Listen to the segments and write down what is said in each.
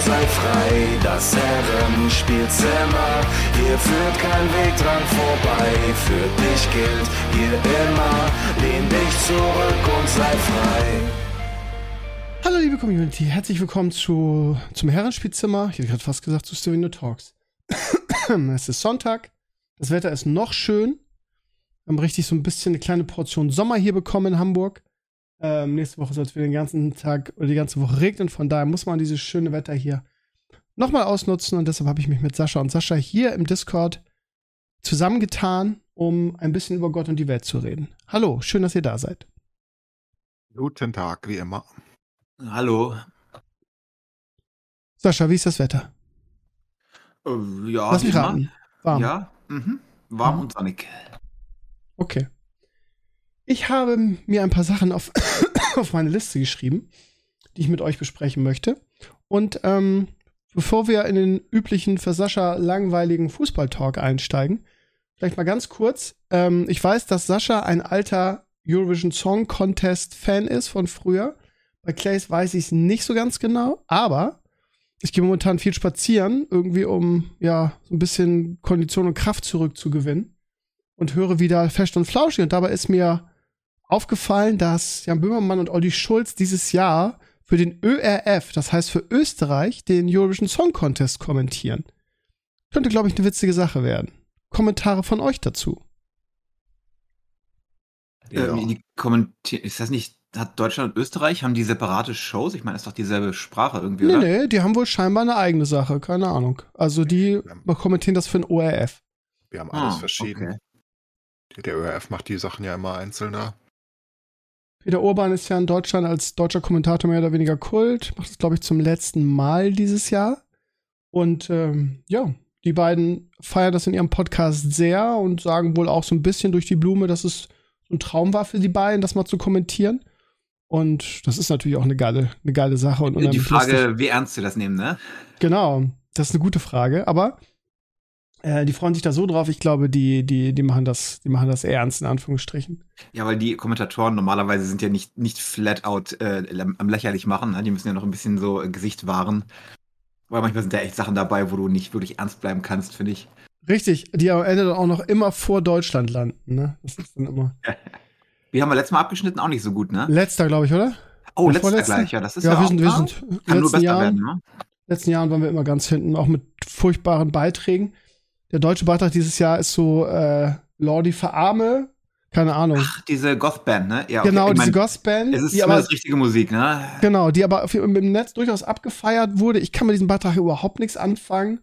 sei frei. Das Herrenspielzimmer, hier führt kein Weg dran vorbei. Für dich gilt hier immer, lehn dich zurück und sei frei. Hallo liebe Community, herzlich willkommen zu, zum Herrenspielzimmer. Ich hätte gerade fast gesagt zu Steven Talks. es ist Sonntag, das Wetter ist noch schön. Wir haben richtig so ein bisschen eine kleine Portion Sommer hier bekommen in Hamburg. Ähm, nächste Woche soll es wieder den ganzen Tag oder die ganze Woche regnen. Von daher muss man dieses schöne Wetter hier nochmal ausnutzen. Und deshalb habe ich mich mit Sascha und Sascha hier im Discord zusammengetan, um ein bisschen über Gott und die Welt zu reden. Hallo, schön, dass ihr da seid. Guten Tag, wie immer. Hallo. Sascha, wie ist das Wetter? Äh, ja, Lass mich raten. Warm. Ja, mhm. warm Mhm. und sonnig. Okay. Ich habe mir ein paar Sachen auf, auf meine Liste geschrieben, die ich mit euch besprechen möchte. Und ähm, bevor wir in den üblichen für Sascha langweiligen Fußballtalk einsteigen, vielleicht mal ganz kurz. Ähm, ich weiß, dass Sascha ein alter Eurovision Song Contest Fan ist von früher. Bei Clays weiß ich es nicht so ganz genau, aber ich gehe momentan viel spazieren, irgendwie um ja so ein bisschen Kondition und Kraft zurückzugewinnen und höre wieder fest und flauschig. Und dabei ist mir aufgefallen, dass Jan Böhmermann und Olli Schulz dieses Jahr für den ÖRF, das heißt für Österreich, den Eurovision Song Contest kommentieren. Könnte, glaube ich, eine witzige Sache werden. Kommentare von euch dazu. Ja. Ähm, die kommentieren, ist das nicht, hat Deutschland und Österreich, haben die separate Shows? Ich meine, ist doch dieselbe Sprache irgendwie, Nee, oder? nee, die haben wohl scheinbar eine eigene Sache, keine Ahnung. Also die kommentieren das für den ORF. Wir haben alles Ah, verschieden. okay. Der ÖRF macht die Sachen ja immer einzelner. Peter Urban ist ja in Deutschland als deutscher Kommentator mehr oder weniger Kult. Macht es, glaube ich, zum letzten Mal dieses Jahr. Und ähm, ja, die beiden feiern das in ihrem Podcast sehr und sagen wohl auch so ein bisschen durch die Blume, dass es so ein Traum war für die beiden, das mal zu kommentieren. Und das ist natürlich auch eine geile, eine geile Sache. Und Die Frage, lustig. wie ernst sie das nehmen, ne? Genau, das ist eine gute Frage. Aber äh, die freuen sich da so drauf. Ich glaube, die, die, die machen das, die machen das ernst in Anführungsstrichen. Ja, weil die Kommentatoren normalerweise sind ja nicht, nicht flat out äh, am lächerlich machen, ne? Die müssen ja noch ein bisschen so äh, Gesicht wahren. Weil manchmal sind da echt Sachen dabei, wo du nicht wirklich ernst bleiben kannst, finde ich. Richtig, die am Ende dann auch noch immer vor Deutschland landen. Ne? Das ist dann immer. Wie haben wir letztes Mal abgeschnitten? Auch nicht so gut, ne? Letzter, glaube ich, oder? Oh, letzter gleich, ja. Das ist ja, ja, wir sind, wir ja, sind kann nur besser Jahren, werden, ne? letzten Jahren waren wir immer ganz hinten, auch mit furchtbaren Beiträgen. Der deutsche Beitrag dieses Jahr ist so äh, Lordi verarme, keine Ahnung. Ach, diese Goth-Band, ne? Ja, okay. genau, ich diese Gospel, Es ist die aber richtige Musik, ne? Genau, die aber im Netz durchaus abgefeiert wurde. Ich kann mit diesem Beitrag überhaupt nichts anfangen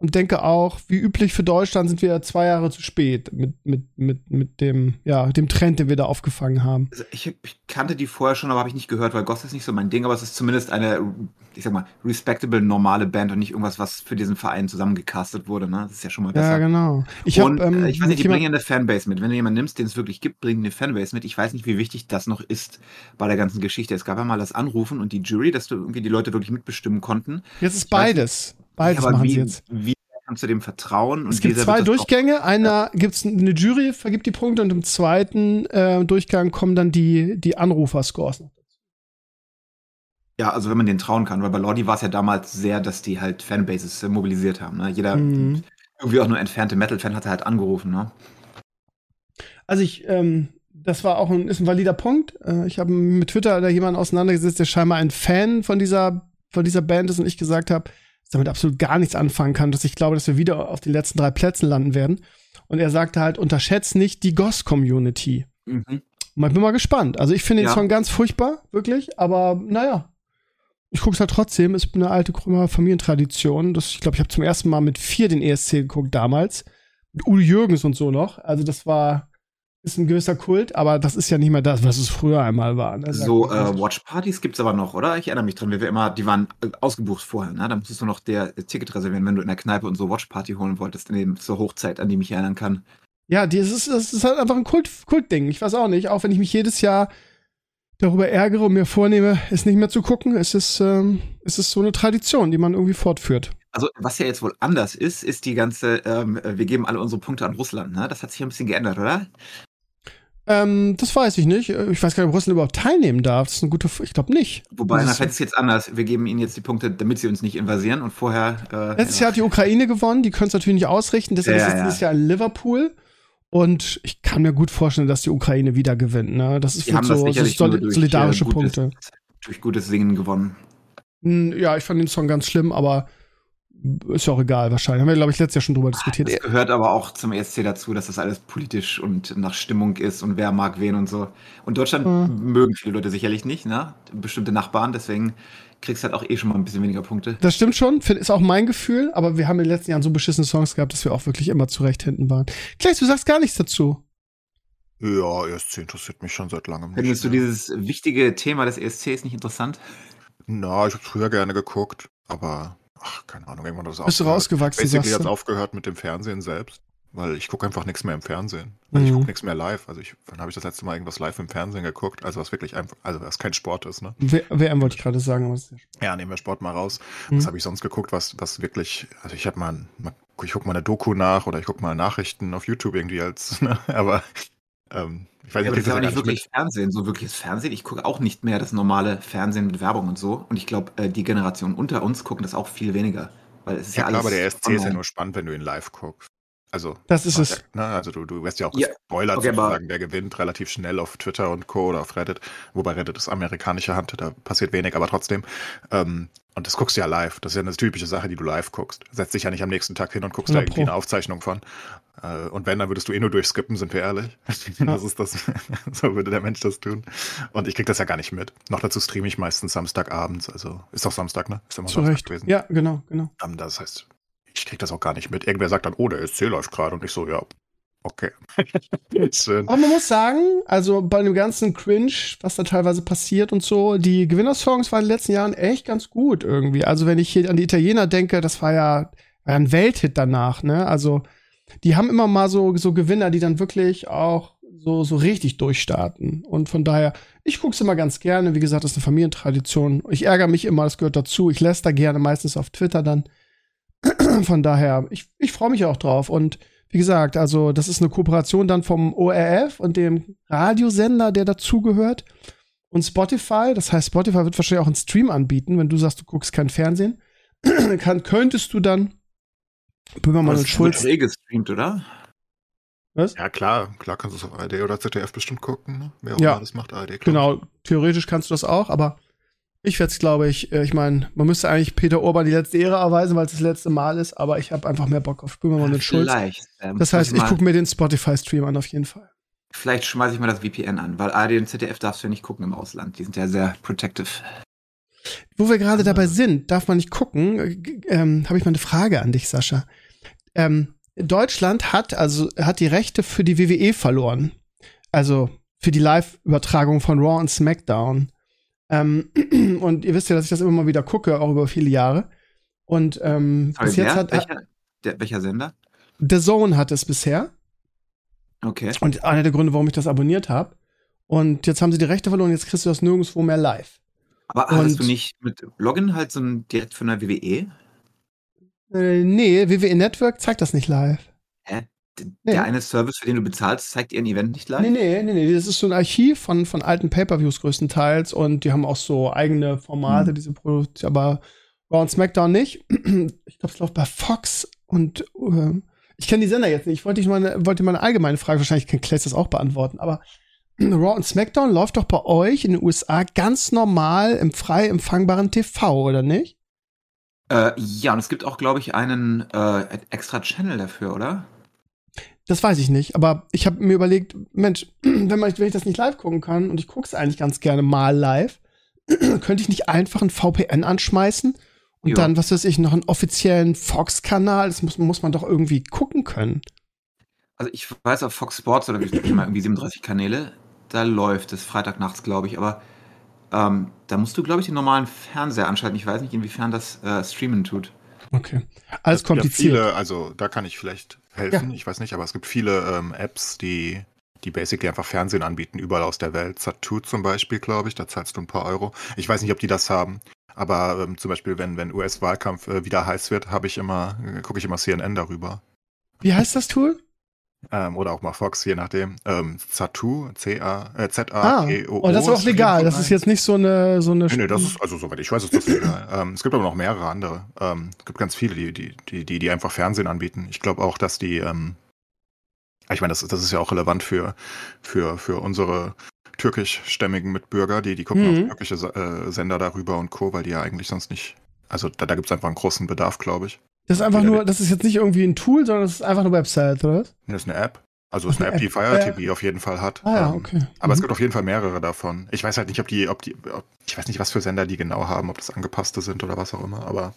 und denke auch, wie üblich für Deutschland sind wir zwei Jahre zu spät mit, mit, mit, mit dem, ja, dem Trend, den wir da aufgefangen haben. Also ich, ich kannte die vorher schon, aber habe ich nicht gehört, weil Goth ist nicht so mein Ding, aber es ist zumindest eine, ich sag mal, respectable, normale Band und nicht irgendwas, was für diesen Verein zusammengecastet wurde, ne? Das ist ja schon mal besser. Ja, genau. Ich und habe, ähm, äh, ich weiß nicht, die bringen ja eine Fanbase mit. Wenn du jemanden nimmst, den es wirklich gibt, bringen eine Fanbase mit. Ich weiß nicht, wie wichtig das noch ist bei der ganzen Geschichte. Es gab ja mal das Anrufen und die Jury, dass du irgendwie die Leute wirklich mitbestimmen konnten. jetzt ist ich weiß beides. Ja, machen wie, sie jetzt. Wie kannst du dem vertrauen? Es gibt zwei Durchgänge. Einer gibt's eine Jury, vergibt die Punkte und im zweiten äh, Durchgang kommen dann die, die Anrufer-Scores. Ja, also wenn man denen trauen kann, weil bei Lordi war es ja damals sehr, dass die halt Fanbases äh, mobilisiert haben. Ne? Jeder Mhm. irgendwie auch nur entfernte Metal-Fan hat halt angerufen. Ne? Also ich, ähm, das war auch ein, ist ein valider Punkt. Äh, ich habe mit Twitter da jemanden auseinandergesetzt, der scheinbar ein Fan von dieser, von dieser Band ist und ich gesagt habe, damit absolut gar nichts anfangen kann, dass ich glaube, dass wir wieder auf den letzten drei Plätzen landen werden. Und er sagte halt, unterschätzt nicht die Goss-Community. Mhm. Und ich bin mal gespannt. Also ich finde den Ja. Song ganz furchtbar, wirklich, aber naja. Ich gucke es halt trotzdem. Es ist eine alte Krümmer Familientradition. Das, ich glaube, ich habe zum ersten Mal mit vier den ESC geguckt damals. Mit Udo Jürgens und so noch. Also das war, ist ein gewisser Kult, aber das ist ja nicht mehr das, was es früher einmal war. Ne? So äh, Watchpartys gibt's aber noch, oder? Ich erinnere mich dran, wir immer, die waren äh, ausgebucht vorher, ne? Da musstest du noch der äh, Ticket reservieren, wenn du in der Kneipe und so Watchparty holen wolltest, in dem, zur Hochzeit, an die mich erinnern kann. Ja, das ist, das ist halt einfach ein Kult, Kultding. Ich weiß auch nicht, auch wenn ich mich jedes Jahr darüber ärgere und mir vornehme, es nicht mehr zu gucken, es ist, ähm, es ist so eine Tradition, die man irgendwie fortführt. Also, was ja jetzt wohl anders ist, ist die ganze, ähm, wir geben alle unsere Punkte an Russland, ne? Das hat sich ein bisschen geändert, oder? Ähm, das weiß ich nicht. Ich weiß gar nicht, ob Russland überhaupt teilnehmen darf. Das ist eine gute, F ich glaube nicht. Wobei, das ist jetzt anders. Wir geben ihnen jetzt die Punkte, damit sie uns nicht invasieren und vorher. Äh, Letztes ja. Jahr hat die Ukraine gewonnen, die können es natürlich nicht ausrichten, deshalb ja, ist es dieses Jahr in Liverpool. Und ich kann mir gut vorstellen, dass die Ukraine wieder gewinnt. Ne? Das ist haben so, das so solidarische durch, äh, Punkte. Gutes, durch gutes Singen gewonnen. Hm, ja, ich fand den Song ganz schlimm, aber ist ja auch egal wahrscheinlich. Haben wir, glaube ich, letztes Jahr schon drüber diskutiert. Es gehört aber auch zum ESC dazu, dass das alles politisch und nach Stimmung ist und wer mag wen und so. Und Deutschland mhm. mögen viele Leute sicherlich nicht, ne? Bestimmte Nachbarn, deswegen kriegst du halt auch eh schon mal ein bisschen weniger Punkte. Das stimmt schon, ist auch mein Gefühl, aber wir haben in den letzten Jahren so beschissene Songs gehabt, dass wir auch wirklich immer zurecht hinten waren. Kleis, du sagst gar nichts dazu. Ja, ESC interessiert mich schon seit langem. Findest du dieses wichtige Thema des ESCs nicht interessant? Na, ich habe früher gerne geguckt, aber ach, keine Ahnung, irgendwann hat das Bist du rausgewachsen? Basically hat es aufgehört mit dem Fernsehen selbst, weil ich gucke einfach nichts mehr im Fernsehen. Also mhm. ich gucke nichts mehr live. Also ich, wann habe ich das letzte Mal irgendwas live im Fernsehen geguckt? Also was wirklich einfach, also was kein Sport ist, ne? WM wollte ich gerade sagen, aber ist ja, ja, nehmen wir Sport mal raus. Mhm. Was habe ich sonst geguckt, was, was wirklich, also ich habe mal, mal, ich gucke mal eine Doku nach oder ich gucke mal Nachrichten auf YouTube irgendwie als, ne? aber ähm, ich weiß nicht, ja, aber das ist ja nicht wirklich mit. Fernsehen, so wirkliches Fernsehen. Ich gucke auch nicht mehr das normale Fernsehen mit Werbung und so. Und ich glaube, äh, die Generation unter uns gucken das auch viel weniger. Weil es ist ja, ja klar, aber der ESC ist ja nur spannend, wenn du ihn live guckst. Also, das ist es. Ne, also du, du wirst ja auch ja, gespoilert okay, sozusagen, wer gewinnt, relativ schnell auf Twitter und Co. oder auf Reddit. Wobei Reddit ist amerikanische Hand, da passiert wenig, aber trotzdem. Ähm, und das guckst du ja live. Das ist ja eine typische Sache, die du live guckst. Setzt dich ja nicht am nächsten Tag hin und guckst da irgendwie eine Aufzeichnung von. Äh, und wenn, dann würdest du eh nur durchskippen, sind wir ehrlich. Das ist das, so würde der Mensch das tun. Und ich krieg das ja gar nicht mit. Noch dazu streame ich meistens Samstagabends, also ist doch Samstag, ne? Ist immer Zu Samstag Recht. gewesen. Ja, genau, genau. Um, das heißt, ich krieg das auch gar nicht mit. Irgendwer sagt dann, oh, der SC läuft gerade und ich so, ja, okay. Aber man muss sagen, also bei dem ganzen Cringe, was da teilweise passiert und so, die Gewinnersongs waren in den letzten Jahren echt ganz gut irgendwie. Also wenn ich hier an die Italiener denke, das war ja, war ja ein Welthit danach, ne? Also die haben immer mal so, so Gewinner, die dann wirklich auch so, so richtig durchstarten. Und von daher, ich gucke es immer ganz gerne. Wie gesagt, das ist eine Familientradition. Ich ärgere mich immer, das gehört dazu. Ich lässt da gerne meistens auf Twitter dann. Von daher, ich, ich freue mich auch drauf. Und wie gesagt, also das ist eine Kooperation dann vom ORF und dem Radiosender, der dazugehört. Und Spotify, das heißt, Spotify wird wahrscheinlich auch einen Stream anbieten, wenn du sagst, du guckst kein Fernsehen. Kann, könntest du dann Böhmermann und Schulz. Das eh gestreamt, oder? Was? Ja, klar, klar kannst du es auf ARD oder ZDF bestimmt gucken, ne? Wer auch ja. immer das macht, ARD. Genau, theoretisch kannst du das auch, aber ich werde es, glaube ich, äh, ich meine, man müsste eigentlich Peter Orban die letzte Ehre erweisen, weil es das letzte Mal ist, aber ich habe einfach mehr Bock auf Böhmermann und Schulz. Vielleicht. Ähm, das heißt, ich gucke mir den Spotify-Stream an, auf jeden Fall. Vielleicht schmeiße ich mal das VPN an, weil ARD und ZDF darfst du ja nicht gucken im Ausland. Die sind ja sehr protective. Wo wir gerade dabei sind, darf man nicht gucken, äh, ähm, habe ich mal eine Frage an dich, Sascha. Ähm, Deutschland hat also hat die Rechte für die WWE verloren. Also für die Live-Übertragung von Raw und SmackDown. Ähm, und ihr wisst ja, dass ich das immer mal wieder gucke, auch über viele Jahre. Und ähm, Sorry, bis jetzt hat welcher, der, welcher Sender? The Zone hat es bisher. Okay. Und einer der Gründe, warum ich das abonniert habe. Und jetzt haben sie die Rechte verloren, jetzt kriegst du das nirgendwo mehr live. Aber hattest und, du nicht mit Login halt so ein direkt von der WWE? Äh, nee, WWE Network zeigt das nicht live. Hä? Der nee. eine Service, für den du bezahlst, zeigt ihr ein Event nicht live? Nee, nee, nee, nee. Das ist so ein Archiv von, von alten Pay-Per-Views größtenteils und die haben auch so eigene Formate, hm. diese Produktion, aber Raw und SmackDown nicht. Ich glaube, es läuft bei Fox und äh, ich kenne die Sender jetzt nicht. Ich wollte mal, wollte mal eine allgemeine Frage, wahrscheinlich kann Clay das auch beantworten, aber Raw und SmackDown läuft doch bei euch in den USA ganz normal im frei empfangbaren TV, oder nicht? Äh, ja, und es gibt auch, glaube ich, einen äh, extra Channel dafür, oder? Das weiß ich nicht, aber ich habe mir überlegt, Mensch, wenn, man, wenn ich das nicht live gucken kann und ich gucke es eigentlich ganz gerne mal live, könnte ich nicht einfach ein VPN anschmeißen und jo. dann, was weiß ich, noch einen offiziellen Fox-Kanal, das muss, muss man doch irgendwie gucken können. Also ich weiß auf Fox Sports oder wie ich mal irgendwie 37 Kanäle, da läuft es Freitagnachts, glaube ich, aber ähm, da musst du, glaube ich, den normalen Fernseher anschalten. Ich weiß nicht, inwiefern das äh, streamen tut. Okay. Alles kompliziert. Ja viele, also da kann ich vielleicht helfen, ja. ich weiß nicht, aber es gibt viele ähm, Apps, die, die basically einfach Fernsehen anbieten, überall aus der Welt. Sat2 zum Beispiel, glaube ich, da zahlst du ein paar Euro. Ich weiß nicht, ob die das haben. Aber ähm, zum Beispiel, wenn, wenn US-Wahlkampf äh, wieder heiß wird, habe ich immer, äh, gucke ich immer CNN darüber. Wie heißt das Tool? Ähm, oder auch mal Fox, je nachdem. Ähm, Zatu, C-A, äh. Ah, oh, das ist auch legal. Das ist jetzt nicht so eine, so eine. Nee, nee, das ist, also soweit ich weiß, ist das legal. ähm, es gibt aber noch mehrere andere. Ähm, es gibt ganz viele, die, die, die, die, die einfach Fernsehen anbieten. Ich glaube auch, dass die, ähm, ich meine, das, das ist ja auch relevant für, für, für unsere türkischstämmigen Mitbürger, die, die gucken mhm. auf türkische äh, Sender darüber und Co., weil die ja eigentlich sonst nicht. Also da, da gibt es einfach einen großen Bedarf, glaube ich. Das ist einfach nur, das ist jetzt nicht irgendwie ein Tool, sondern das ist einfach eine Website, oder was? Das ist eine App. Also ist eine App, die Fire TV äh, auf jeden Fall hat. Ah, ja, ähm, okay. Aber mhm. es gibt auf jeden Fall mehrere davon. Ich weiß halt nicht, ob die, ob die, ob, ich weiß nicht, was für Sender die genau haben, ob das angepasste sind oder was auch immer, aber.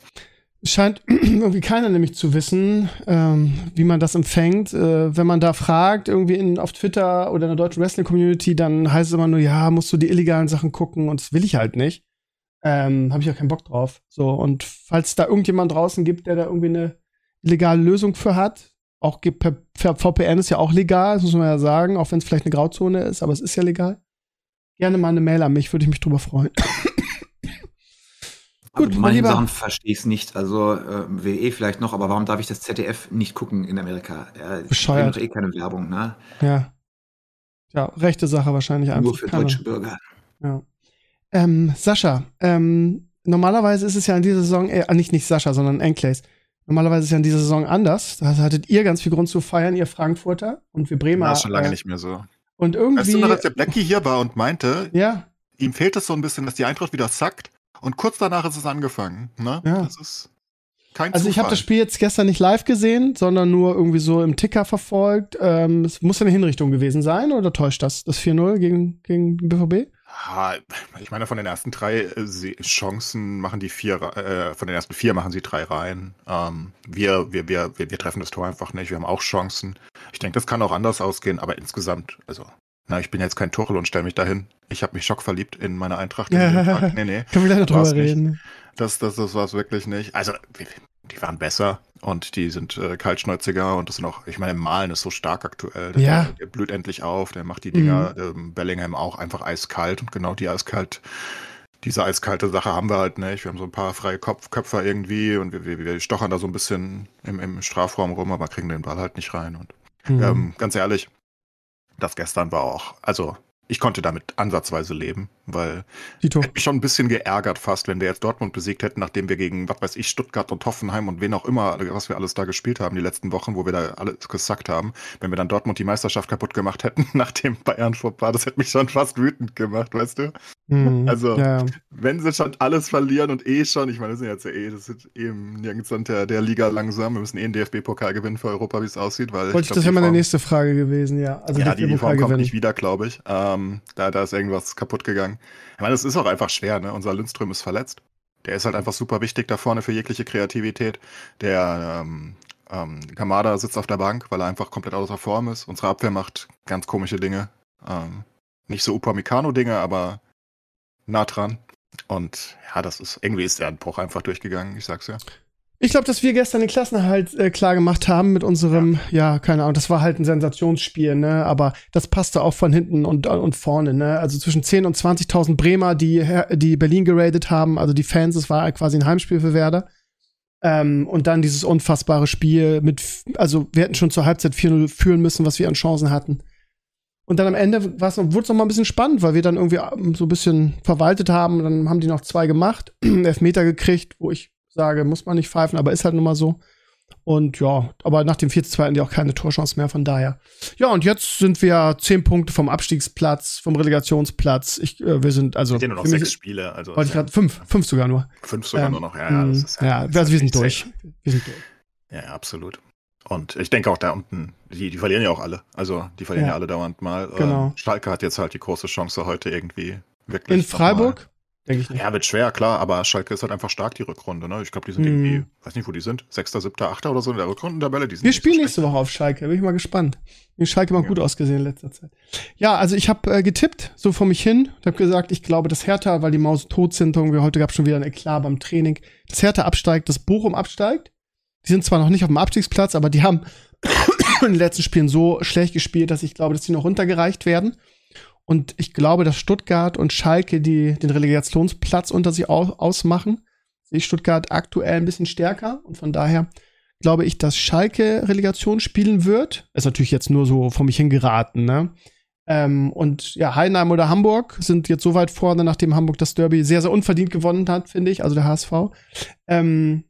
Es scheint irgendwie keiner nämlich zu wissen, ähm, wie man das empfängt. Äh, wenn man da fragt, irgendwie in, auf Twitter oder in der deutschen Wrestling-Community, dann heißt es immer nur, ja, musst du die illegalen Sachen gucken und das will ich halt nicht. Ähm, Habe ich auch keinen Bock drauf. So, und falls da irgendjemand draußen gibt, der da irgendwie eine legale Lösung für hat. Auch per, per VPN ist ja auch legal, das muss man ja sagen, auch wenn es vielleicht eine Grauzone ist, aber es ist ja legal. Gerne mal eine Mail an mich, würde ich mich drüber freuen. Gut, also manche Sachen verstehe ich es nicht. Also äh, WE vielleicht noch, aber warum darf ich das ZDF nicht gucken in Amerika? Äh, Bescheuert. doch eh keine Werbung, ne? Ja. Ja, rechte Sache wahrscheinlich einfach. Nur für keine. deutsche Bürger. Ja. Ähm, Sascha, ähm, normalerweise ist es ja in dieser Saison, äh, nicht, nicht Sascha, sondern Enclays. Normalerweise ist es ja in dieser Saison anders. Da hattet ihr ganz viel Grund zu feiern, ihr Frankfurter und wir Bremer. War schon lange äh, nicht mehr so. Und irgendwie. Weißt du noch, als der Blackie hier war und meinte, ja. ihm fehlt es so ein bisschen, dass die Eintracht wieder sackt und kurz danach ist es angefangen. Ne? Ja. Das ist kein Also ich habe das Spiel jetzt gestern nicht live gesehen, sondern nur irgendwie so im Ticker verfolgt. Ähm, es muss eine Hinrichtung gewesen sein oder täuscht das? Das 4-0 gegen, gegen BVB? Ich meine, von den ersten drei äh, Chancen machen die vier, äh, von den ersten vier machen sie drei rein. Ähm, wir, wir, wir, wir, wir treffen das Tor einfach nicht. Wir haben auch Chancen. Ich denke, das kann auch anders ausgehen, aber insgesamt, also, na, ich bin jetzt kein Tuchel und stelle mich dahin. Ich habe mich schockverliebt in meine Eintracht. Ja, nee, nee. Können wir noch drüber reden. Das, das, das war es wirklich nicht. Also, die waren besser und die sind äh, kaltschnäuziger und das sind auch, ich meine, Malen ist so stark aktuell. Der, ja. der blüht endlich auf, der macht die Dinger, mhm. ähm, Bellingham auch einfach eiskalt und genau die eiskalt, diese eiskalte Sache haben wir halt nicht. Wir haben so ein paar freie Kopf, Köpfer irgendwie und wir, wir, wir stochern da so ein bisschen im, im Strafraum rum, aber kriegen den Ball halt nicht rein. Und mhm. ähm, ganz ehrlich, das gestern war auch, also ich konnte damit ansatzweise leben, weil Dito. hätte mich schon ein bisschen geärgert fast, wenn wir jetzt Dortmund besiegt hätten, nachdem wir gegen, was weiß ich, Stuttgart und Hoffenheim und wen auch immer, was wir alles da gespielt haben die letzten Wochen, wo wir da alles gesackt haben, wenn wir dann Dortmund die Meisterschaft kaputt gemacht hätten, nachdem Bayern vor war, das hätte mich schon fast wütend gemacht, weißt du? Mhm, also, ja. wenn sie schon alles verlieren und eh schon, ich meine, das sind jetzt ja eh, das ist eben nirgends der, der Liga langsam, wir müssen eh einen DFB-Pokal gewinnen für Europa, wie es aussieht, weil. Wollte ich, glaub, das wäre meine nächste Frage gewesen, ja. Also ja, die, die Form kommt nicht wieder, glaube ich. Ähm, da, da ist irgendwas kaputt gegangen. Ich meine, es ist auch einfach schwer, ne? Unser Lindström ist verletzt. Der ist halt einfach super wichtig da vorne für jegliche Kreativität. Der ähm, ähm, Kamada sitzt auf der Bank, weil er einfach komplett außer Form ist. Unsere Abwehr macht ganz komische Dinge. Ähm, nicht so Upamecano-Dinge, aber nah dran. Und ja, das ist, irgendwie ist der Bruch einfach durchgegangen, ich sag's ja. Ich glaube, dass wir gestern den Klassenerhalt äh, klar gemacht haben mit unserem, ja. ja. keine Ahnung, das war halt ein Sensationsspiel, ne? Aber das passte auch von hinten und, und vorne, ne? Also zwischen 10 und 20.000 Bremer, die, die Berlin geradet haben, also die Fans, es war quasi ein Heimspiel für Werder. Ähm, und dann dieses unfassbare Spiel mit, also wir hätten schon zur Halbzeit 4-0 führen müssen, was wir an Chancen hatten. Und dann am Ende wurde es noch mal ein bisschen spannend, weil wir dann irgendwie ähm, so ein bisschen verwaltet haben. Dann haben die noch zwei gemacht, Elfmeter gekriegt, wo ich sage, muss man nicht pfeifen, aber ist halt nun mal so. Und ja, aber nach dem 4-2 hatten die auch keine Torchance mehr, von daher. Ja, und jetzt sind wir zehn Punkte vom Abstiegsplatz, vom Relegationsplatz. Ich, äh, wir sind also. sind nur noch sechs Spiele, also. Wollte ich grad, fünf, fünf sogar nur. Fünf sogar ähm, nur noch, ja, ja. Das mm, ist, ja, ja also wir sind durch. Wir sind durch. Ja, absolut. Und ich denke auch da unten, die, die verlieren ja auch alle. Also die verlieren ja, ja alle dauernd mal. Genau. Ähm, Schalke hat jetzt halt die große Chance heute irgendwie wirklich. In Freiburg? Denke ich nicht. Ja, wird schwer, klar, aber Schalke ist halt einfach stark, die Rückrunde. Ne? Ich glaube, die sind hm. irgendwie, weiß nicht, wo die sind, Sechster, Siebter, Achter oder so in der Rückrundentabelle. Wir spielen so nächste Woche auf Schalke, bin ich mal gespannt. Die Schalke mal ja. gut ausgesehen in letzter Zeit. Ja, also ich habe äh, getippt, so vor mich hin. Ich habe gesagt, ich glaube, dass Hertha, weil die Maus tot sind, irgendwie heute gab es schon wieder ein Eklat beim Training, dass Hertha absteigt, dass Bochum absteigt. Die sind zwar noch nicht auf dem Abstiegsplatz, aber die haben in den letzten Spielen so schlecht gespielt, dass ich glaube, dass die noch runtergereicht werden. Und ich glaube, dass Stuttgart und Schalke die den Relegationsplatz unter sich aus ausmachen. Sehe ich Stuttgart aktuell ein bisschen stärker und von daher glaube ich, dass Schalke Relegation spielen wird. Ist natürlich jetzt nur so vor mich hingeraten, ne? Ähm, und ja, Heidenheim oder Hamburg sind jetzt so weit vorne, nachdem Hamburg das Derby sehr, sehr unverdient gewonnen hat, finde ich, also der HSV. Ähm,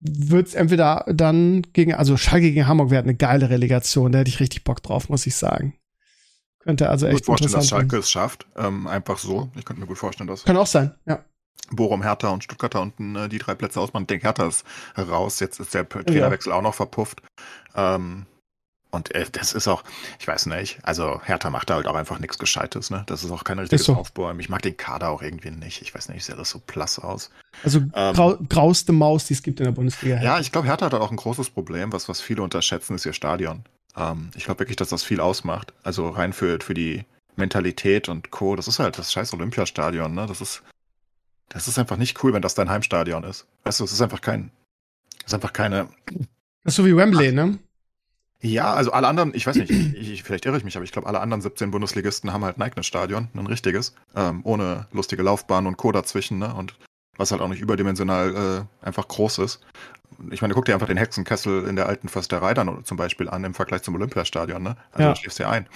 wird es entweder dann gegen, also Schalke gegen Hamburg wäre eine geile Relegation, da hätte ich richtig Bock drauf, muss ich sagen. Könnte also echt. Ich kann mir vorstellen, dass Schalke es schafft. Ähm, einfach so. Ich könnte mir gut vorstellen, dass. Kann auch sein, ja. Bochum, Hertha und Stuttgarter unten äh, die drei Plätze ausmachen. Ich denke, Hertha ist raus. Jetzt ist der Trainerwechsel ja. auch noch verpufft. Ähm, und äh, das ist auch, ich weiß nicht, also Hertha macht da halt auch einfach nichts Gescheites, ne? Das ist auch kein richtiges so. Aufbäumen. Ich mag den Kader auch irgendwie nicht. Ich weiß nicht, sieht das so plass aus. Also ähm, grau, grauste Maus, die es gibt in der Bundesliga. Ja, ich glaube, Hertha hat auch ein großes Problem, was, was viele unterschätzen, ist ihr Stadion. Ähm, ich glaube wirklich, dass das viel ausmacht. Also rein für, für die Mentalität und Co. Das ist halt das scheiß Olympiastadion, ne? Das ist, das ist einfach nicht cool, wenn das dein Heimstadion ist. Weißt du, es ist einfach kein, es ist einfach keine. Das ist so wie Wembley, ne? Ja, also alle anderen, ich weiß nicht, ich, vielleicht irre ich mich, aber ich glaube, alle anderen 17 Bundesligisten haben halt ein eigenes Stadion, ein richtiges, ähm, ohne lustige Laufbahn und Co. dazwischen, ne? Und was halt auch nicht überdimensional äh, einfach groß ist ich meine, guck dir einfach den Hexenkessel in der alten Försterei dann zum Beispiel an im Vergleich zum Olympiastadion, ne? Also ja. da schläfst du ja ein.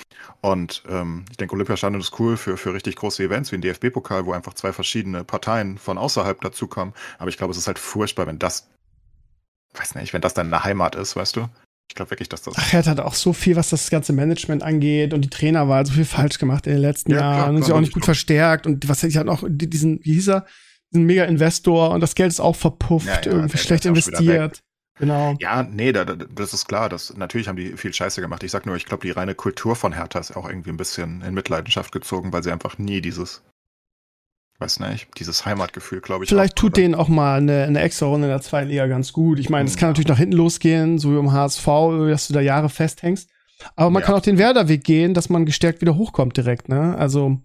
Und ähm, ich denke, Olympiastadion ist cool für, für richtig große Events wie ein DFB-Pokal, wo einfach zwei verschiedene Parteien von außerhalb dazukommen. Aber ich glaube, es ist halt furchtbar, wenn das, weiß nicht, wenn das dann eine Heimat ist, weißt du? Ich glaube wirklich, dass das. Ach, er hat auch so viel, was das ganze Management angeht und die Trainerwahl so viel falsch gemacht in den letzten ja, Jahren klar, und sie auch nicht gut verstärkt und was hätte ich halt auch diesen, wie hieß er? Ein Mega-Investor und das Geld ist auch verpufft, ja, ja, irgendwie schlecht investiert. Genau. Ja, nee, da, das ist klar. Das, natürlich haben die viel Scheiße gemacht. Ich sag nur, ich glaube, die reine Kultur von Hertha ist auch irgendwie ein bisschen in Mitleidenschaft gezogen, weil sie einfach nie dieses, weiß nicht, dieses Heimatgefühl, glaube ich. Vielleicht tut denen auch mal eine, eine extra Runde in der zweiten Liga ganz gut. Ich meine, es kann natürlich nach hinten losgehen, so wie im HSV, dass du da Jahre festhängst. Aber man ja. kann auch den Werderweg gehen, dass man gestärkt wieder hochkommt direkt, ne? Also,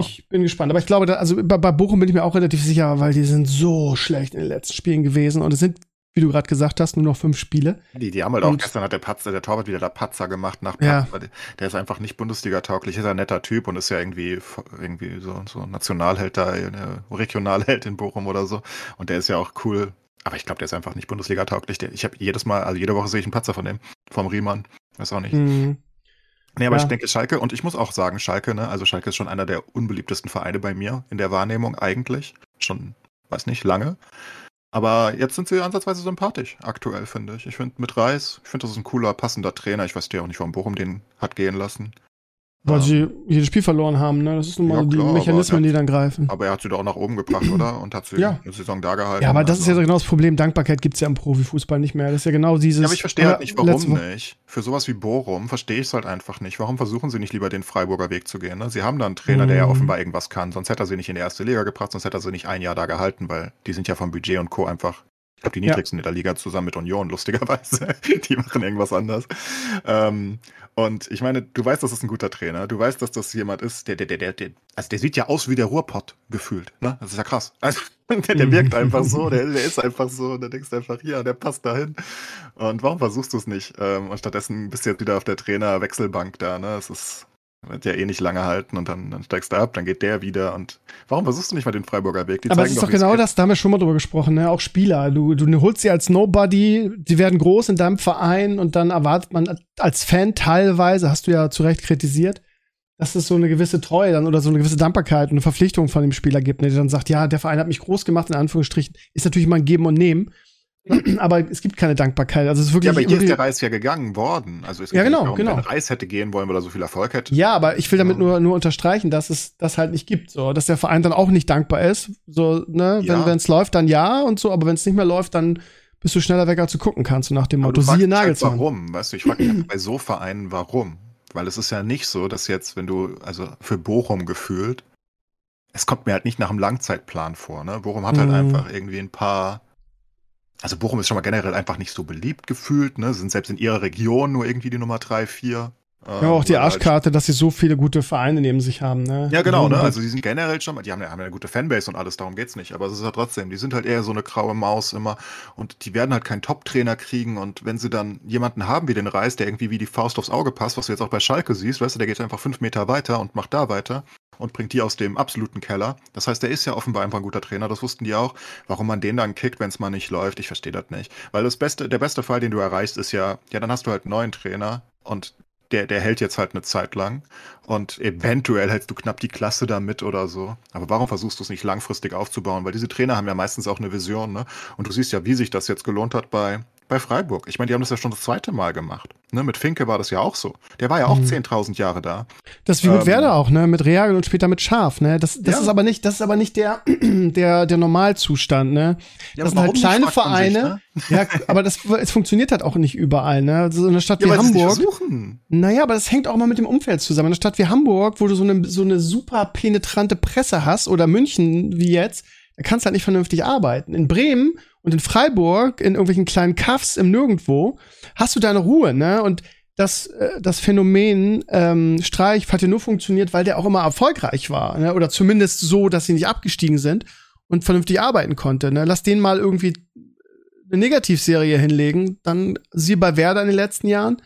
ich bin gespannt. Aber ich glaube, da, also bei, bei, Bochum bin ich mir auch relativ sicher, weil die sind so schlecht in den letzten Spielen gewesen. Und es sind, wie du gerade gesagt hast, nur noch fünf Spiele. Die, die haben halt und, auch gestern hat der Patzer, der Torwart wieder der Patzer gemacht nach ja. Der ist einfach nicht Bundesliga-tauglich, ist ein netter Typ und ist ja irgendwie, irgendwie so, so Nationalheld da, äh, Regionalheld in Bochum oder so. Und der ist ja auch cool. Aber ich glaube, der ist einfach nicht Bundesliga-tauglich. Ich habe jedes Mal, also jede Woche sehe ich einen Patzer von dem, vom Riemann. Weiß auch nicht. Mhm. Nee, aber ja. ich denke Schalke, und ich muss auch sagen, Schalke, ne, also Schalke ist schon einer der unbeliebtesten Vereine bei mir in der Wahrnehmung eigentlich. Schon, weiß nicht, lange. Aber jetzt sind sie ansatzweise sympathisch, aktuell, finde ich. Ich finde mit Reis, ich finde, das ist ein cooler, passender Trainer. Ich weiß ja auch nicht, warum Bochum den hat gehen lassen. Weil sie jedes Spiel verloren haben, ne? Das ist nun mal ja, die klar, Mechanismen, hat, die dann greifen. Aber er hat sie doch auch nach oben gebracht, oder? Und hat sie ja. eine Saison da gehalten. Ja, aber das also. ist ja genau das Problem. Dankbarkeit gibt es ja im Profifußball nicht mehr. Das ist ja genau dieses. Ja, aber ich verstehe halt nicht, warum nicht. Für sowas wie Bochum verstehe ich es halt einfach nicht. Warum versuchen sie nicht lieber den Freiburger Weg zu gehen? Ne? Sie haben da einen Trainer, der ja mhm. offenbar irgendwas kann. Sonst hätte er sie nicht in die erste Liga gebracht, sonst hätte er sie nicht ein Jahr da gehalten, weil die sind ja vom Budget und Co. einfach ich glaube, die niedrigsten ja. in der Liga zusammen mit Union, lustigerweise. Die machen irgendwas anders. Ähm, und ich meine, du weißt, das ist ein guter Trainer. Du weißt, dass das jemand ist, der, der, der, der, also der sieht ja aus wie der Ruhrpott gefühlt. Ne? Das ist ja krass. Also, der, der wirkt einfach so, der, der ist einfach so. Und da denkst du einfach, ja, der passt dahin. Und warum versuchst du es nicht? Ähm, und stattdessen bist du jetzt wieder auf der Trainerwechselbank da. Ne? Es ist wird ja eh nicht lange halten und dann, dann steigst du ab, dann geht der wieder und warum versuchst du nicht mal den Freiburger Weg? Die Aber es ist doch, genau das, da haben wir schon mal drüber gesprochen, ne? auch Spieler. Du, du holst sie als Nobody, die werden groß in deinem Verein und dann erwartet man als Fan teilweise, hast du ja zu Recht kritisiert, dass es so eine gewisse Treue dann oder so eine gewisse Dankbarkeit und eine Verpflichtung von dem Spieler gibt, ne? der dann sagt, ja, der Verein hat mich groß gemacht, in Anführungsstrichen, ist natürlich immer ein Geben und Nehmen. aber es gibt keine Dankbarkeit. Also es ist wirklich. Ja, aber hier ist der Reis ja gegangen worden. Also es ja, genau, darum, genau. Wenn Reis hätte gehen wollen, weil er so viel Erfolg hätte. Ja, aber ich will damit nur, nur unterstreichen, dass es das halt nicht gibt. So, dass der Verein dann auch nicht dankbar ist. So, ne, ja. wenn es läuft, dann ja und so, aber wenn es nicht mehr läuft, dann bist du schneller weg, als du gucken kannst, so nach dem Motto. Siehe halt, Nagelsmann. Halt warum? Weißt du, ich frage mich bei so Vereinen, warum? Weil es ist ja nicht so, dass jetzt, wenn du, also für Bochum gefühlt, es kommt mir halt nicht nach einem Langzeitplan vor. Ne? Bochum hat halt mhm. einfach irgendwie ein paar. Also Bochum ist schon mal generell einfach nicht so beliebt gefühlt, ne? Sind selbst in ihrer Region nur irgendwie die Nummer 3, 4. Ja, auch die Arschkarte, dass sie so viele gute Vereine neben sich haben, ne? Ja, genau, ne? Also die sind generell schon, die haben ja, haben ja eine gute Fanbase und alles, darum geht's nicht. Aber es ist ja trotzdem, die sind halt eher so eine graue Maus immer und die werden halt keinen Top-Trainer kriegen und wenn sie dann jemanden haben wie den Reis, der irgendwie wie die Faust aufs Auge passt, was du jetzt auch bei Schalke siehst, weißt du, der geht einfach fünf Meter weiter und macht da weiter und bringt die aus dem absoluten Keller. Das heißt, der ist ja offenbar einfach ein guter Trainer, das wussten die auch. Warum man den dann kickt, wenn es mal nicht läuft, ich verstehe das nicht. Weil das beste, der beste Fall, den du erreichst, ist ja, ja, dann hast du halt einen neuen Trainer und der, der hält jetzt halt eine Zeit lang und eventuell hältst du knapp die Klasse da mit oder so. Aber warum versuchst du es nicht langfristig aufzubauen? Weil diese Trainer haben ja meistens auch eine Vision, ne? Und du siehst ja, wie sich das jetzt gelohnt hat bei, bei Freiburg. Ich meine, die haben das ja schon das zweite Mal gemacht. Ne? Mit Finke war das ja auch so. Der war ja auch mhm. 10.000 Jahre da. Das ist wie mit ähm, Werder auch, ne? Mit Reagel und später mit Schaf, ne? Das, das ja. ist aber nicht, das ist aber nicht der, der, der Normalzustand, ne? Ja, das sind halt kleine Vereine. Sich, ne? ja, aber das, es funktioniert halt auch nicht überall, ne? So eine Stadt ja, wie Hamburg. Naja, aber das hängt auch mal mit dem Umfeld zusammen. Eine Stadt wie Hamburg, wo du so eine, so eine super penetrante Presse hast, oder München wie jetzt, da kannst du halt nicht vernünftig arbeiten. In Bremen und in Freiburg, in irgendwelchen kleinen Kaffs im Nirgendwo, hast du deine Ruhe, ne? Und das, äh, das Phänomen ähm, Streich hat ja nur funktioniert, weil der auch immer erfolgreich war, ne? Oder zumindest so, dass sie nicht abgestiegen sind und vernünftig arbeiten konnte. Ne? Lass den mal irgendwie eine Negativserie hinlegen, dann sie bei Werder in den letzten Jahren,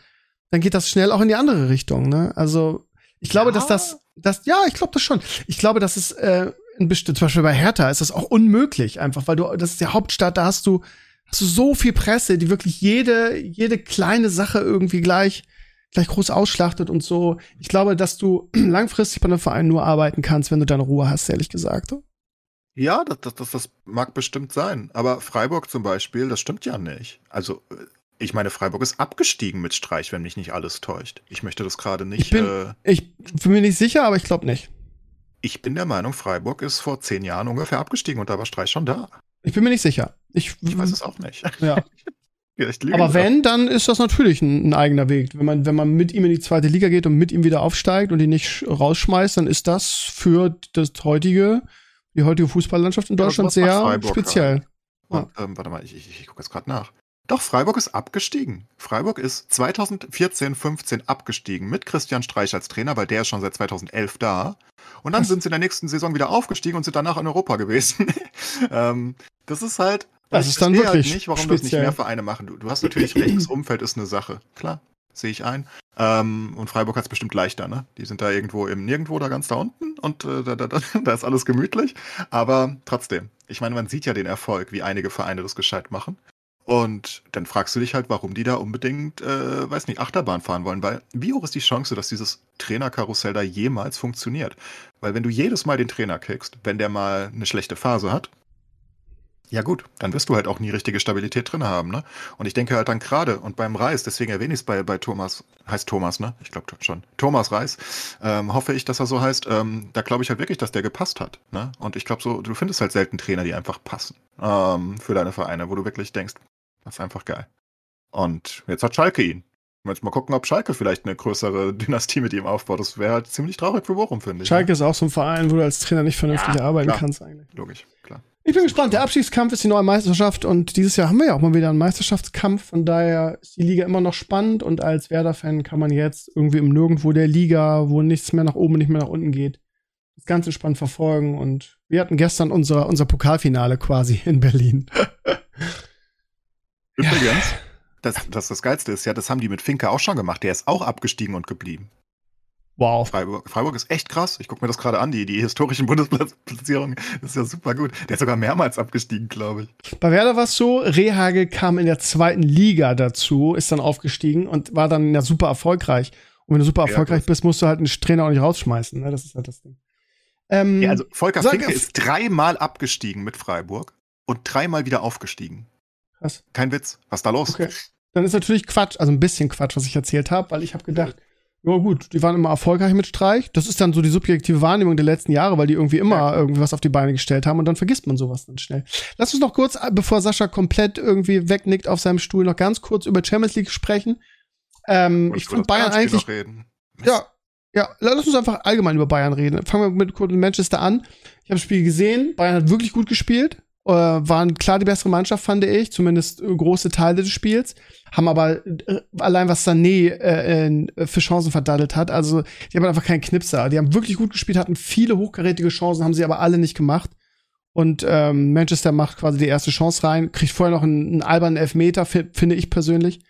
dann geht das schnell auch in die andere Richtung. Ne? Also ich glaube, ja. dass das, das, ja, ich glaube das schon. Ich glaube, dass es äh, zum Beispiel bei Hertha ist das auch unmöglich, einfach, weil du, das ist der Hauptstadt, da hast du, hast du so viel Presse, die wirklich jede, jede kleine Sache irgendwie gleich, gleich groß ausschlachtet und so. Ich glaube, dass du langfristig bei einem Verein nur arbeiten kannst, wenn du deine Ruhe hast, ehrlich gesagt. Ja, das, das, das, das mag bestimmt sein. Aber Freiburg zum Beispiel, das stimmt ja nicht. Also, ich meine, Freiburg ist abgestiegen mit Streich, wenn mich nicht alles täuscht. Ich möchte das gerade nicht. Ich bin, äh, ich bin mir nicht sicher, aber ich glaube nicht. Ich bin der Meinung, Freiburg ist vor zehn Jahren ungefähr abgestiegen und da war Streich schon da. Ich bin mir nicht sicher. Ich, ich weiß es auch nicht. Ja. Aber wenn, dann ist das natürlich ein, ein, eigener Weg. Wenn man, wenn man mit ihm in die zweite Liga geht und mit ihm wieder aufsteigt und ihn nicht rausschmeißt, dann ist das für das heutige, die heutige Fußballlandschaft in Deutschland ja, sehr speziell. Und, ähm, warte mal, ich, ich, ich gucke jetzt gerade nach. Doch, Freiburg ist abgestiegen. Freiburg ist 2014, 15 abgestiegen mit Christian Streich als Trainer, weil der ist schon seit 2011 da. Und dann sind sie in der nächsten Saison wieder aufgestiegen und sind danach in Europa gewesen. ähm, das ist halt. Das ist dann halt wirklich halt nicht, warum speziell. das nicht mehr Vereine machen. Du, du hast natürlich recht, das Umfeld ist eine Sache. Klar, sehe ich ein. Ähm, und Freiburg hat es bestimmt leichter, ne? Die sind da irgendwo im Nirgendwo da ganz da unten und äh, da, da, da, da ist alles gemütlich. Aber trotzdem, ich meine, man sieht ja den Erfolg, wie einige Vereine das gescheit machen. Und dann fragst du dich halt, warum die da unbedingt, äh, weiß nicht, Achterbahn fahren wollen. Weil wie hoch ist die Chance, dass dieses Trainerkarussell da jemals funktioniert? Weil wenn du jedes Mal den Trainer kickst, wenn der mal eine schlechte Phase hat, ja gut, dann wirst du halt auch nie richtige Stabilität drin haben, ne? Und ich denke halt dann gerade, und beim Reis, deswegen erwähne ich es bei, bei Thomas, heißt Thomas, ne? Ich glaube schon. Thomas Reis, ähm, hoffe ich, dass er so heißt. Ähm, da glaube ich halt wirklich, dass der gepasst hat, ne? Und ich glaube so, du findest halt selten Trainer, die einfach passen ähm, für deine Vereine, wo du wirklich denkst, das ist einfach geil. Und jetzt hat Schalke ihn. Jetzt mal gucken, ob Schalke vielleicht eine größere Dynastie mit ihm aufbaut. Das wäre halt ziemlich traurig für Bochum, finde ich. Schalke ne? ist auch so ein Verein, wo du als Trainer nicht vernünftig ja, arbeiten klar. kannst eigentlich. Logisch, klar. Ich bin gespannt. Der Abstiegskampf ist die neue Meisterschaft und dieses Jahr haben wir ja auch mal wieder einen Meisterschaftskampf. Von daher ist die Liga immer noch spannend und als Werder-Fan kann man jetzt irgendwie im Nirgendwo der Liga, wo nichts mehr nach oben, nicht mehr nach unten geht, das Ganze spannend verfolgen. Und wir hatten gestern unser, unser Pokalfinale quasi in Berlin. Übrigens, ja. das, das das Geilste ist ja, das haben die mit Finke auch schon gemacht. Der ist auch abgestiegen und geblieben. Wow. Freiburg, Freiburg ist echt krass. Ich gucke mir das gerade an, die, die historischen Bundesplatzierungen. Das ist ja super gut. Der ist sogar mehrmals abgestiegen, glaube ich. Bei Werder war es so, Rehagel kam in der zweiten Liga dazu, ist dann aufgestiegen und war dann ja super erfolgreich. Und wenn du super erfolgreich ja, bist, musst du halt einen Trainer auch nicht rausschmeißen. Ne? Das ist halt das Ding. Ähm, ja, also Volker Finke ist dreimal abgestiegen mit Freiburg und dreimal wieder aufgestiegen. Krass. Kein Witz. Was ist da los? Okay. Dann ist natürlich Quatsch, also ein bisschen Quatsch, was ich erzählt habe, weil ich habe gedacht, ja gut, die waren immer erfolgreich mit Streich. Das ist dann so die subjektive Wahrnehmung der letzten Jahre, weil die irgendwie immer ja, irgendwie was auf die Beine gestellt haben und dann vergisst man sowas dann schnell. Lass uns noch kurz, bevor Sascha komplett irgendwie wegnickt auf seinem Stuhl, noch ganz kurz über Champions League sprechen. Ähm, ich fand Bayern eigentlich. Ja, Ja, lass uns einfach allgemein über Bayern reden. Fangen wir mit Manchester an. Ich habe das Spiel gesehen. Bayern hat wirklich gut gespielt. Äh, waren klar die bessere Mannschaft, fand ich. Zumindest äh, große Teile des Spiels. Haben aber äh, allein was Sané äh, äh, für Chancen verdattelt hat. Also, die haben einfach keinen Knipser. Die haben wirklich gut gespielt, hatten viele hochkarätige Chancen, haben sie aber alle nicht gemacht. Und ähm, Manchester macht quasi die erste Chance rein, kriegt vorher noch einen, einen albernen Elfmeter, finde ich persönlich.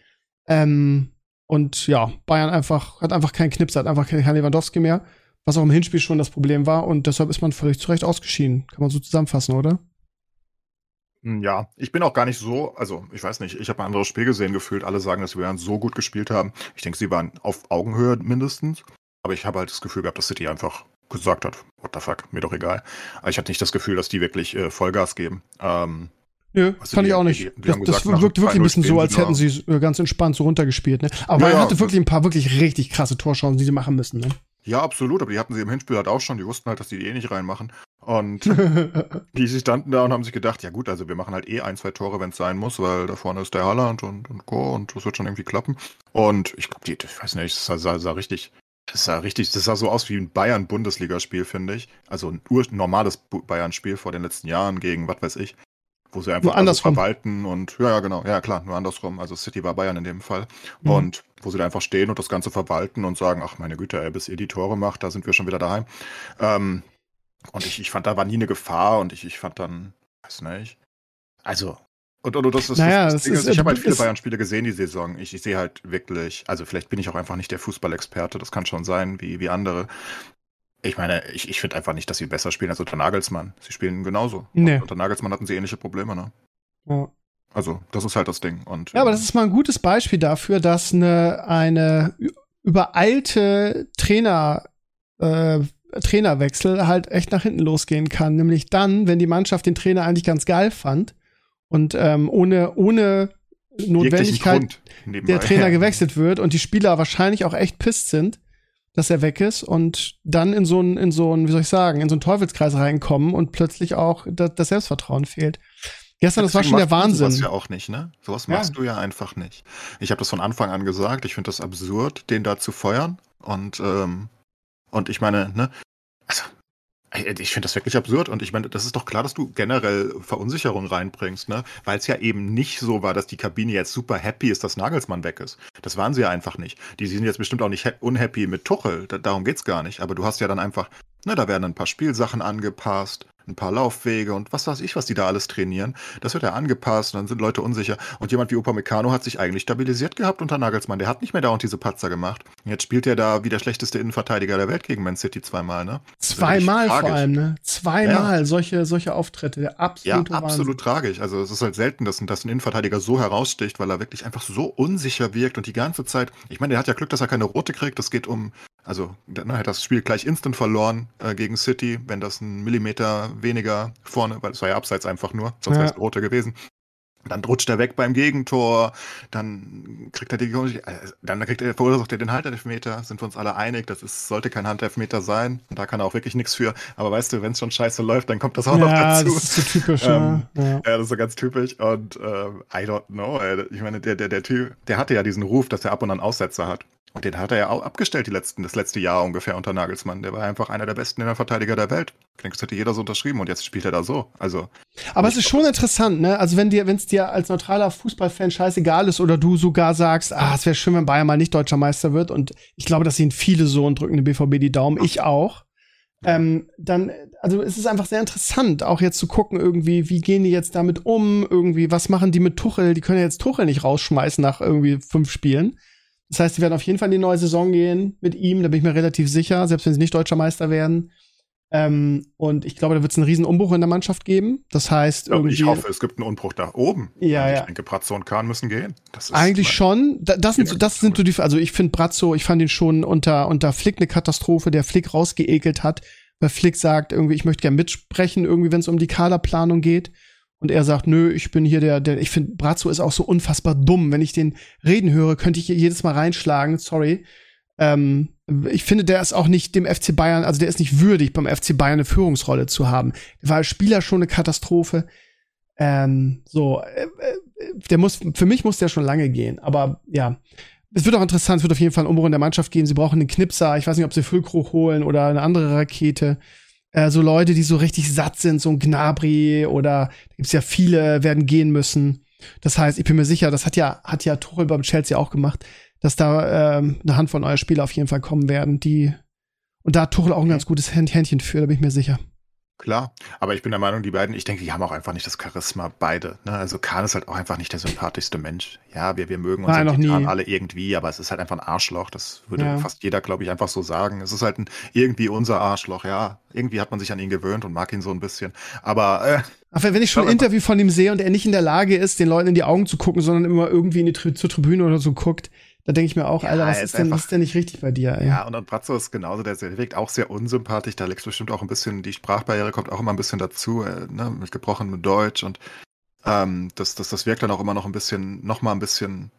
Ähm, und ja, Bayern einfach, hat einfach keinen Knips, hat einfach keinen Lewandowski mehr, was auch im Hinspiel schon das Problem war. Und deshalb ist man völlig zu Recht ausgeschieden. Kann man so zusammenfassen, oder? Hm, ja, ich bin auch gar nicht so, also ich weiß nicht, ich habe ein anderes Spiel gesehen gefühlt. Alle sagen, dass die Bayern so gut gespielt haben. Ich denke, sie waren auf Augenhöhe mindestens. Aber ich habe halt das Gefühl gehabt, dass City einfach gesagt hat, what the fuck, mir doch egal. Aber ich hatte nicht das Gefühl, dass die wirklich äh, Vollgas geben. Ähm, Nö, also fand die, ich auch nicht. Die, die das, gesagt, das wirkt wirklich ein bisschen so, als hätten sie ganz entspannt so runtergespielt. Ne? Aber ja, er hatte wirklich ein paar wirklich richtig krasse Torchancen, die sie machen müssen. Ne? Ja, absolut, aber die hatten sie im Hinspiel halt auch schon. Die wussten halt, dass die die eh nicht reinmachen. Und die standen da und haben sich gedacht, ja gut, also wir machen halt eh ein, zwei Tore, wenn es sein muss, weil da vorne ist der Halland und, und Co. und das wird schon irgendwie klappen. Und ich glaube, die, ich weiß nicht, das sah, sah richtig, das sah richtig, das sah so aus wie ein Bayern-Bundesligaspiel, finde ich. Also ein normales Bayern-Spiel vor den letzten Jahren gegen, was weiß ich. Wo sie einfach also verwalten und, ja, ja, genau, ja klar, nur andersrum. Also City war Bayern in dem Fall. Mhm. Und wo sie da einfach stehen und das Ganze verwalten und sagen, ach meine Güte, ey, bis ihr die Tore macht, da sind wir schon wieder daheim. Ähm, und ich, ich fand, da war nie eine Gefahr und ich, ich fand dann, weiß nicht. Also, und, und, und das ist naja, das, das Ding ist, ich habe halt viele Bayern-Spiele gesehen die Saison. Ich, ich sehe halt wirklich, also vielleicht bin ich auch einfach nicht der Fußballexperte, das kann schon sein, wie, wie andere. Ich meine, ich, ich finde einfach nicht, dass sie besser spielen als unter Nagelsmann. Sie spielen genauso. Nee. unter Nagelsmann hatten sie ähnliche Probleme, ne? Ja. Also, das ist halt das Ding. Und, ja, aber das ist mal ein gutes Beispiel dafür, dass eine, eine übereilte Trainer, äh, Trainerwechsel halt echt nach hinten losgehen kann. Nämlich dann, wenn die Mannschaft den Trainer eigentlich ganz geil fand und ähm, ohne, ohne Notwendigkeit der Trainer gewechselt wird und die Spieler wahrscheinlich auch echt pisst sind dass er weg ist und dann in so ein, in so ein, wie soll ich sagen, in so einen Teufelskreis reinkommen und plötzlich auch das, das Selbstvertrauen fehlt. Gestern, das war schon der Wahnsinn. Das ja auch nicht, ne? Sowas ja. machst du ja einfach nicht. Ich habe das von Anfang an gesagt. Ich finde das absurd, den da zu feuern. Und, ähm, und ich meine, ne? Also, ich finde das wirklich absurd und ich meine, das ist doch klar, dass du generell Verunsicherung reinbringst, ne? Weil es ja eben nicht so war, dass die Kabine jetzt super happy ist, dass Nagelsmann weg ist. Das waren sie ja einfach nicht. Die sind jetzt bestimmt auch nicht unhappy mit Tuchel, da, darum geht's gar nicht. Aber du hast ja dann einfach, ne, da werden ein paar Spielsachen angepasst, ein paar Laufwege und was weiß ich, was die da alles trainieren. Das wird ja angepasst und dann sind Leute unsicher. Und jemand wie Upamecano hat sich eigentlich stabilisiert gehabt unter Nagelsmann. Der hat nicht mehr dauernd diese Patzer gemacht. Jetzt spielt er da wie der schlechteste Innenverteidiger der Welt gegen Man City zweimal, ne? Zweimal vor allem, ne? Zweimal ja. solche, solche Auftritte. Der absolute ja, absolut Wahnsinn. tragisch. Also es ist halt selten, dass, dass ein Innenverteidiger so heraussticht, weil er wirklich einfach so unsicher wirkt und die ganze Zeit. Ich meine, der hat ja Glück, dass er keine rote kriegt. Das geht um also ne, hat das Spiel gleich instant verloren äh, gegen City, wenn das ein Millimeter weniger vorne, weil es war ja abseits einfach nur, sonst ja. wäre es rote gewesen. Dann rutscht er weg beim Gegentor, dann kriegt er die, äh, dann kriegt er, verursacht er den Handelfmeter, sind wir uns alle einig, das ist, sollte kein Handelfmeter sein, da kann er auch wirklich nichts für, aber weißt du, wenn es schon scheiße läuft, dann kommt das auch ja, noch dazu. das ist so typisch, ähm, ja. ja. das ist so ganz typisch und äh, I don't know, ey. ich meine, der, der, der Typ, der hatte ja diesen Ruf, dass er ab und an Aussetzer hat und den hat er ja auch abgestellt die letzten, das letzte Jahr ungefähr unter Nagelsmann. Der war einfach einer der besten Innenverteidiger der Welt. Ich denke, das hätte jeder so unterschrieben und jetzt spielt er da so. Also. Aber es ist schon interessant, ne? Also wenn dir, wenn es dir als neutraler Fußballfan scheißegal ist oder du sogar sagst, ah, es wäre schön, wenn Bayern mal nicht deutscher Meister wird und ich glaube, das sehen viele so und drücken dem BVB die Daumen, ich auch. Ähm, dann, also es ist einfach sehr interessant, auch jetzt zu gucken, irgendwie, wie gehen die jetzt damit um, irgendwie, was machen die mit Tuchel? Die können ja jetzt Tuchel nicht rausschmeißen nach irgendwie fünf Spielen. Das heißt, sie werden auf jeden Fall in die neue Saison gehen mit ihm, da bin ich mir relativ sicher, selbst wenn sie nicht deutscher Meister werden. Ähm, und ich glaube, da wird es einen riesen Umbruch in der Mannschaft geben. Das heißt, ja, irgendwie. Ich hoffe, es gibt einen Umbruch da oben. Ja, und ich ja. denke, Brazzo und Kahn müssen gehen. Eigentlich schon. das sind, so, das sind so die, also ich finde Brazzo, ich fand ihn schon unter, unter Flick eine Katastrophe, der Flick rausgeekelt hat, weil Flick sagt, irgendwie, ich möchte gerne mitsprechen, irgendwie, wenn es um die Kaderplanung geht. Und er sagt, nö, ich bin hier der, der, ich finde, Brazzo ist auch so unfassbar dumm. Wenn ich den reden höre, könnte ich jedes Mal reinschlagen, sorry. Ähm, ich finde, der ist auch nicht dem FC Bayern, also der ist nicht würdig, beim FC Bayern eine Führungsrolle zu haben. Der war als Spieler schon eine Katastrophe. Ähm, so, äh, äh, der muss, für mich muss der schon lange gehen. Aber ja, es wird auch interessant, es wird auf jeden Fall ein Umbruch in der Mannschaft geben. Sie brauchen einen Knipser, ich weiß nicht, ob sie Füllkrug holen oder eine andere Rakete. Äh, so Leute, die so richtig satt sind, so ein Gnabry oder da gibt's ja viele, werden gehen müssen. Das heißt, ich bin mir sicher, das hat ja, hat ja Tuchel beim Chelsea auch gemacht, dass da ähm, eine Handvoll neuer Spieler auf jeden Fall kommen werden, die und da hat Tuchel auch ein ganz gutes Händchen für, da bin ich mir sicher. Klar, aber ich bin der Meinung, die beiden, ich denke, die haben auch einfach nicht das Charisma, beide. Ne? Also Kahn ist halt auch einfach nicht der sympathischste Mensch. Ja, wir, wir mögen uns Nein, alle irgendwie, aber es ist halt einfach ein Arschloch. Das würde ja. fast jeder, glaube ich, einfach so sagen. Es ist halt ein, irgendwie unser Arschloch, ja. Irgendwie hat man sich an ihn gewöhnt und mag ihn so ein bisschen. Aber äh, aber wenn ich schon ein Interview von ihm sehe und er nicht in der Lage ist, den Leuten in die Augen zu gucken, sondern immer irgendwie in die Tri zur Tribüne oder so guckt, da denke ich mir auch, ja, Alter, was ist, denn, was ist denn nicht richtig bei dir? Ey? Ja, und, und Brazzo ist genauso, der, der wirkt auch sehr unsympathisch. Da liegt bestimmt auch ein bisschen, die Sprachbarriere kommt auch immer ein bisschen dazu, äh, ne, mit gebrochenem Deutsch und ähm, das, das, das wirkt dann auch immer noch ein bisschen, noch mal ein bisschen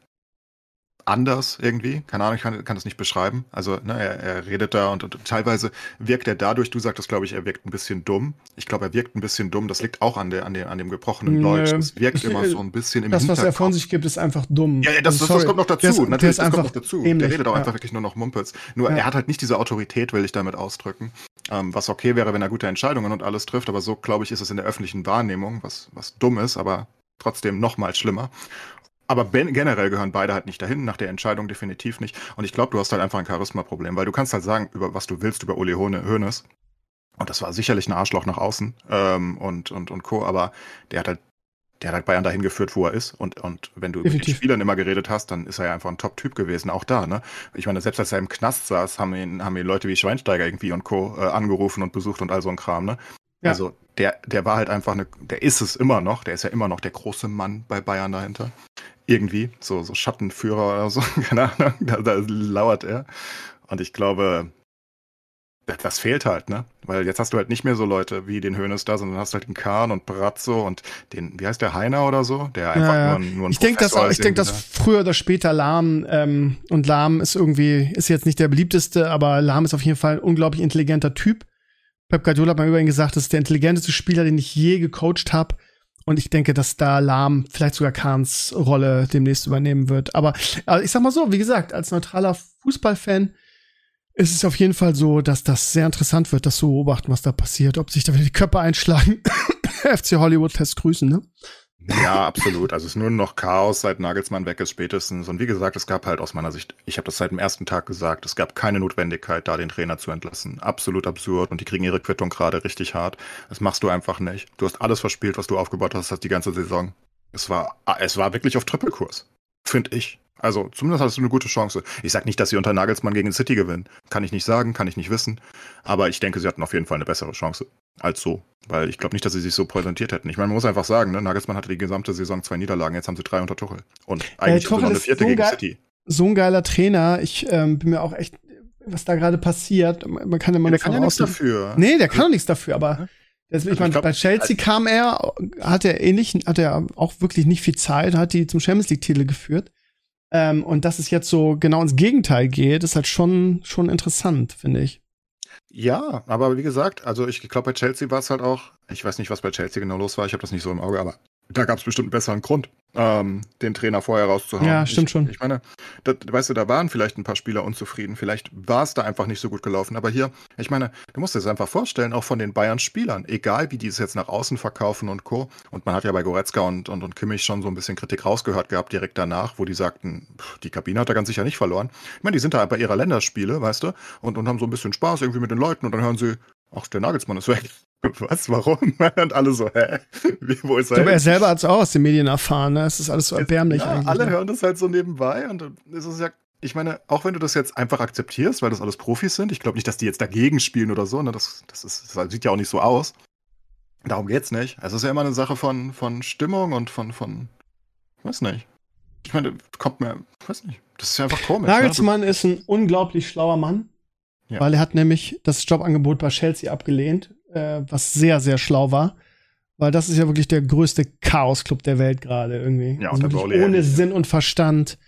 anders irgendwie. Keine Ahnung, ich kann, kann das nicht beschreiben. Also, ne, er, er redet da und, und, teilweise wirkt er dadurch, du sagtest, glaube ich, er wirkt ein bisschen dumm. Ich glaube, er wirkt ein bisschen dumm. Das liegt auch an, der, an, der, an dem gebrochenen Deutsch. Es wirkt ich, immer so ein bisschen im Das, was er von sich gibt, ist einfach dumm. Ja, ja das, also, das, das, kommt noch dazu. Der ist, Natürlich, der ist das kommt noch dazu. Ähnlich, der redet auch ja. einfach wirklich nur noch Mumpels. Nur, ja. er hat halt nicht diese Autorität, will ich damit ausdrücken. Ähm, was okay wäre, wenn er gute Entscheidungen und alles trifft. Aber so, glaube ich, ist es in der öffentlichen Wahrnehmung, was, was dumm ist, aber trotzdem noch mal schlimmer. Aber generell gehören beide halt nicht dahin, nach der Entscheidung definitiv nicht. Und ich glaube, du hast halt einfach ein Charisma-Problem, weil du kannst halt sagen, über was du willst über Uli Hoeneß. Und das war sicherlich ein Arschloch nach außen ähm, und, und, und Co., aber der hat halt der hat halt Bayern dahin geführt, wo er ist. Und, und wenn du Definitiv. mit den Spielern immer geredet hast, dann ist er ja einfach ein Top-Typ gewesen, auch da, ne? Ich meine, selbst als er im Knast saß, haben ihn, haben ihn Leute wie Schweinsteiger irgendwie und Co. Äh, angerufen und besucht und all so ein Kram, ne? Ja. Also der, der war halt einfach eine, der ist es immer noch, der ist ja immer noch der große Mann bei Bayern dahinter. Irgendwie, so, so Schattenführer oder so, keine Ahnung, da, da lauert er. Und ich glaube, das fehlt halt, ne? Weil jetzt hast du halt nicht mehr so Leute wie den Hönes da, sondern hast halt den Kahn und Brazzo und den, wie heißt der, Heiner oder so, der einfach ja, ja. nur, nur ein Ich denke, dass, ich denke, dass früher oder später Lahm, ähm, und Lahm ist irgendwie, ist jetzt nicht der beliebteste, aber Lahm ist auf jeden Fall ein unglaublich intelligenter Typ. Pep Guardiola hat mal über ihn gesagt, das ist der intelligenteste Spieler, den ich je gecoacht habe. Und ich denke, dass da Lahm vielleicht sogar Kahns Rolle demnächst übernehmen wird. Aber also ich sag mal so, wie gesagt, als neutraler Fußballfan ist es auf jeden Fall so, dass das sehr interessant wird, das zu beobachten, was da passiert. Ob sich da wieder die Köpfe einschlagen. FC Hollywood lässt grüßen, ne? Ja, absolut. Also es ist nur noch Chaos, seit Nagelsmann weg ist spätestens. Und wie gesagt, es gab halt aus meiner Sicht, ich habe das seit dem ersten Tag gesagt, es gab keine Notwendigkeit, da den Trainer zu entlassen. Absolut absurd. Und die kriegen ihre Quittung gerade richtig hart. Das machst du einfach nicht. Du hast alles verspielt, was du aufgebaut hast, hast die ganze Saison. Es war, es war wirklich auf Trippelkurs. Finde ich. Also zumindest hast du eine gute Chance. Ich sage nicht, dass sie unter Nagelsmann gegen City gewinnen. Kann ich nicht sagen, kann ich nicht wissen. Aber ich denke, sie hatten auf jeden Fall eine bessere Chance als so. Weil ich glaube nicht, dass sie sich so präsentiert hätten. Ich meine, man muss einfach sagen, ne? Nagelsmann hatte die gesamte Saison zwei Niederlagen, jetzt haben sie drei unter Tuchel. Und eigentlich äh, sogar eine vierte so gegen City. So ein geiler Trainer. Ich ähm, bin mir auch echt, was da gerade passiert. Man kann immer ja, der kann ja nichts dafür. Nee, der kann doch nichts dafür, aber. Das, ich also meine, bei Chelsea kam er, hat er ähnlich, hat er auch wirklich nicht viel Zeit, hat die zum Champions League-Titel geführt. Ähm, und dass es jetzt so genau ins Gegenteil geht, ist halt schon, schon interessant, finde ich. Ja, aber wie gesagt, also ich glaube, bei Chelsea war es halt auch, ich weiß nicht, was bei Chelsea genau los war, ich habe das nicht so im Auge, aber da gab es bestimmt einen besseren Grund ähm, den Trainer vorher rauszuhauen. Ja, stimmt ich, schon. Ich meine, das, weißt du, da waren vielleicht ein paar Spieler unzufrieden. Vielleicht war es da einfach nicht so gut gelaufen. Aber hier, ich meine, du musst dir das einfach vorstellen, auch von den Bayern-Spielern, egal wie die es jetzt nach außen verkaufen und Co. Und man hat ja bei Goretzka und, und, und Kimmich schon so ein bisschen Kritik rausgehört gehabt direkt danach, wo die sagten, pff, die Kabine hat er ganz sicher nicht verloren. Ich meine, die sind da bei ihrer Länderspiele, weißt du, und, und haben so ein bisschen Spaß irgendwie mit den Leuten und dann hören sie, ach, der Nagelsmann ist weg. Was, warum? Und alle so, hä? Wie, wo ist er? Ich glaube, er selber hat es auch aus den Medien erfahren, ne? Es ist alles so erbärmlich ja, eigentlich. Alle ne? hören das halt so nebenbei und es ist ja, ich meine, auch wenn du das jetzt einfach akzeptierst, weil das alles Profis sind, ich glaube nicht, dass die jetzt dagegen spielen oder so, ne? Das, das, ist, das sieht ja auch nicht so aus. Darum geht's nicht. Es ist ja immer eine Sache von, von Stimmung und von, von, weiß nicht. Ich meine, kommt mir, weiß nicht. Das ist ja einfach komisch. Ne? Nagelsmann ne? ist ein unglaublich schlauer Mann. Ja. Weil er hat nämlich das Jobangebot bei Chelsea abgelehnt, äh, was sehr, sehr schlau war. Weil das ist ja wirklich der größte Chaos-Club der Welt gerade irgendwie. Ja, also ohne Sinn und Verstand.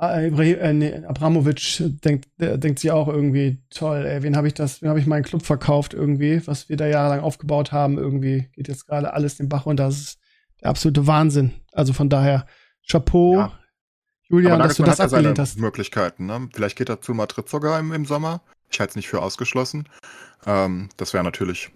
Äh, äh, nee, Abramovic denkt, denkt sich auch irgendwie, toll, ey, wen habe ich das, wen habe ich meinen Club verkauft irgendwie, was wir da jahrelang aufgebaut haben, irgendwie geht jetzt gerade alles den Bach runter. Das ist der absolute Wahnsinn. Also von daher, Chapeau, ja. Julian, dass du das abgelehnt hast. Möglichkeiten, ne? Vielleicht geht er zu Madrid sogar im, im Sommer. Ich halte es nicht für ausgeschlossen. Ähm, das wäre natürlich,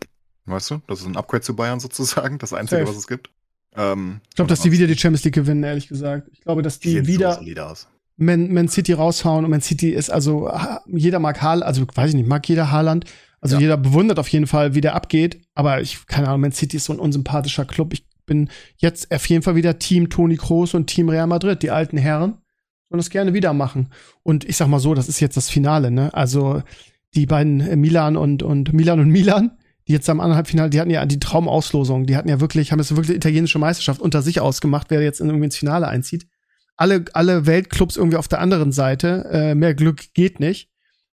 weißt du, das ist ein Upgrade zu Bayern sozusagen, das Einzige, Safe. was es gibt. Ähm, ich glaube, dass die wieder die Champions League gewinnen, ehrlich gesagt. Ich glaube, dass die, wieder so Man, Man, City raushauen und Man City ist also, jeder mag Haaland, also weiß ich nicht, mag jeder Haaland. Also ja. jeder bewundert auf jeden Fall, wie der abgeht. Aber ich, keine Ahnung, Man City ist so ein unsympathischer Club. Ich bin jetzt auf jeden Fall wieder Team Toni Kroos und Team Real Madrid, die alten Herren. Und das gerne wieder machen. Und ich sag mal so, das ist jetzt das Finale, ne? Also die beiden äh, Milan und, und Milan und Milan, die jetzt am anderen Halbfinale, die hatten ja die Traumauslosung. Die hatten ja wirklich, haben jetzt wirklich italienische Meisterschaft unter sich ausgemacht, wer jetzt irgendwie ins Finale einzieht. Alle, alle Weltclubs irgendwie auf der anderen Seite. Äh, mehr Glück geht nicht.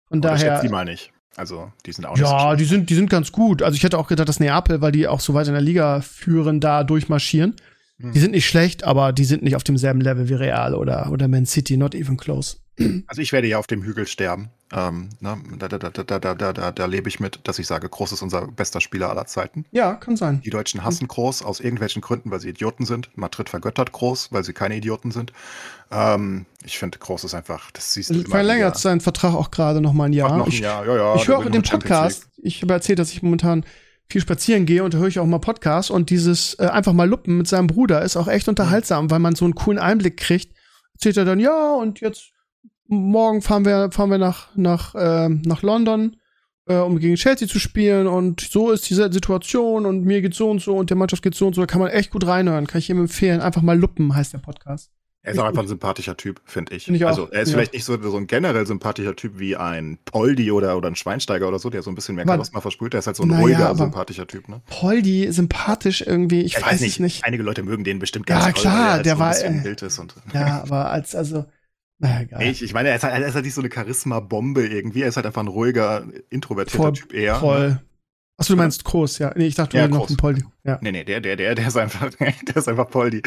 Von Oder daher. Ich die mal nicht. Also, die sind auch nicht Ja, die sind, die sind ganz gut. Also, ich hätte auch gedacht, dass Neapel, weil die auch so weit in der Liga führen, da durchmarschieren. Hm. Die sind nicht schlecht, aber die sind nicht auf demselben Level wie Real oder, oder Man City, not even close. Also ich werde ja auf dem Hügel sterben. Ähm, ne? da, da, da, da, da, da, da lebe ich mit, dass ich sage, Groß ist unser bester Spieler aller Zeiten. Ja, kann sein. Die Deutschen hassen Groß aus irgendwelchen Gründen, weil sie Idioten sind. Madrid vergöttert Groß, weil sie keine Idioten sind. Ähm, ich finde, Groß ist einfach, das siehst du Verlängert seinen Vertrag auch gerade noch mal ein Jahr. Noch ein Jahr. Ja, ja, ich höre auch den Podcast. Ich habe erzählt, dass ich momentan viel spazieren gehe und höre ich auch mal Podcasts und dieses äh, einfach mal Luppen mit seinem Bruder ist auch echt unterhaltsam, weil man so einen coolen Einblick kriegt. Erzählt er dann, ja, und jetzt morgen fahren wir, fahren wir nach, nach, äh, nach London, äh, um gegen Chelsea zu spielen und so ist diese Situation und mir geht so und so und der Mannschaft geht so und so. Da kann man echt gut reinhören. Kann ich ihm empfehlen. Einfach mal Luppen heißt der Podcast. Er ist auch einfach ein sympathischer Typ, finde ich. Find ich also er ist ja. vielleicht nicht so, so ein generell sympathischer Typ wie ein Poldi oder, oder ein Schweinsteiger oder so, der so ein bisschen mehr Charisma versprüht. Der ist halt so ein naja, ruhiger, sympathischer Typ. Ne? Poldi sympathisch irgendwie, ich, ich weiß, weiß nicht, nicht. Einige Leute mögen den bestimmt ganz Ja klar, toll, der, der war. Ein Bild ist und ja, aber als also naja, egal. Ich, ich meine, er ist, halt, er ist halt nicht so eine Charisma-Bombe irgendwie. Er ist halt einfach ein ruhiger, introvertierter voll, Typ eher. Voll. Achso, du meinst Groß, ja. Nee, ich dachte, du ja, noch ein Poldi. Ja. Nee, nee, der, der, der, der ist einfach, der ist einfach Poldi.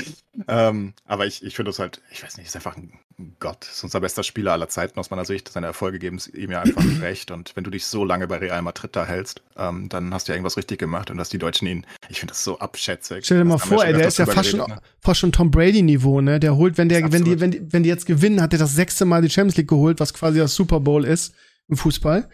Ähm, aber ich, ich finde das halt, ich weiß nicht, ist einfach ein Gott. Ist unser bester Spieler aller Zeiten aus meiner Sicht. Seine Erfolge geben ihm ja einfach recht. Und wenn du dich so lange bei Real Madrid da hältst, ähm, dann hast du ja irgendwas richtig gemacht und dass die Deutschen ihn, ich finde das so abschätzig. Stell dir mal vor, ey, der ist ja fast schon, ne? fast schon Tom Brady-Niveau, ne? Der holt, wenn der, wenn die, wenn die, wenn die jetzt gewinnen, hat er das sechste Mal die Champions League geholt, was quasi das Super Bowl ist im Fußball.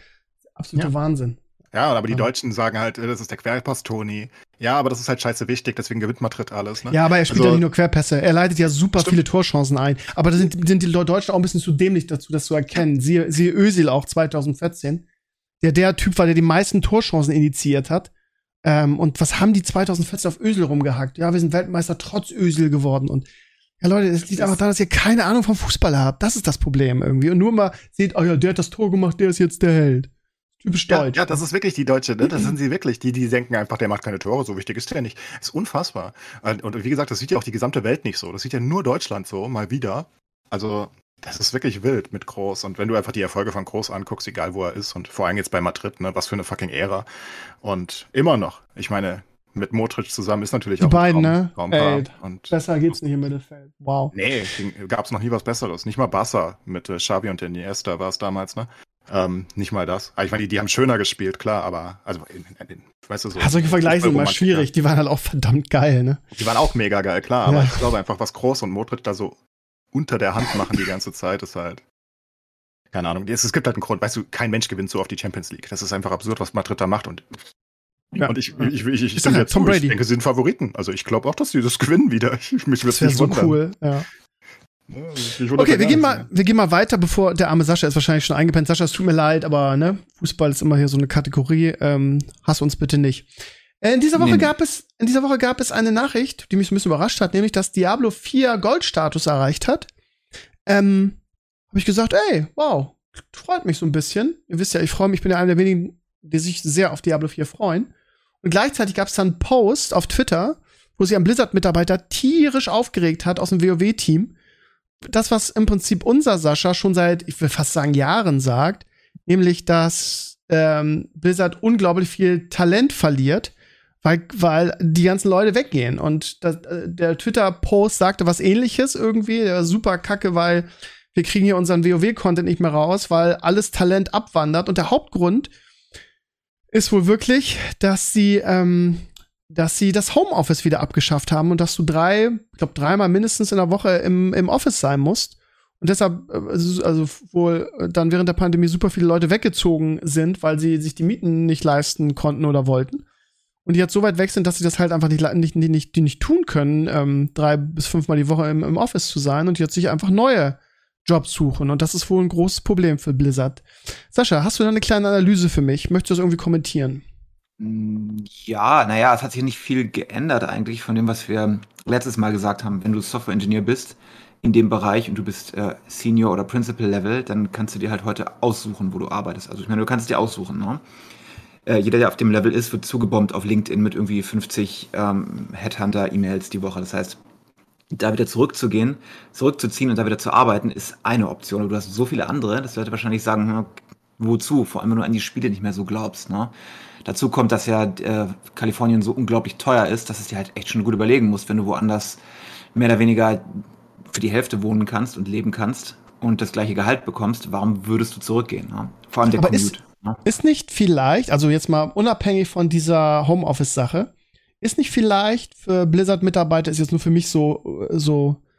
Absoluter ja. Wahnsinn. Ja, aber die Deutschen sagen halt, äh, das ist der Querpass Toni. Ja, aber das ist halt scheiße wichtig, deswegen gewinnt Madrid alles. Ne? Ja, aber er spielt also, ja nicht nur Querpässe. Er leitet ja super stimmt. viele Torchancen ein. Aber da sind, sind die Deutschen auch ein bisschen zu dämlich dazu, das zu erkennen. Siehe, siehe Özil auch 2014, der der Typ war, der die meisten Torchancen initiiert hat. Ähm, und was haben die 2014 auf Özil rumgehackt? Ja, wir sind Weltmeister trotz Özil geworden. Und ja, Leute, es liegt einfach daran, dass ihr keine Ahnung vom Fußball habt. Das ist das Problem irgendwie. Und nur mal seht, oh ja, der hat das Tor gemacht, der ist jetzt der Held. Typisch deutsch. Ja, ja, das ist wirklich die Deutsche, ne? Das sind sie wirklich. Die, die denken einfach, der macht keine Tore, so wichtig ist der nicht. Das ist unfassbar. Und wie gesagt, das sieht ja auch die gesamte Welt nicht so. Das sieht ja nur Deutschland so, mal wieder. Also, das ist wirklich wild mit Groß. Und wenn du einfach die Erfolge von Groß anguckst, egal wo er ist, und vor allem jetzt bei Madrid, ne, was für eine fucking Ära. Und immer noch. Ich meine, mit Modric zusammen ist natürlich die auch beiden, ein Traum, ne? Ey, und besser geht's nicht im Mittelfeld. Wow. Nee, gab's noch nie was Besseres. Nicht mal Barca mit äh, Xavi und Iniesta war es damals, ne? Ähm, nicht mal das. Aber ich meine, die, die, haben schöner gespielt, klar, aber also in, in, weißt du so. Ja, solche Vergleiche sind immer schwierig, die waren halt auch verdammt geil, ne? Die waren auch mega geil, klar, aber ich glaube einfach, was Groß und Modric da so unter der Hand machen die ganze Zeit, ist halt. Keine Ahnung. Es, es gibt halt einen Grund, weißt du, kein Mensch gewinnt so auf die Champions League. Das ist einfach absurd, was Madrid da macht und ja. Und ich, ich, ich, ich, ich, Tom zu, ich denke, sie sind Favoriten. Also ich glaube auch, dass sie das gewinnen wieder. Ich, mich das wäre so wundern. cool, ja. Okay, wir gehen, mal, wir gehen mal weiter, bevor der arme Sascha ist wahrscheinlich schon eingepennt. Sascha, es tut mir leid, aber ne, Fußball ist immer hier so eine Kategorie. Ähm, hass uns bitte nicht. In dieser Woche nee. gab es, in dieser Woche gab es eine Nachricht, die mich ein bisschen überrascht hat, nämlich, dass Diablo 4 Goldstatus erreicht hat. Ähm, habe ich gesagt, ey, wow, freut mich so ein bisschen. Ihr wisst ja, ich freue mich, ich bin ja einer der wenigen, die sich sehr auf Diablo 4 freuen. Und gleichzeitig gab es dann einen Post auf Twitter, wo sich ein Blizzard-Mitarbeiter tierisch aufgeregt hat aus dem WoW-Team, das, was im Prinzip unser Sascha schon seit, ich will fast sagen, Jahren sagt, nämlich, dass ähm, Blizzard unglaublich viel Talent verliert, weil, weil die ganzen Leute weggehen. Und das, äh, der Twitter-Post sagte was ähnliches irgendwie, der war super kacke, weil wir kriegen hier unseren WoW-Content nicht mehr raus, weil alles Talent abwandert. Und der Hauptgrund ist wohl wirklich, dass sie ähm, dass sie das Homeoffice wieder abgeschafft haben und dass du drei, ich glaube dreimal mindestens in der Woche im, im Office sein musst. Und deshalb, äh, also wohl dann während der Pandemie super viele Leute weggezogen sind, weil sie sich die Mieten nicht leisten konnten oder wollten. Und die jetzt so weit weg sind, dass sie das halt einfach nicht, nicht, nicht, die nicht tun können, ähm, drei bis fünfmal die Woche im, im Office zu sein und jetzt sich einfach neue Jobs suchen. Und das ist wohl ein großes Problem für Blizzard. Sascha, hast du da eine kleine Analyse für mich? Möchtest du das irgendwie kommentieren? Ja, naja, es hat sich nicht viel geändert eigentlich von dem, was wir letztes Mal gesagt haben. Wenn du Software-Engineer bist in dem Bereich und du bist äh, Senior oder Principal Level, dann kannst du dir halt heute aussuchen, wo du arbeitest. Also ich meine, du kannst es dir aussuchen. Ne? Äh, jeder, der auf dem Level ist, wird zugebombt auf LinkedIn mit irgendwie 50 ähm, Headhunter-E-Mails die Woche. Das heißt, da wieder zurückzugehen, zurückzuziehen und da wieder zu arbeiten, ist eine Option. Aber du hast so viele andere, dass Leute wahrscheinlich sagen, hm, wozu? Vor allem, wenn du an die Spiele nicht mehr so glaubst. Ne? Dazu kommt, dass ja äh, Kalifornien so unglaublich teuer ist, dass es dir halt echt schon gut überlegen musst, wenn du woanders mehr oder weniger für die Hälfte wohnen kannst und leben kannst und das gleiche Gehalt bekommst, warum würdest du zurückgehen? Ne? Vor allem der Aber Commute. Ist, ne? ist nicht vielleicht, also jetzt mal unabhängig von dieser Homeoffice-Sache, ist nicht vielleicht für Blizzard-Mitarbeiter, ist jetzt nur für mich so, so äh,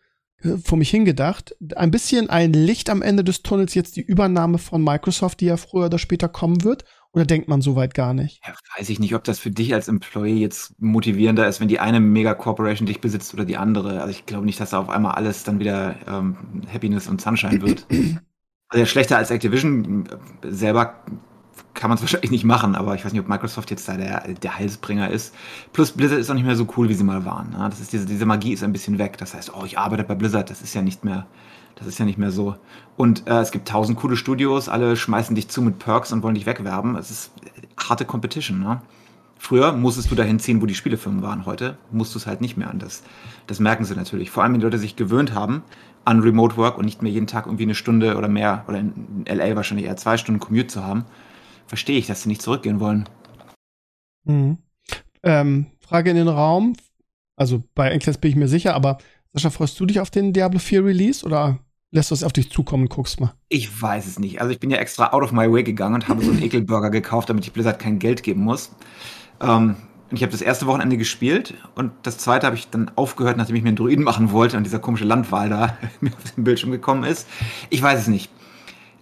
vor mich hingedacht, ein bisschen ein Licht am Ende des Tunnels jetzt die Übernahme von Microsoft, die ja früher oder später kommen wird? Oder denkt man soweit gar nicht? Ja, weiß ich nicht, ob das für dich als Employee jetzt motivierender ist, wenn die eine Mega-Corporation dich besitzt oder die andere. Also ich glaube nicht, dass da auf einmal alles dann wieder ähm, Happiness und Sunshine wird. also schlechter als Activision selber kann man es wahrscheinlich nicht machen, aber ich weiß nicht, ob Microsoft jetzt da der, der Heilsbringer ist. Plus Blizzard ist auch nicht mehr so cool, wie sie mal waren. Ne? Das ist diese, diese Magie ist ein bisschen weg. Das heißt, oh, ich arbeite bei Blizzard, das ist ja nicht mehr, das ist ja nicht mehr so. Und äh, es gibt tausend coole Studios, alle schmeißen dich zu mit Perks und wollen dich wegwerben. Es ist harte Competition, ne? Früher musstest du dahin ziehen, wo die Spielefirmen waren. Heute musst du es halt nicht mehr. Und das, das merken sie natürlich. Vor allem, wenn die Leute sich gewöhnt haben an Remote Work und nicht mehr jeden Tag irgendwie eine Stunde oder mehr, oder in LA wahrscheinlich eher zwei Stunden Commute zu haben, verstehe ich, dass sie nicht zurückgehen wollen. Mhm. Ähm, Frage in den Raum. Also bei Enclaves bin ich mir sicher, aber Sascha, freust du dich auf den Diablo 4 Release oder lässt du es auf dich zukommen und guckst mal? Ich weiß es nicht. Also ich bin ja extra out of my way gegangen und habe so einen Ekelburger gekauft, damit ich Blizzard kein Geld geben muss. Ähm, und ich habe das erste Wochenende gespielt und das zweite habe ich dann aufgehört, nachdem ich mir einen Druiden machen wollte und dieser komische Landwahl da mir auf den Bildschirm gekommen ist. Ich weiß es nicht.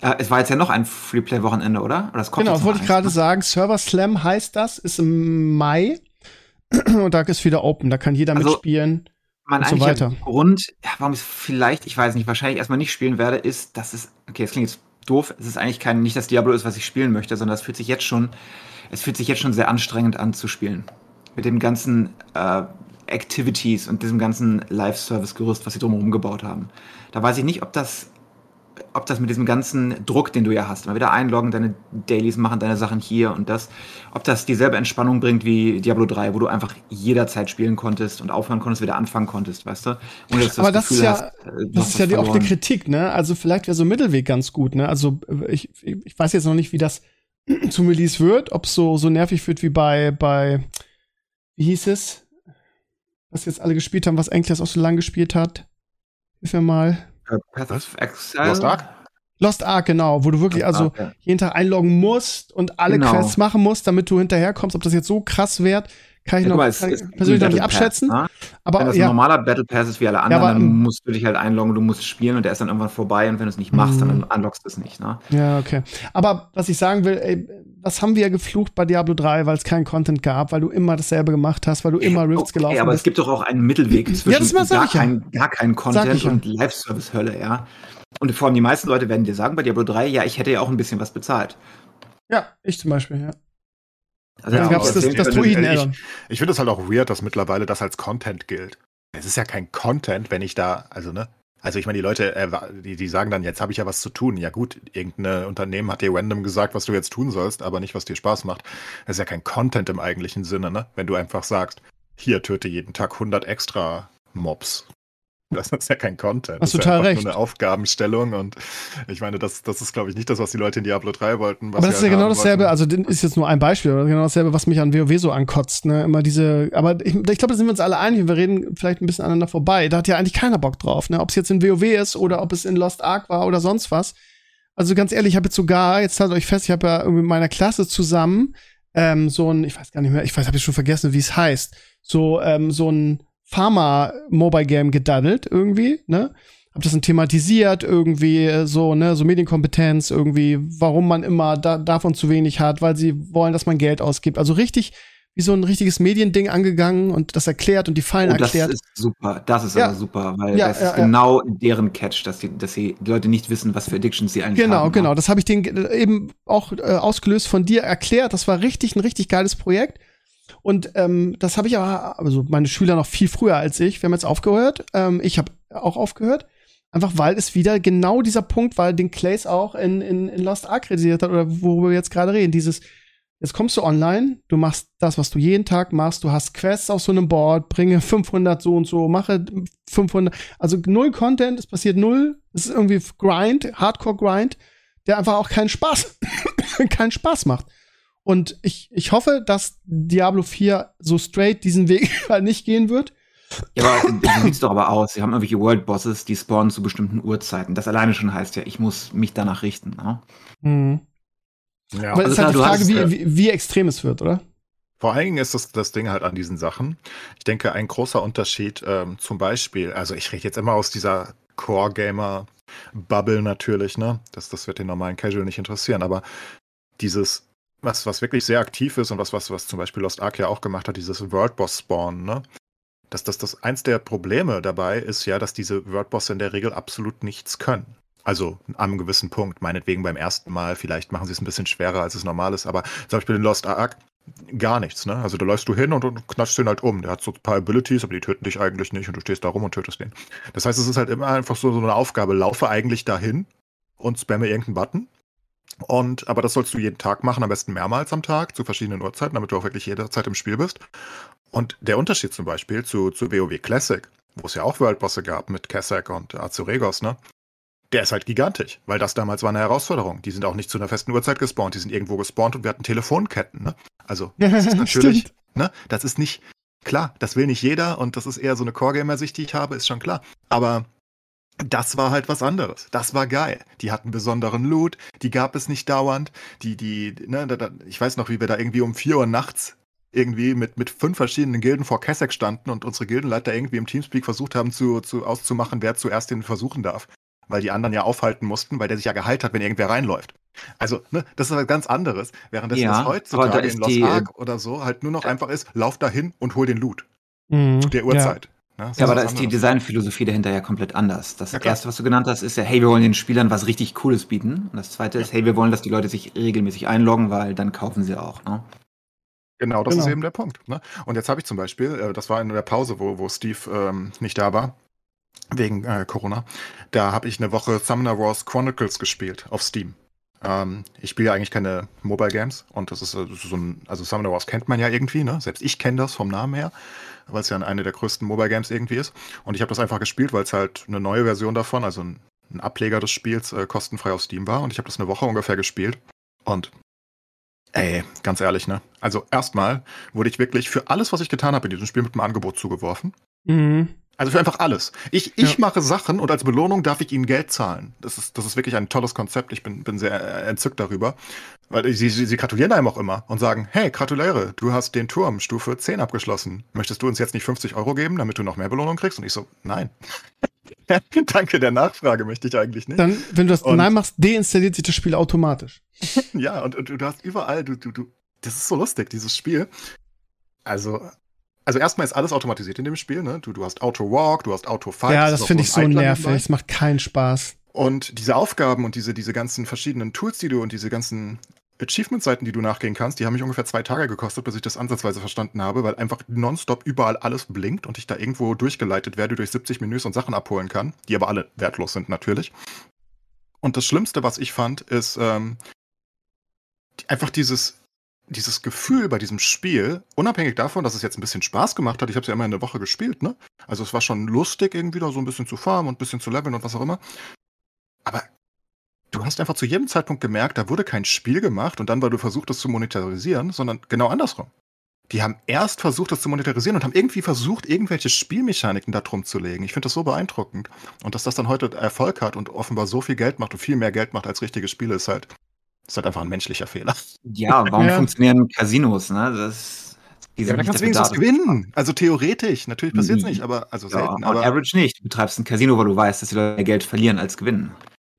Äh, es war jetzt ja noch ein Freeplay-Wochenende, oder? oder genau, das wollte ich gerade ne? sagen. Server Slam heißt das, ist im Mai und da ist wieder Open, da kann jeder also, mitspielen mein und so weiter. Grund, warum ich es vielleicht, ich weiß nicht, wahrscheinlich erstmal nicht spielen werde, ist, dass es, okay, das klingt jetzt doof, es ist eigentlich kein, nicht das Diablo ist, was ich spielen möchte, sondern es fühlt sich jetzt schon, es fühlt sich jetzt schon sehr anstrengend an zu spielen. Mit den ganzen äh, Activities und diesem ganzen Live-Service-Gerüst, was sie drumherum gebaut haben. Da weiß ich nicht, ob das ob das mit diesem ganzen Druck, den du ja hast, mal wieder einloggen, deine Dailies machen, deine Sachen hier und das, ob das dieselbe Entspannung bringt wie Diablo 3, wo du einfach jederzeit spielen konntest und aufhören konntest, wieder anfangen konntest, weißt du? Ohne, dass du Aber das, das ist ja, hast, äh, das ist ja die, auch eine Kritik, ne? Also vielleicht wäre so ein Mittelweg ganz gut, ne? Also ich, ich weiß jetzt noch nicht, wie das zum Release wird, ob es so, so nervig wird wie bei, bei, wie hieß es? Was jetzt alle gespielt haben, was Enkles auch so lange gespielt hat. Hilf mir mal. Äh, Path of Exile? Lost Ark? Lost Ark, genau, wo du wirklich Lost also Ark, ja. jeden Tag einloggen musst und alle genau. Quests machen musst, damit du hinterherkommst. Ob das jetzt so krass wird, kann ich ja, noch mal, kann ich persönlich noch nicht abschätzen. Pass, ne? aber wenn das ja. ein normaler Battle Pass ist wie alle anderen, ja, aber, dann musst du dich halt einloggen, du musst spielen und der ist dann irgendwann vorbei und wenn du es nicht machst, dann mhm. unlockst du es nicht. Ne? Ja, okay. Aber was ich sagen will, ey, was haben wir geflucht bei Diablo 3, weil es keinen Content gab, weil du immer dasselbe gemacht hast, weil du immer Rifts okay, gelaufen bist. aber es gibt doch auch einen Mittelweg zwischen gar, kein, gar keinen Content und Live-Service-Hölle, ja. Und vor allem die meisten Leute werden dir sagen bei Diablo 3, ja, ich hätte ja auch ein bisschen was bezahlt. Ja, ich zum Beispiel, ja. Also ja, gab's das, das Druiden Ich, ich finde es halt auch weird, dass mittlerweile das als Content gilt. Es ist ja kein Content, wenn ich da, also ne, also ich meine, die Leute, äh, die, die sagen dann, jetzt habe ich ja was zu tun. Ja gut, irgendein Unternehmen hat dir random gesagt, was du jetzt tun sollst, aber nicht, was dir Spaß macht. Das ist ja kein Content im eigentlichen Sinne, ne? Wenn du einfach sagst, hier töte jeden Tag 100 extra Mobs. Das ist ja kein Content. Hast das ist total ja recht. nur eine Aufgabenstellung und ich meine, das, das ist, glaube ich, nicht das, was die Leute in Diablo 3 wollten. aber das ist ja halt genau dasselbe, wollten. also ist jetzt nur ein Beispiel, aber genau dasselbe, was mich an WoW so ankotzt, ne? Immer diese, aber ich, ich glaube, da sind wir uns alle einig, wir reden vielleicht ein bisschen aneinander vorbei. Da hat ja eigentlich keiner Bock drauf, ne? Ob es jetzt in WoW ist oder ob es in Lost Ark war oder sonst was. Also ganz ehrlich, ich habe jetzt sogar, jetzt haltet euch fest, ich habe ja mit meiner Klasse zusammen ähm, so ein, ich weiß gar nicht mehr, ich weiß, habe ich schon vergessen, wie es heißt, so ähm, so ein Pharma-Mobile-Game gedaddelt irgendwie, ne? hab das dann thematisiert, irgendwie äh, so, ne, so Medienkompetenz, irgendwie, warum man immer da, davon zu wenig hat, weil sie wollen, dass man Geld ausgibt. Also richtig wie so ein richtiges Mediending angegangen und das erklärt und die Fallen oh, das erklärt. Das ist super, das ist ja. aber super, weil ja, das ist ja, genau deren Catch, dass die, dass sie die Leute nicht wissen, was für Addictions sie eigentlich genau, haben. Genau, genau. Das habe ich denen eben auch äh, ausgelöst von dir erklärt. Das war richtig ein richtig geiles Projekt. Und ähm, das habe ich aber, also meine Schüler noch viel früher als ich. Wir haben jetzt aufgehört. Ähm, ich habe auch aufgehört. Einfach weil es wieder genau dieser Punkt war, den Clays auch in, in, in Lost Ark kritisiert hat oder worüber wir jetzt gerade reden. Dieses, Jetzt kommst du online, du machst das, was du jeden Tag machst, du hast Quests auf so einem Board, bringe 500 so und so, mache 500, also null Content, es passiert null, es ist irgendwie Grind, Hardcore Grind, der einfach auch keinen Spaß, keinen Spaß macht. Und ich, ich hoffe, dass Diablo 4 so straight diesen Weg halt nicht gehen wird. Ja, aber so sieht's doch aber aus. Sie haben irgendwelche World Bosses, die spawnen zu bestimmten Uhrzeiten. Das alleine schon heißt ja, ich muss mich danach richten. Ne? Mhm. Ja. Aber es also ist halt die Frage, hast, wie, wie, wie extrem es wird, oder? Vor allen Dingen ist das, das Ding halt an diesen Sachen. Ich denke, ein großer Unterschied ähm, zum Beispiel, also ich rede jetzt immer aus dieser Core-Gamer-Bubble natürlich, ne? Das, das wird den normalen Casual nicht interessieren, aber dieses, was, was wirklich sehr aktiv ist und was, was, was zum Beispiel Lost Ark ja auch gemacht hat, dieses World-Boss-Spawn, ne? Dass das, das eins der Probleme dabei ist ja, dass diese Wordbosse in der Regel absolut nichts können. Also einem gewissen Punkt, meinetwegen beim ersten Mal, vielleicht machen sie es ein bisschen schwerer, als es normal ist, aber zum Beispiel in Lost Ark gar nichts, ne? Also da läufst du hin und, und knatschst den halt um. Der hat so ein paar Abilities, aber die töten dich eigentlich nicht und du stehst da rum und tötest den. Das heißt, es ist halt immer einfach so, so eine Aufgabe. Laufe eigentlich dahin und spamme irgendeinen Button. Und, aber das sollst du jeden Tag machen, am besten mehrmals am Tag, zu verschiedenen Uhrzeiten, damit du auch wirklich jederzeit im Spiel bist. Und der Unterschied zum Beispiel zu, zu WoW Classic, wo es ja auch Worldbosse gab mit Kessak und Azuregos, ne? der ist halt gigantisch, weil das damals war eine Herausforderung. Die sind auch nicht zu einer festen Uhrzeit gespawnt, die sind irgendwo gespawnt und wir hatten Telefonketten. Ne? Also das ist natürlich, ne, das ist nicht klar, das will nicht jeder und das ist eher so eine Core-Gamer-Sicht, die ich habe, ist schon klar. Aber das war halt was anderes. Das war geil. Die hatten besonderen Loot, die gab es nicht dauernd. Die, die, ne, da, da, ich weiß noch, wie wir da irgendwie um vier Uhr nachts irgendwie mit, mit fünf verschiedenen Gilden vor Kesseck standen und unsere Gildenleiter irgendwie im Teamspeak versucht haben zu, zu auszumachen, wer zuerst den versuchen darf weil die anderen ja aufhalten mussten, weil der sich ja geheilt hat, wenn irgendwer reinläuft. Also, ne, das ist was ganz anderes, während das ja, heutzutage da in Los die, Ark oder so halt nur noch einfach ist, lauf dahin und hol den Loot. Mhm, zu der Uhrzeit. Ja. Ne? ja, aber da ist die Designphilosophie dahinter ja komplett anders. Das ja, erste, was du genannt hast, ist ja, hey, wir wollen den Spielern was richtig Cooles bieten. Und das zweite ist, hey, wir wollen, dass die Leute sich regelmäßig einloggen, weil dann kaufen sie auch. Ne? Genau, das genau. ist eben der Punkt. Ne? Und jetzt habe ich zum Beispiel, äh, das war in der Pause, wo, wo Steve ähm, nicht da war, wegen äh, Corona. Da habe ich eine Woche Summoner Wars Chronicles gespielt auf Steam. Ähm, ich spiele ja eigentlich keine Mobile Games und das ist äh, so ein, also Summoner Wars kennt man ja irgendwie, ne? Selbst ich kenne das vom Namen her, weil es ja eine der größten Mobile Games irgendwie ist. Und ich habe das einfach gespielt, weil es halt eine neue Version davon, also ein, ein Ableger des Spiels, äh, kostenfrei auf Steam war. Und ich habe das eine Woche ungefähr gespielt. Und Ey, ganz ehrlich, ne? Also erstmal wurde ich wirklich für alles, was ich getan habe in diesem Spiel mit einem Angebot zugeworfen. Mhm. Also für einfach alles. Ich, ich ja. mache Sachen und als Belohnung darf ich ihnen Geld zahlen. Das ist, das ist wirklich ein tolles Konzept. Ich bin, bin sehr entzückt darüber. Weil sie, sie, sie gratulieren einem auch immer und sagen, hey, gratuliere, du hast den Turm Stufe 10 abgeschlossen. Möchtest du uns jetzt nicht 50 Euro geben, damit du noch mehr Belohnung kriegst? Und ich so, nein. Danke der Nachfrage möchte ich eigentlich nicht. Dann, wenn du das und, Nein machst, deinstalliert sich das Spiel automatisch. ja, und, und, du hast überall, du, du, du, das ist so lustig, dieses Spiel. Also, also erstmal ist alles automatisiert in dem Spiel, ne? Du, du hast Auto-Walk, du hast Auto-Fight. Ja, das finde ich so nervig. Es macht keinen Spaß. Und diese Aufgaben und diese, diese ganzen verschiedenen Tools, die du und diese ganzen Achievement-Seiten, die du nachgehen kannst, die haben mich ungefähr zwei Tage gekostet, bis ich das ansatzweise verstanden habe, weil einfach nonstop überall alles blinkt und ich da irgendwo durchgeleitet werde durch 70 Menüs und Sachen abholen kann, die aber alle wertlos sind natürlich. Und das Schlimmste, was ich fand, ist ähm, einfach dieses dieses Gefühl bei diesem Spiel, unabhängig davon, dass es jetzt ein bisschen Spaß gemacht hat, ich habe es ja immer in der Woche gespielt, ne? Also es war schon lustig, irgendwie da so ein bisschen zu farmen und ein bisschen zu leveln und was auch immer. Aber du hast einfach zu jedem Zeitpunkt gemerkt, da wurde kein Spiel gemacht und dann, weil du versucht, das zu monetarisieren, sondern genau andersrum. Die haben erst versucht, das zu monetarisieren und haben irgendwie versucht, irgendwelche Spielmechaniken da drum zu legen. Ich finde das so beeindruckend. Und dass das dann heute Erfolg hat und offenbar so viel Geld macht und viel mehr Geld macht als richtige Spiele, ist halt ist halt einfach ein menschlicher Fehler. Ja, warum ja. funktionieren Casinos? Ne? Das Ja, da kannst du wenigstens gewinnen. Also theoretisch. Natürlich passiert es mhm. nicht, aber also ja, selten. Aber average nicht. Du betreibst ein Casino, weil du weißt, dass die Leute mehr Geld verlieren als gewinnen.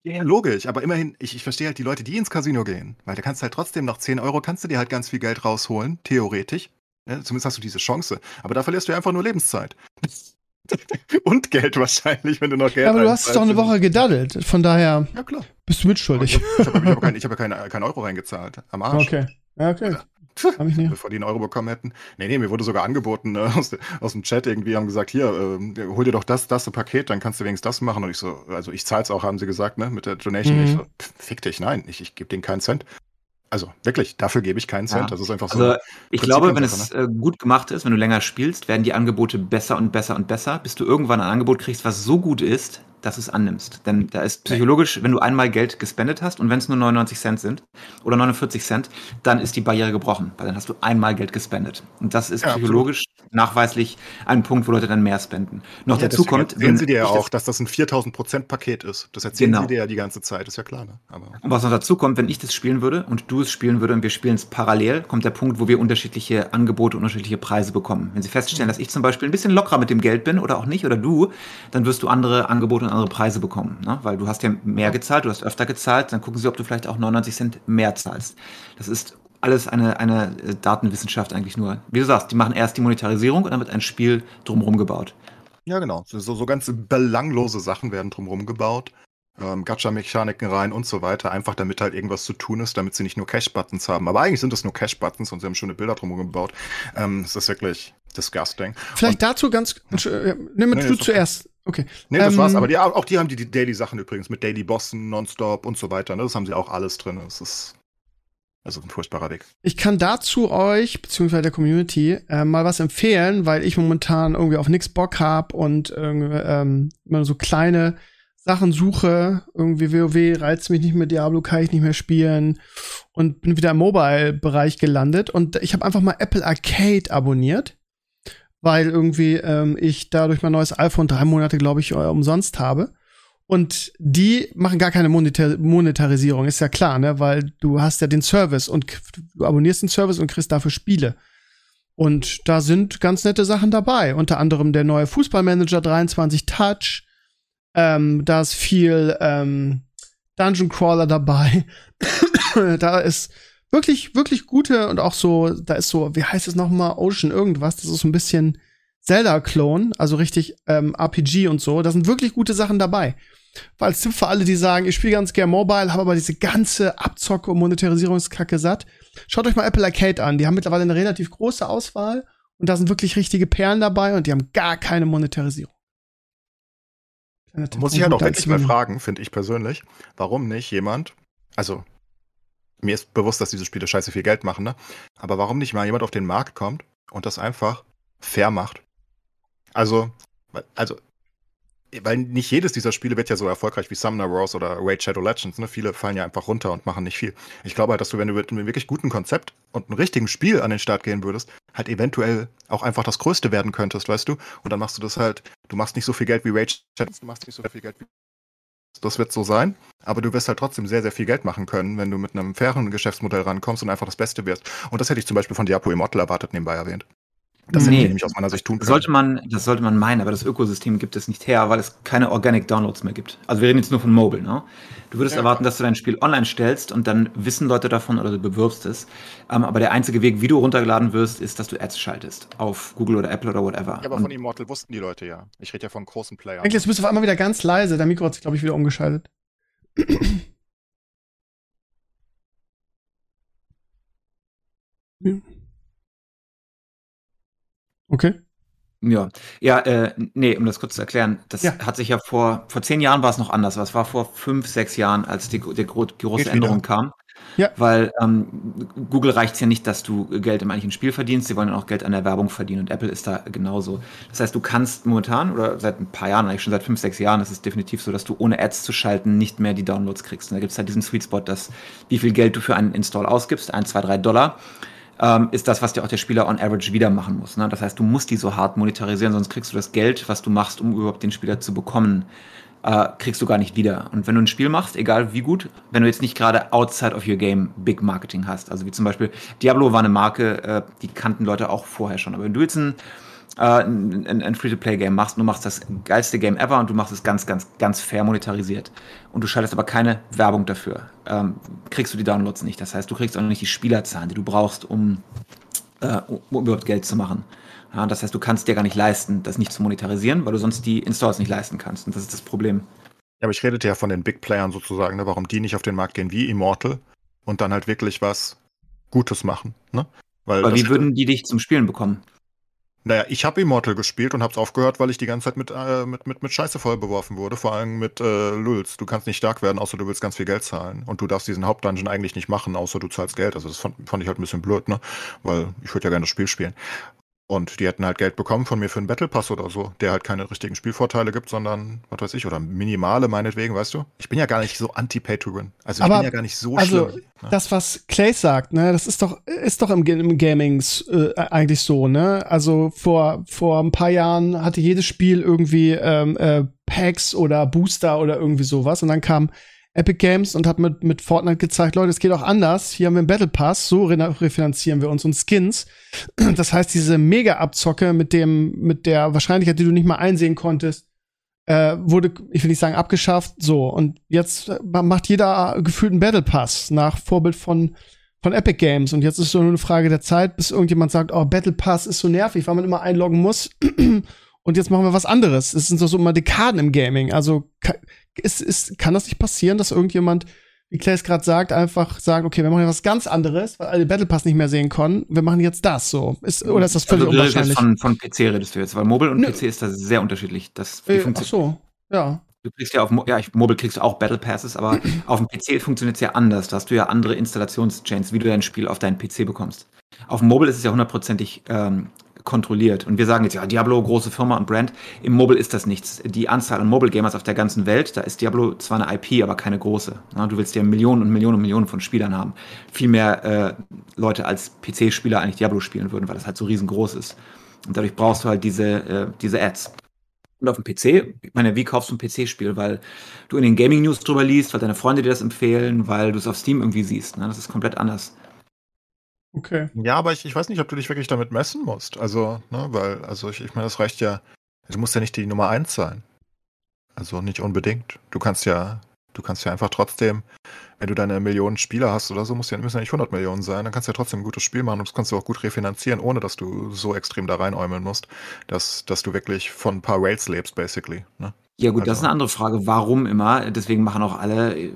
Ja, logisch, aber immerhin, ich, ich verstehe halt die Leute, die ins Casino gehen, weil da kannst du halt trotzdem noch 10 Euro, kannst du dir halt ganz viel Geld rausholen, theoretisch. Ja, zumindest hast du diese Chance. Aber da verlierst du einfach nur Lebenszeit. Und Geld wahrscheinlich, wenn du noch Geld hast. Aber du hast doch eine Woche gedaddelt, von daher ja, klar. bist du mitschuldig. Ich habe hab, hab, hab, hab keinen kein Euro reingezahlt. Am Arsch. Okay. Ja, okay. Hab ich nicht. Bevor die einen Euro bekommen hätten. Nee, nee, mir wurde sogar angeboten ne, aus, aus, dem Chat irgendwie, haben gesagt, hier, äh, hol dir doch das, das Paket, dann kannst du wenigstens das machen. Und ich so, also ich zahl's auch, haben sie gesagt, ne, mit der Donation. Mhm. Ich so, fick dich, nein, ich, ich gebe denen keinen Cent. Also wirklich, dafür gebe ich keinen Cent. Ja. Das ist einfach so. Also, ich glaube, wenn es ne? äh, gut gemacht ist, wenn du länger spielst, werden die Angebote besser und besser und besser, bis du irgendwann ein Angebot kriegst, was so gut ist, dass du es annimmst. Denn da ist psychologisch, wenn du einmal Geld gespendet hast und wenn es nur 99 Cent sind oder 49 Cent, dann ist die Barriere gebrochen, weil dann hast du einmal Geld gespendet. Und das ist ja, psychologisch absolut. nachweislich ein Punkt, wo Leute dann mehr spenden. Noch ja, dazu kommt. Sehen Sie dir ja auch, dass das ein 4000 Prozent Paket ist. Das erzählen genau. Sie dir ja die ganze Zeit, ist ja klar. Ne? Aber und was noch dazu kommt, wenn ich das spielen würde und du es spielen würde und wir spielen es parallel, kommt der Punkt, wo wir unterschiedliche Angebote unterschiedliche Preise bekommen. Wenn Sie feststellen, dass ich zum Beispiel ein bisschen lockerer mit dem Geld bin oder auch nicht oder du, dann wirst du andere Angebote und andere Preise bekommen, ne? weil du hast ja mehr gezahlt, du hast öfter gezahlt, dann gucken sie, ob du vielleicht auch 99 Cent mehr zahlst. Das ist alles eine, eine äh, Datenwissenschaft eigentlich nur. Wie du sagst, die machen erst die Monetarisierung und dann wird ein Spiel drumherum gebaut. Ja, genau. So, so ganz belanglose Sachen werden drumherum gebaut. Ähm, Gacha-Mechaniken rein und so weiter, einfach damit halt irgendwas zu tun ist, damit sie nicht nur Cash-Buttons haben. Aber eigentlich sind es nur Cash-Buttons und sie haben schöne Bilder drumherum gebaut. Ähm, es ist wirklich disgusting. Vielleicht und, dazu ganz, äh, nimm nee, du zuerst. Okay. Nee, das ähm, war's. Aber die, auch die haben die, die Daily-Sachen übrigens mit Daily Bossen, Nonstop und so weiter. Ne? Das haben sie auch alles drin. Das ist also ein furchtbarer Weg. Ich kann dazu euch, beziehungsweise der Community, äh, mal was empfehlen, weil ich momentan irgendwie auf nichts Bock hab und ähm, immer so kleine Sachen suche. Irgendwie WoW reizt mich nicht mehr, Diablo kann ich nicht mehr spielen und bin wieder im Mobile-Bereich gelandet. Und ich habe einfach mal Apple Arcade abonniert weil irgendwie ähm, ich dadurch mein neues iPhone drei Monate, glaube ich, äh, umsonst habe. Und die machen gar keine Monetar Monetarisierung, ist ja klar, ne? Weil du hast ja den Service und du abonnierst den Service und kriegst dafür Spiele. Und da sind ganz nette Sachen dabei. Unter anderem der neue Fußballmanager 23 Touch. Ähm, da ist viel ähm, Dungeon Crawler dabei. da ist wirklich, wirklich gute und auch so, da ist so, wie heißt es nochmal, Ocean irgendwas, das ist so ein bisschen Zelda-Clone, also richtig ähm, RPG und so. Da sind wirklich gute Sachen dabei. Weil als Tipp für alle, die sagen, ich spiele ganz gern Mobile, habe aber diese ganze Abzocke und Monetarisierungskacke satt. Schaut euch mal Apple Arcade an. Die haben mittlerweile eine relativ große Auswahl und da sind wirklich richtige Perlen dabei und die haben gar keine Monetarisierung. Muss ich halt auch endlich mal fragen, finde ich persönlich, warum nicht jemand, also mir ist bewusst, dass diese Spiele scheiße viel Geld machen, ne? Aber warum nicht mal jemand auf den Markt kommt und das einfach fair macht? Also, also, weil nicht jedes dieser Spiele wird ja so erfolgreich wie Summoner Wars oder Raid Shadow Legends. Ne? Viele fallen ja einfach runter und machen nicht viel. Ich glaube halt, dass du, wenn du mit einem wirklich guten Konzept und einem richtigen Spiel an den Start gehen würdest, halt eventuell auch einfach das Größte werden könntest, weißt du? Und dann machst du das halt, du machst nicht so viel Geld wie Raid Shadow, du machst nicht so viel Geld wie das wird so sein. Aber du wirst halt trotzdem sehr, sehr viel Geld machen können, wenn du mit einem fairen Geschäftsmodell rankommst und einfach das Beste wirst. Und das hätte ich zum Beispiel von Diapo Immortal erwartet, nebenbei erwähnt. Das nee, nämlich aus meiner Sicht tun können. Sollte man, das sollte man meinen, aber das Ökosystem gibt es nicht her, weil es keine Organic Downloads mehr gibt. Also wir reden jetzt nur von Mobile, ne? Du würdest ja, erwarten, dass du dein Spiel online stellst und dann wissen Leute davon oder du bewirbst es. Um, ähm, aber der einzige Weg, wie du runtergeladen wirst, ist, dass du Ads schaltest. Auf Google oder Apple oder whatever. Ja, aber und von Immortal wussten die Leute ja. Ich rede ja von großen Playern. Eigentlich, jetzt bist du auf einmal wieder ganz leise. Der Mikro hat sich, glaube ich, wieder umgeschaltet. Okay. Ja, ja, äh, nee, um das kurz zu erklären, das ja. hat sich ja vor, vor zehn Jahren war es noch anders, aber es war vor fünf, sechs Jahren, als die, die, die große Geht Änderung wieder. kam. Ja. Weil ähm, Google reicht es ja nicht, dass du Geld im eigentlichen Spiel verdienst, sie wollen dann auch Geld an der Werbung verdienen und Apple ist da genauso. Das heißt, du kannst momentan oder seit ein paar Jahren, eigentlich schon seit fünf, sechs Jahren, ist es definitiv so, dass du ohne Ads zu schalten nicht mehr die Downloads kriegst. Und da gibt es halt diesen Sweet Spot, dass wie viel Geld du für einen Install ausgibst, ein, zwei, drei Dollar, ähm, ist das, was dir auch der Spieler on average wieder machen muss. Ne? Das heißt, du musst die so hart monetarisieren, sonst kriegst du das Geld, was du machst, um überhaupt den Spieler zu bekommen, äh, kriegst du gar nicht wieder. Und wenn du ein Spiel machst, egal wie gut, wenn du jetzt nicht gerade outside of your game Big Marketing hast, also wie zum Beispiel Diablo war eine Marke, äh, die kannten Leute auch vorher schon. Aber wenn du jetzt ein, äh, ein, ein Free-to-Play-Game machst und du machst das geilste Game ever und du machst es ganz, ganz, ganz fair monetarisiert und du schaltest aber keine Werbung dafür, ähm, kriegst du die Downloads nicht. Das heißt, du kriegst auch nicht die Spielerzahlen, die du brauchst, um, äh, um überhaupt Geld zu machen. Ja, das heißt, du kannst dir gar nicht leisten, das nicht zu monetarisieren, weil du sonst die Installs nicht leisten kannst. Und das ist das Problem. Ja, aber ich redete ja von den Big Playern sozusagen, ne, warum die nicht auf den Markt gehen wie Immortal und dann halt wirklich was Gutes machen. Ne? Weil aber wie würden die dich zum Spielen bekommen? Naja, ich habe Immortal gespielt und hab's aufgehört, weil ich die ganze Zeit mit, äh, mit, mit, mit Scheiße voll beworfen wurde, vor allem mit äh, Lulz. Du kannst nicht stark werden, außer du willst ganz viel Geld zahlen. Und du darfst diesen Hauptdungeon eigentlich nicht machen, außer du zahlst Geld. Also das fand, fand ich halt ein bisschen blöd, ne? Weil ich würde ja gerne das Spiel spielen. Und die hätten halt Geld bekommen von mir für einen Battle Pass oder so, der halt keine richtigen Spielvorteile gibt, sondern, was weiß ich, oder minimale meinetwegen, weißt du? Ich bin ja gar nicht so anti-Pay-to-win. Also ich Aber, bin ja gar nicht so also, schlimm. Ne? Das, was Clay sagt, ne, das ist doch, ist doch im, im Gaming äh, eigentlich so, ne? Also vor, vor ein paar Jahren hatte jedes Spiel irgendwie ähm, äh, Packs oder Booster oder irgendwie sowas. Und dann kam Epic Games und hat mit, mit Fortnite gezeigt, Leute, es geht auch anders. Hier haben wir einen Battle Pass, so refinanzieren wir uns und Skins. Das heißt, diese Mega-Abzocke mit dem, mit der Wahrscheinlichkeit, die du nicht mal einsehen konntest, äh, wurde, ich will nicht sagen, abgeschafft. So. Und jetzt macht jeder gefühlt einen Battle Pass nach Vorbild von, von Epic Games. Und jetzt ist so nur eine Frage der Zeit, bis irgendjemand sagt, oh, Battle Pass ist so nervig, weil man immer einloggen muss. und jetzt machen wir was anderes. Es sind so, so immer Dekaden im Gaming. Also ist, ist, kann das nicht passieren, dass irgendjemand, wie Clay es gerade sagt, einfach sagt, okay, wir machen was ganz anderes, weil alle Battle Pass nicht mehr sehen können. Wir machen jetzt das so. Ist, oder ist das völlig also, unwahrscheinlich? Von, von PC redest du jetzt, weil Mobile und Nö. PC ist da sehr unterschiedlich. Das, äh, ach so, ja. Du kriegst ja auf ja, ich, Mobile kriegst du auch Battle Passes, aber auf dem PC funktioniert es ja anders. Da hast du ja andere Installationschains, wie du dein Spiel auf deinen PC bekommst. Auf dem Mobile ist es ja hundertprozentig ähm, kontrolliert. Und wir sagen jetzt, ja, Diablo, große Firma und Brand. Im Mobile ist das nichts. Die Anzahl an Mobile Gamers auf der ganzen Welt, da ist Diablo zwar eine IP, aber keine große. Du willst ja Millionen und Millionen und Millionen von Spielern haben. Viel mehr äh, Leute als PC-Spieler eigentlich Diablo spielen würden, weil das halt so riesengroß ist. Und dadurch brauchst du halt diese, äh, diese Ads. Und auf dem PC, ich meine, wie kaufst du ein PC-Spiel? Weil du in den Gaming-News drüber liest, weil deine Freunde dir das empfehlen, weil du es auf Steam irgendwie siehst. Ne? Das ist komplett anders. Okay. Ja, aber ich, ich weiß nicht, ob du dich wirklich damit messen musst. Also, ne, weil, also ich, ich meine, das reicht ja, du musst ja nicht die Nummer eins sein. Also nicht unbedingt. Du kannst ja, du kannst ja einfach trotzdem, wenn du deine Millionen Spieler hast oder so, musst ja, müssen ja nicht 100 Millionen sein, dann kannst du ja trotzdem ein gutes Spiel machen und das kannst du auch gut refinanzieren, ohne dass du so extrem da reinäumeln musst, dass, dass du wirklich von ein paar Rails lebst, basically. Ne? Ja gut, also, das ist eine andere Frage. Warum immer? Deswegen machen auch alle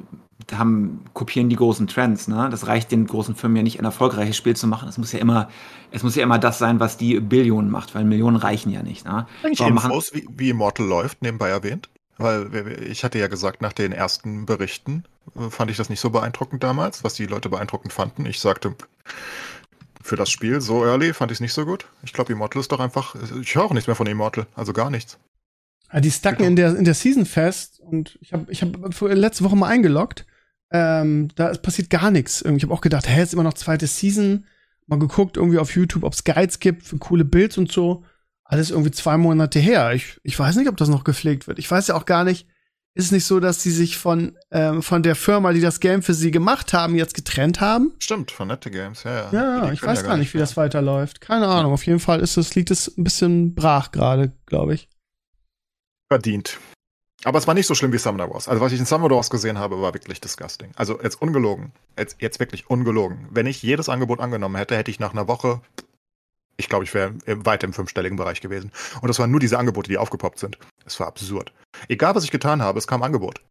haben, kopieren die großen Trends. Ne? Das reicht den großen Firmen ja nicht, ein erfolgreiches Spiel zu machen. Es muss ja immer, es muss ja immer das sein, was die Billionen macht, weil Millionen reichen ja nicht. Ne? Eigentlich Warum Infos, wie, wie Immortal läuft, nebenbei erwähnt. Weil ich hatte ja gesagt, nach den ersten Berichten äh, fand ich das nicht so beeindruckend damals, was die Leute beeindruckend fanden. Ich sagte, für das Spiel so early fand ich es nicht so gut. Ich glaube, Immortal ist doch einfach, ich höre auch nichts mehr von Immortal, also gar nichts. Ja, die stacken in der, in der Season fest und ich habe ich hab letzte Woche mal eingeloggt ähm, da passiert gar nichts. Ich habe auch gedacht, hä, ist immer noch zweite Season. Mal geguckt irgendwie auf YouTube, ob es Guides gibt für coole Builds und so. Alles irgendwie zwei Monate her. Ich, ich weiß nicht, ob das noch gepflegt wird. Ich weiß ja auch gar nicht, ist es nicht so, dass sie sich von, ähm, von der Firma, die das Game für sie gemacht haben, jetzt getrennt haben? Stimmt, von Nette Games, ja, ja. Ja, ich weiß ja gar nicht, wie das weiterläuft. Keine Ahnung. Auf jeden Fall ist es, liegt es ein bisschen brach gerade, glaube ich. Verdient. Aber es war nicht so schlimm wie Summoner Wars. Also was ich in Summoner Wars gesehen habe, war wirklich disgusting. Also jetzt ungelogen. Jetzt, jetzt wirklich ungelogen. Wenn ich jedes Angebot angenommen hätte, hätte ich nach einer Woche, ich glaube, ich wäre weit im fünfstelligen Bereich gewesen. Und das waren nur diese Angebote, die aufgepoppt sind. Es war absurd. Egal, was ich getan habe, es kam Angebot.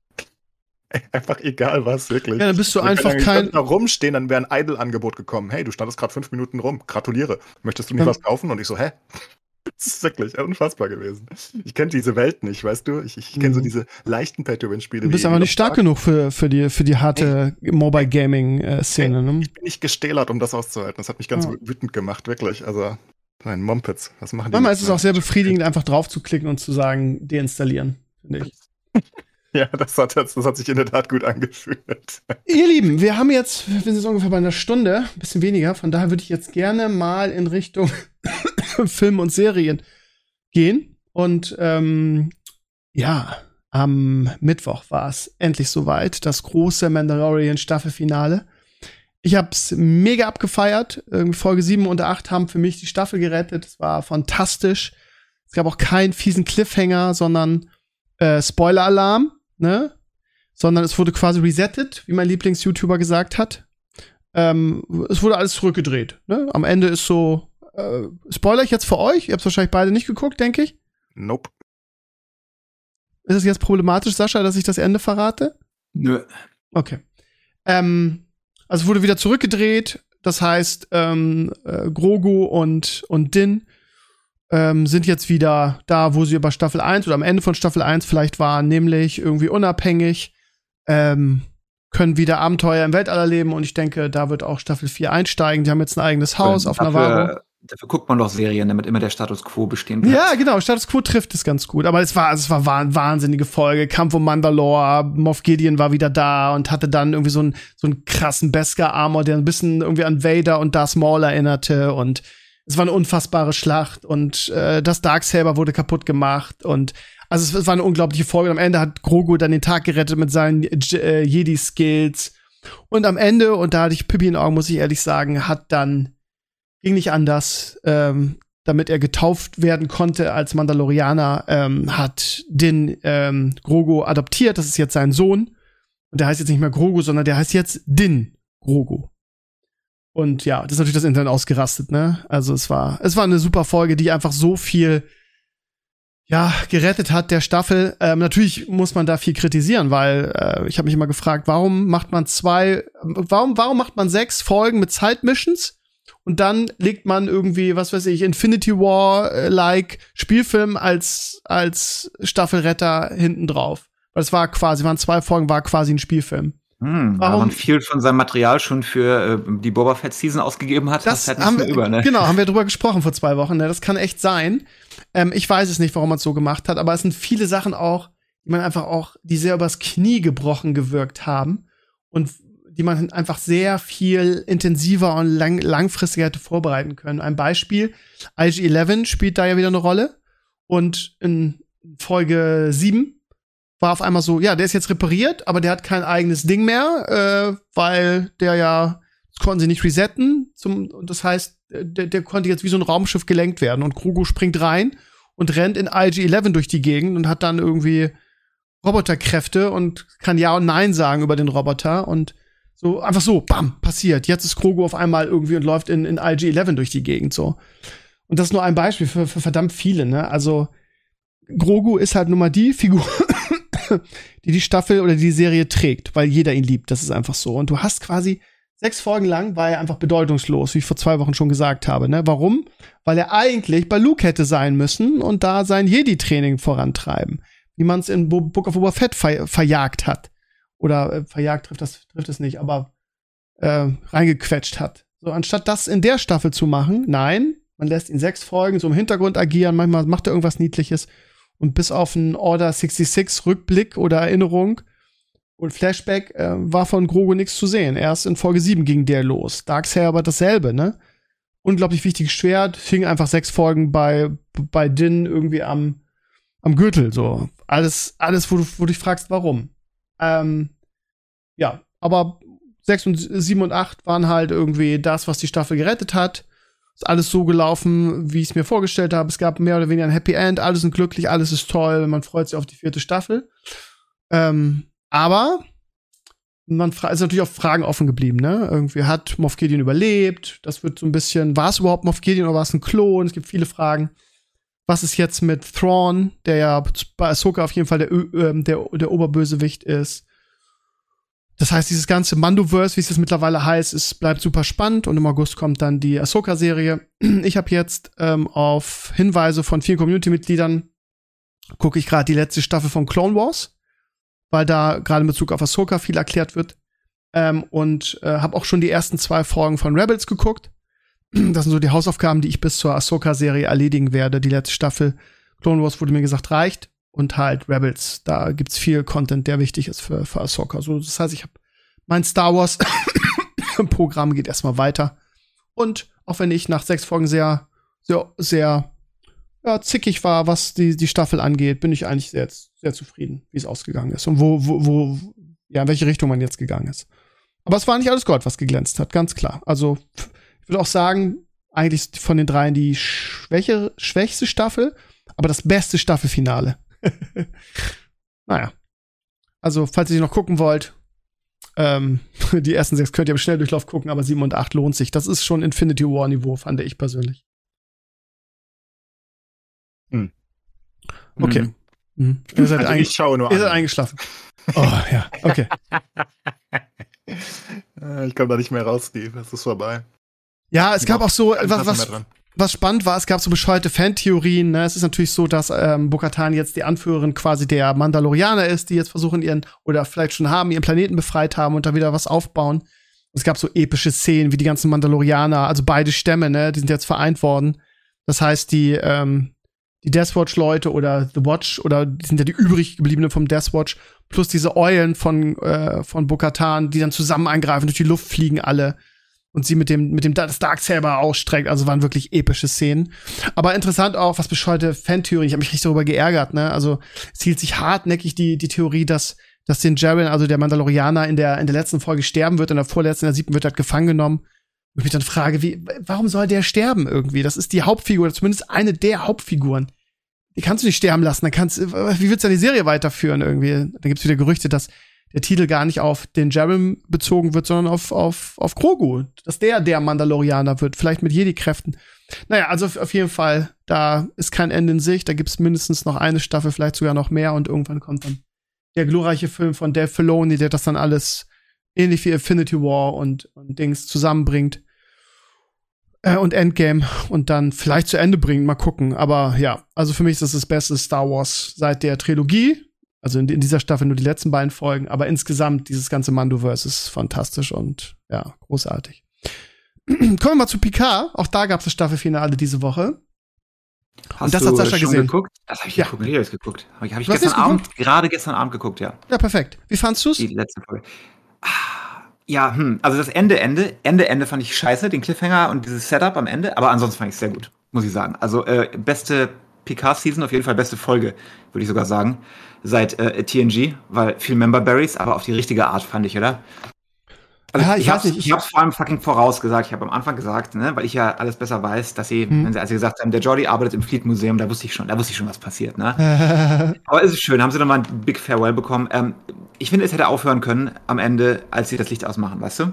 Einfach egal was, wirklich. Ja, dann bist du Wir einfach kein. da rumstehen, dann wäre ein Idle-Angebot gekommen. Hey, du standest gerade fünf Minuten rum. Gratuliere. Möchtest du nicht ja. was kaufen? Und ich so, hä? Das ist wirklich unfassbar gewesen. Ich kenne diese Welt nicht, weißt du? Ich, ich kenne mhm. so diese leichten Pay-to-Win-Spiele. Du bist aber nicht stark genug für, für, die, für die harte hey. Mobile Gaming-Szene, ne? Ich bin nicht gestählert, um das auszuhalten. Das hat mich ganz ja. wütend gemacht, wirklich. Also, nein, Mumpets. Was machen die? Manchmal ist es auch sehr befriedigend, einfach drauf zu klicken und zu sagen, deinstallieren, finde ich. Ja, das hat, das hat sich in der Tat gut angefühlt. Ihr Lieben, wir haben jetzt, wir sind jetzt ungefähr bei einer Stunde, ein bisschen weniger. Von daher würde ich jetzt gerne mal in Richtung Film und Serien gehen. Und ähm, ja, am Mittwoch war es endlich soweit, das große Mandalorian Staffelfinale. Ich hab's mega abgefeiert. Folge 7 und 8 haben für mich die Staffel gerettet. Es war fantastisch. Es gab auch keinen fiesen Cliffhanger, sondern äh, Spoiler-Alarm, ne? Sondern es wurde quasi resettet, wie mein Lieblings-YouTuber gesagt hat. Ähm, es wurde alles zurückgedreht. Ne? Am Ende ist so, äh, Spoiler ich jetzt für euch? Ihr habt wahrscheinlich beide nicht geguckt, denke ich. Nope. Ist es jetzt problematisch, Sascha, dass ich das Ende verrate? Nö. Okay. Ähm, also wurde wieder zurückgedreht. Das heißt, ähm, äh, Grogu und, und Din ähm, sind jetzt wieder da, wo sie über Staffel 1 oder am Ende von Staffel 1 vielleicht waren, nämlich irgendwie unabhängig, ähm, können wieder Abenteuer im Weltall erleben und ich denke, da wird auch Staffel 4 einsteigen. Die haben jetzt ein eigenes Haus auf Navarro. Dafür guckt man doch Serien, damit immer der Status quo bestehen bleibt. Ja, genau, Status quo trifft es ganz gut. Aber es war, es war wahnsinnige Folge. Kampf um Mandalore, Moff Gideon war wieder da und hatte dann irgendwie so einen, so einen krassen Beskar-Armor, der ein bisschen irgendwie an Vader und Darth Maul erinnerte und es war eine unfassbare Schlacht und äh, das Darksaber wurde kaputt gemacht und also es, es war eine unglaubliche Folge. Und am Ende hat Grogu dann den Tag gerettet mit seinen äh, Jedi-Skills. Und am Ende, und da hatte ich Pippi in Augen, muss ich ehrlich sagen, hat dann ging nicht anders. Ähm, damit er getauft werden konnte als Mandalorianer, ähm, hat den ähm, Grogu adoptiert. Das ist jetzt sein Sohn. Und der heißt jetzt nicht mehr Grogu, sondern der heißt jetzt Din Grogu. Und ja, das ist natürlich das Internet ausgerastet, ne? Also es war, es war eine super Folge, die einfach so viel, ja, gerettet hat der Staffel. Ähm, natürlich muss man da viel kritisieren, weil äh, ich habe mich immer gefragt, warum macht man zwei, warum, warum macht man sechs Folgen mit Zeitmissions? Und dann legt man irgendwie, was weiß ich, Infinity War-like Spielfilm als, als Staffelretter hinten drauf. Weil es war quasi, waren zwei Folgen, war quasi ein Spielfilm. Hm, Warum? man viel von seinem Material schon für äh, die Boba Fett Season ausgegeben hat, das halt haben wir, über, ne? Genau, haben wir drüber gesprochen vor zwei Wochen. Ne? Das kann echt sein. Ähm, ich weiß es nicht, warum man es so gemacht hat, aber es sind viele Sachen auch, die man einfach auch, die sehr übers Knie gebrochen gewirkt haben und die man einfach sehr viel intensiver und lang, langfristiger hätte vorbereiten können. Ein Beispiel, IG-11 spielt da ja wieder eine Rolle und in Folge 7 war auf einmal so, ja, der ist jetzt repariert, aber der hat kein eigenes Ding mehr, äh, weil der ja, das konnten sie nicht resetten. Zum, das heißt, der, der konnte jetzt wie so ein Raumschiff gelenkt werden und Krugo springt rein und rennt in IG-11 durch die Gegend und hat dann irgendwie Roboterkräfte und kann Ja und Nein sagen über den Roboter und so, einfach so, bam, passiert. Jetzt ist Krogo auf einmal irgendwie und läuft in, in IG-11 durch die Gegend, so. Und das ist nur ein Beispiel für, für verdammt viele, ne? Also, Grogu ist halt nun mal die Figur, die die Staffel oder die Serie trägt, weil jeder ihn liebt. Das ist einfach so. Und du hast quasi sechs Folgen lang war er einfach bedeutungslos, wie ich vor zwei Wochen schon gesagt habe. Ne? Warum? Weil er eigentlich bei Luke hätte sein müssen und da sein Jedi-Training vorantreiben, wie man es in Book of Boba Fett ver verjagt hat oder äh, verjagt trifft das trifft es nicht, aber äh, reingequetscht hat. So anstatt das in der Staffel zu machen, nein, man lässt ihn sechs Folgen so im Hintergrund agieren, manchmal macht er irgendwas Niedliches und bis auf einen Order 66 Rückblick oder Erinnerung und Flashback äh, war von Grogu nichts zu sehen. Erst in Folge 7 ging der los. Darkseid aber dasselbe, ne? Unglaublich wichtiges Schwert, fing einfach sechs Folgen bei, bei Din irgendwie am, am Gürtel, so. Alles, alles, wo du, wo du dich fragst, warum. Ähm, ja, aber 6 und 7 und 8 waren halt irgendwie das, was die Staffel gerettet hat. Ist alles so gelaufen, wie ich es mir vorgestellt habe. Es gab mehr oder weniger ein Happy End, alles sind glücklich, alles ist toll, man freut sich auf die vierte Staffel. Ähm, aber man ist natürlich auch Fragen offen geblieben, ne? Irgendwie hat Moff Gideon überlebt? Das wird so ein bisschen, war es überhaupt Moff Gideon oder war es ein Klon? Es gibt viele Fragen. Was ist jetzt mit Thrawn, der ja bei Ahsoka auf jeden Fall der, äh, der, der Oberbösewicht ist? Das heißt, dieses ganze Mandoverse, wie es jetzt mittlerweile heißt, es bleibt super spannend und im August kommt dann die Ahsoka-Serie. Ich habe jetzt ähm, auf Hinweise von vielen Community-Mitgliedern gucke ich gerade die letzte Staffel von Clone Wars, weil da gerade in Bezug auf Ahsoka viel erklärt wird. Ähm, und äh, habe auch schon die ersten zwei Folgen von Rebels geguckt. Das sind so die Hausaufgaben, die ich bis zur Ahsoka-Serie erledigen werde. Die letzte Staffel Clone Wars wurde mir gesagt, reicht und halt Rebels. Da gibt's viel Content, der wichtig ist für, für Ahsoka. So, das heißt, ich habe mein Star Wars Programm geht erstmal weiter. Und auch wenn ich nach sechs Folgen sehr, sehr, sehr ja, zickig war, was die, die Staffel angeht, bin ich eigentlich sehr, sehr zufrieden, wie es ausgegangen ist und wo, wo, wo, ja, in welche Richtung man jetzt gegangen ist. Aber es war nicht alles Gold, was geglänzt hat, ganz klar. Also, ich würde auch sagen, eigentlich von den dreien die schwächere, schwächste Staffel, aber das beste Staffelfinale. naja. Also, falls ihr noch gucken wollt, ähm, die ersten sechs könnt ihr im Schnelldurchlauf gucken, aber sieben und acht lohnt sich. Das ist schon Infinity War Niveau, fand ich persönlich. Hm. Okay. Mhm. Mhm. Ihr seid also ich schaue nur Ihr seid eingeschlafen. Oh, ja, okay. ich komme da nicht mehr raus, Steve. Es ist vorbei. Ja, es gab auch so, was, was, was spannend war, es gab so bescheuerte Fan-Theorien. Ne? Es ist natürlich so, dass ähm, Bokatan jetzt die Anführerin quasi der Mandalorianer ist, die jetzt versuchen, ihren, oder vielleicht schon haben, ihren Planeten befreit haben und da wieder was aufbauen. Es gab so epische Szenen, wie die ganzen Mandalorianer, also beide Stämme, ne, die sind jetzt vereint worden. Das heißt, die, ähm, die Deathwatch-Leute oder The Watch oder die sind ja die übrig gebliebenen vom Deathwatch, plus diese Eulen von, äh, von Bokatan, die dann zusammen eingreifen, durch die Luft fliegen alle und sie mit dem, mit dem das Darksaber ausstreckt. Also waren wirklich epische Szenen. Aber interessant auch, was bescheuerte Fantheorie. Ich habe mich richtig darüber geärgert, ne? Also es hielt sich hartnäckig die, die Theorie, dass, dass den Jaren, also der Mandalorianer, in der, in der letzten Folge sterben wird, in der vorletzten, in der siebten wird er gefangen genommen. Und ich mich dann frage, wie, warum soll der sterben irgendwie? Das ist die Hauptfigur, zumindest eine der Hauptfiguren. Die kannst du nicht sterben lassen. Dann kannst, wie willst du die Serie weiterführen irgendwie? Dann gibt's wieder Gerüchte, dass der Titel gar nicht auf den Jaren bezogen wird, sondern auf, auf, auf Grogu. Dass der der Mandalorianer wird, vielleicht mit Jedi-Kräften. Naja, also auf jeden Fall, da ist kein Ende in sich. Da gibt's mindestens noch eine Staffel, vielleicht sogar noch mehr. Und irgendwann kommt dann der glorreiche Film von Dave Filoni, der das dann alles ähnlich wie Infinity War und, und Dings zusammenbringt. Äh, und Endgame und dann vielleicht zu Ende bringt. Mal gucken. Aber ja, also für mich ist das das beste Star Wars seit der Trilogie. Also in, in, dieser Staffel nur die letzten beiden Folgen, aber insgesamt dieses ganze Mandoverse ist fantastisch und ja, großartig. Kommen wir mal zu Picard. Auch da gab es das Staffelfinale diese Woche. Hast und das du hat Sascha schon gesehen. geguckt? Das habe ich ja. geguckt. Nee, hab ich geguckt. Habe ich, hab ich gestern Abend, gerade gestern Abend geguckt, ja. Ja, perfekt. Wie fandst du's? Die letzte Folge. Ja, hm, also das Ende, Ende, Ende, Ende fand ich scheiße, den Cliffhanger und dieses Setup am Ende, aber ansonsten fand ich es sehr gut, muss ich sagen. Also äh, beste Picard-Season, auf jeden Fall beste Folge, würde ich sogar sagen seit äh, TNG, weil viel Member Berries, aber auf die richtige Art fand ich, oder? Also ja, ich, ich hab's, nicht, ich, ich hab's vor allem fucking vorausgesagt. Ich habe am Anfang gesagt, ne, weil ich ja alles besser weiß, dass sie, hm. wenn sie, als sie gesagt haben, der Jordi arbeitet im Fleet Museum, da wusste ich schon, da wusste ich schon, was passiert, ne? Aber es ist schön, haben sie nochmal ein Big Farewell bekommen. Ähm, ich finde, es hätte aufhören können am Ende, als sie das Licht ausmachen, weißt du?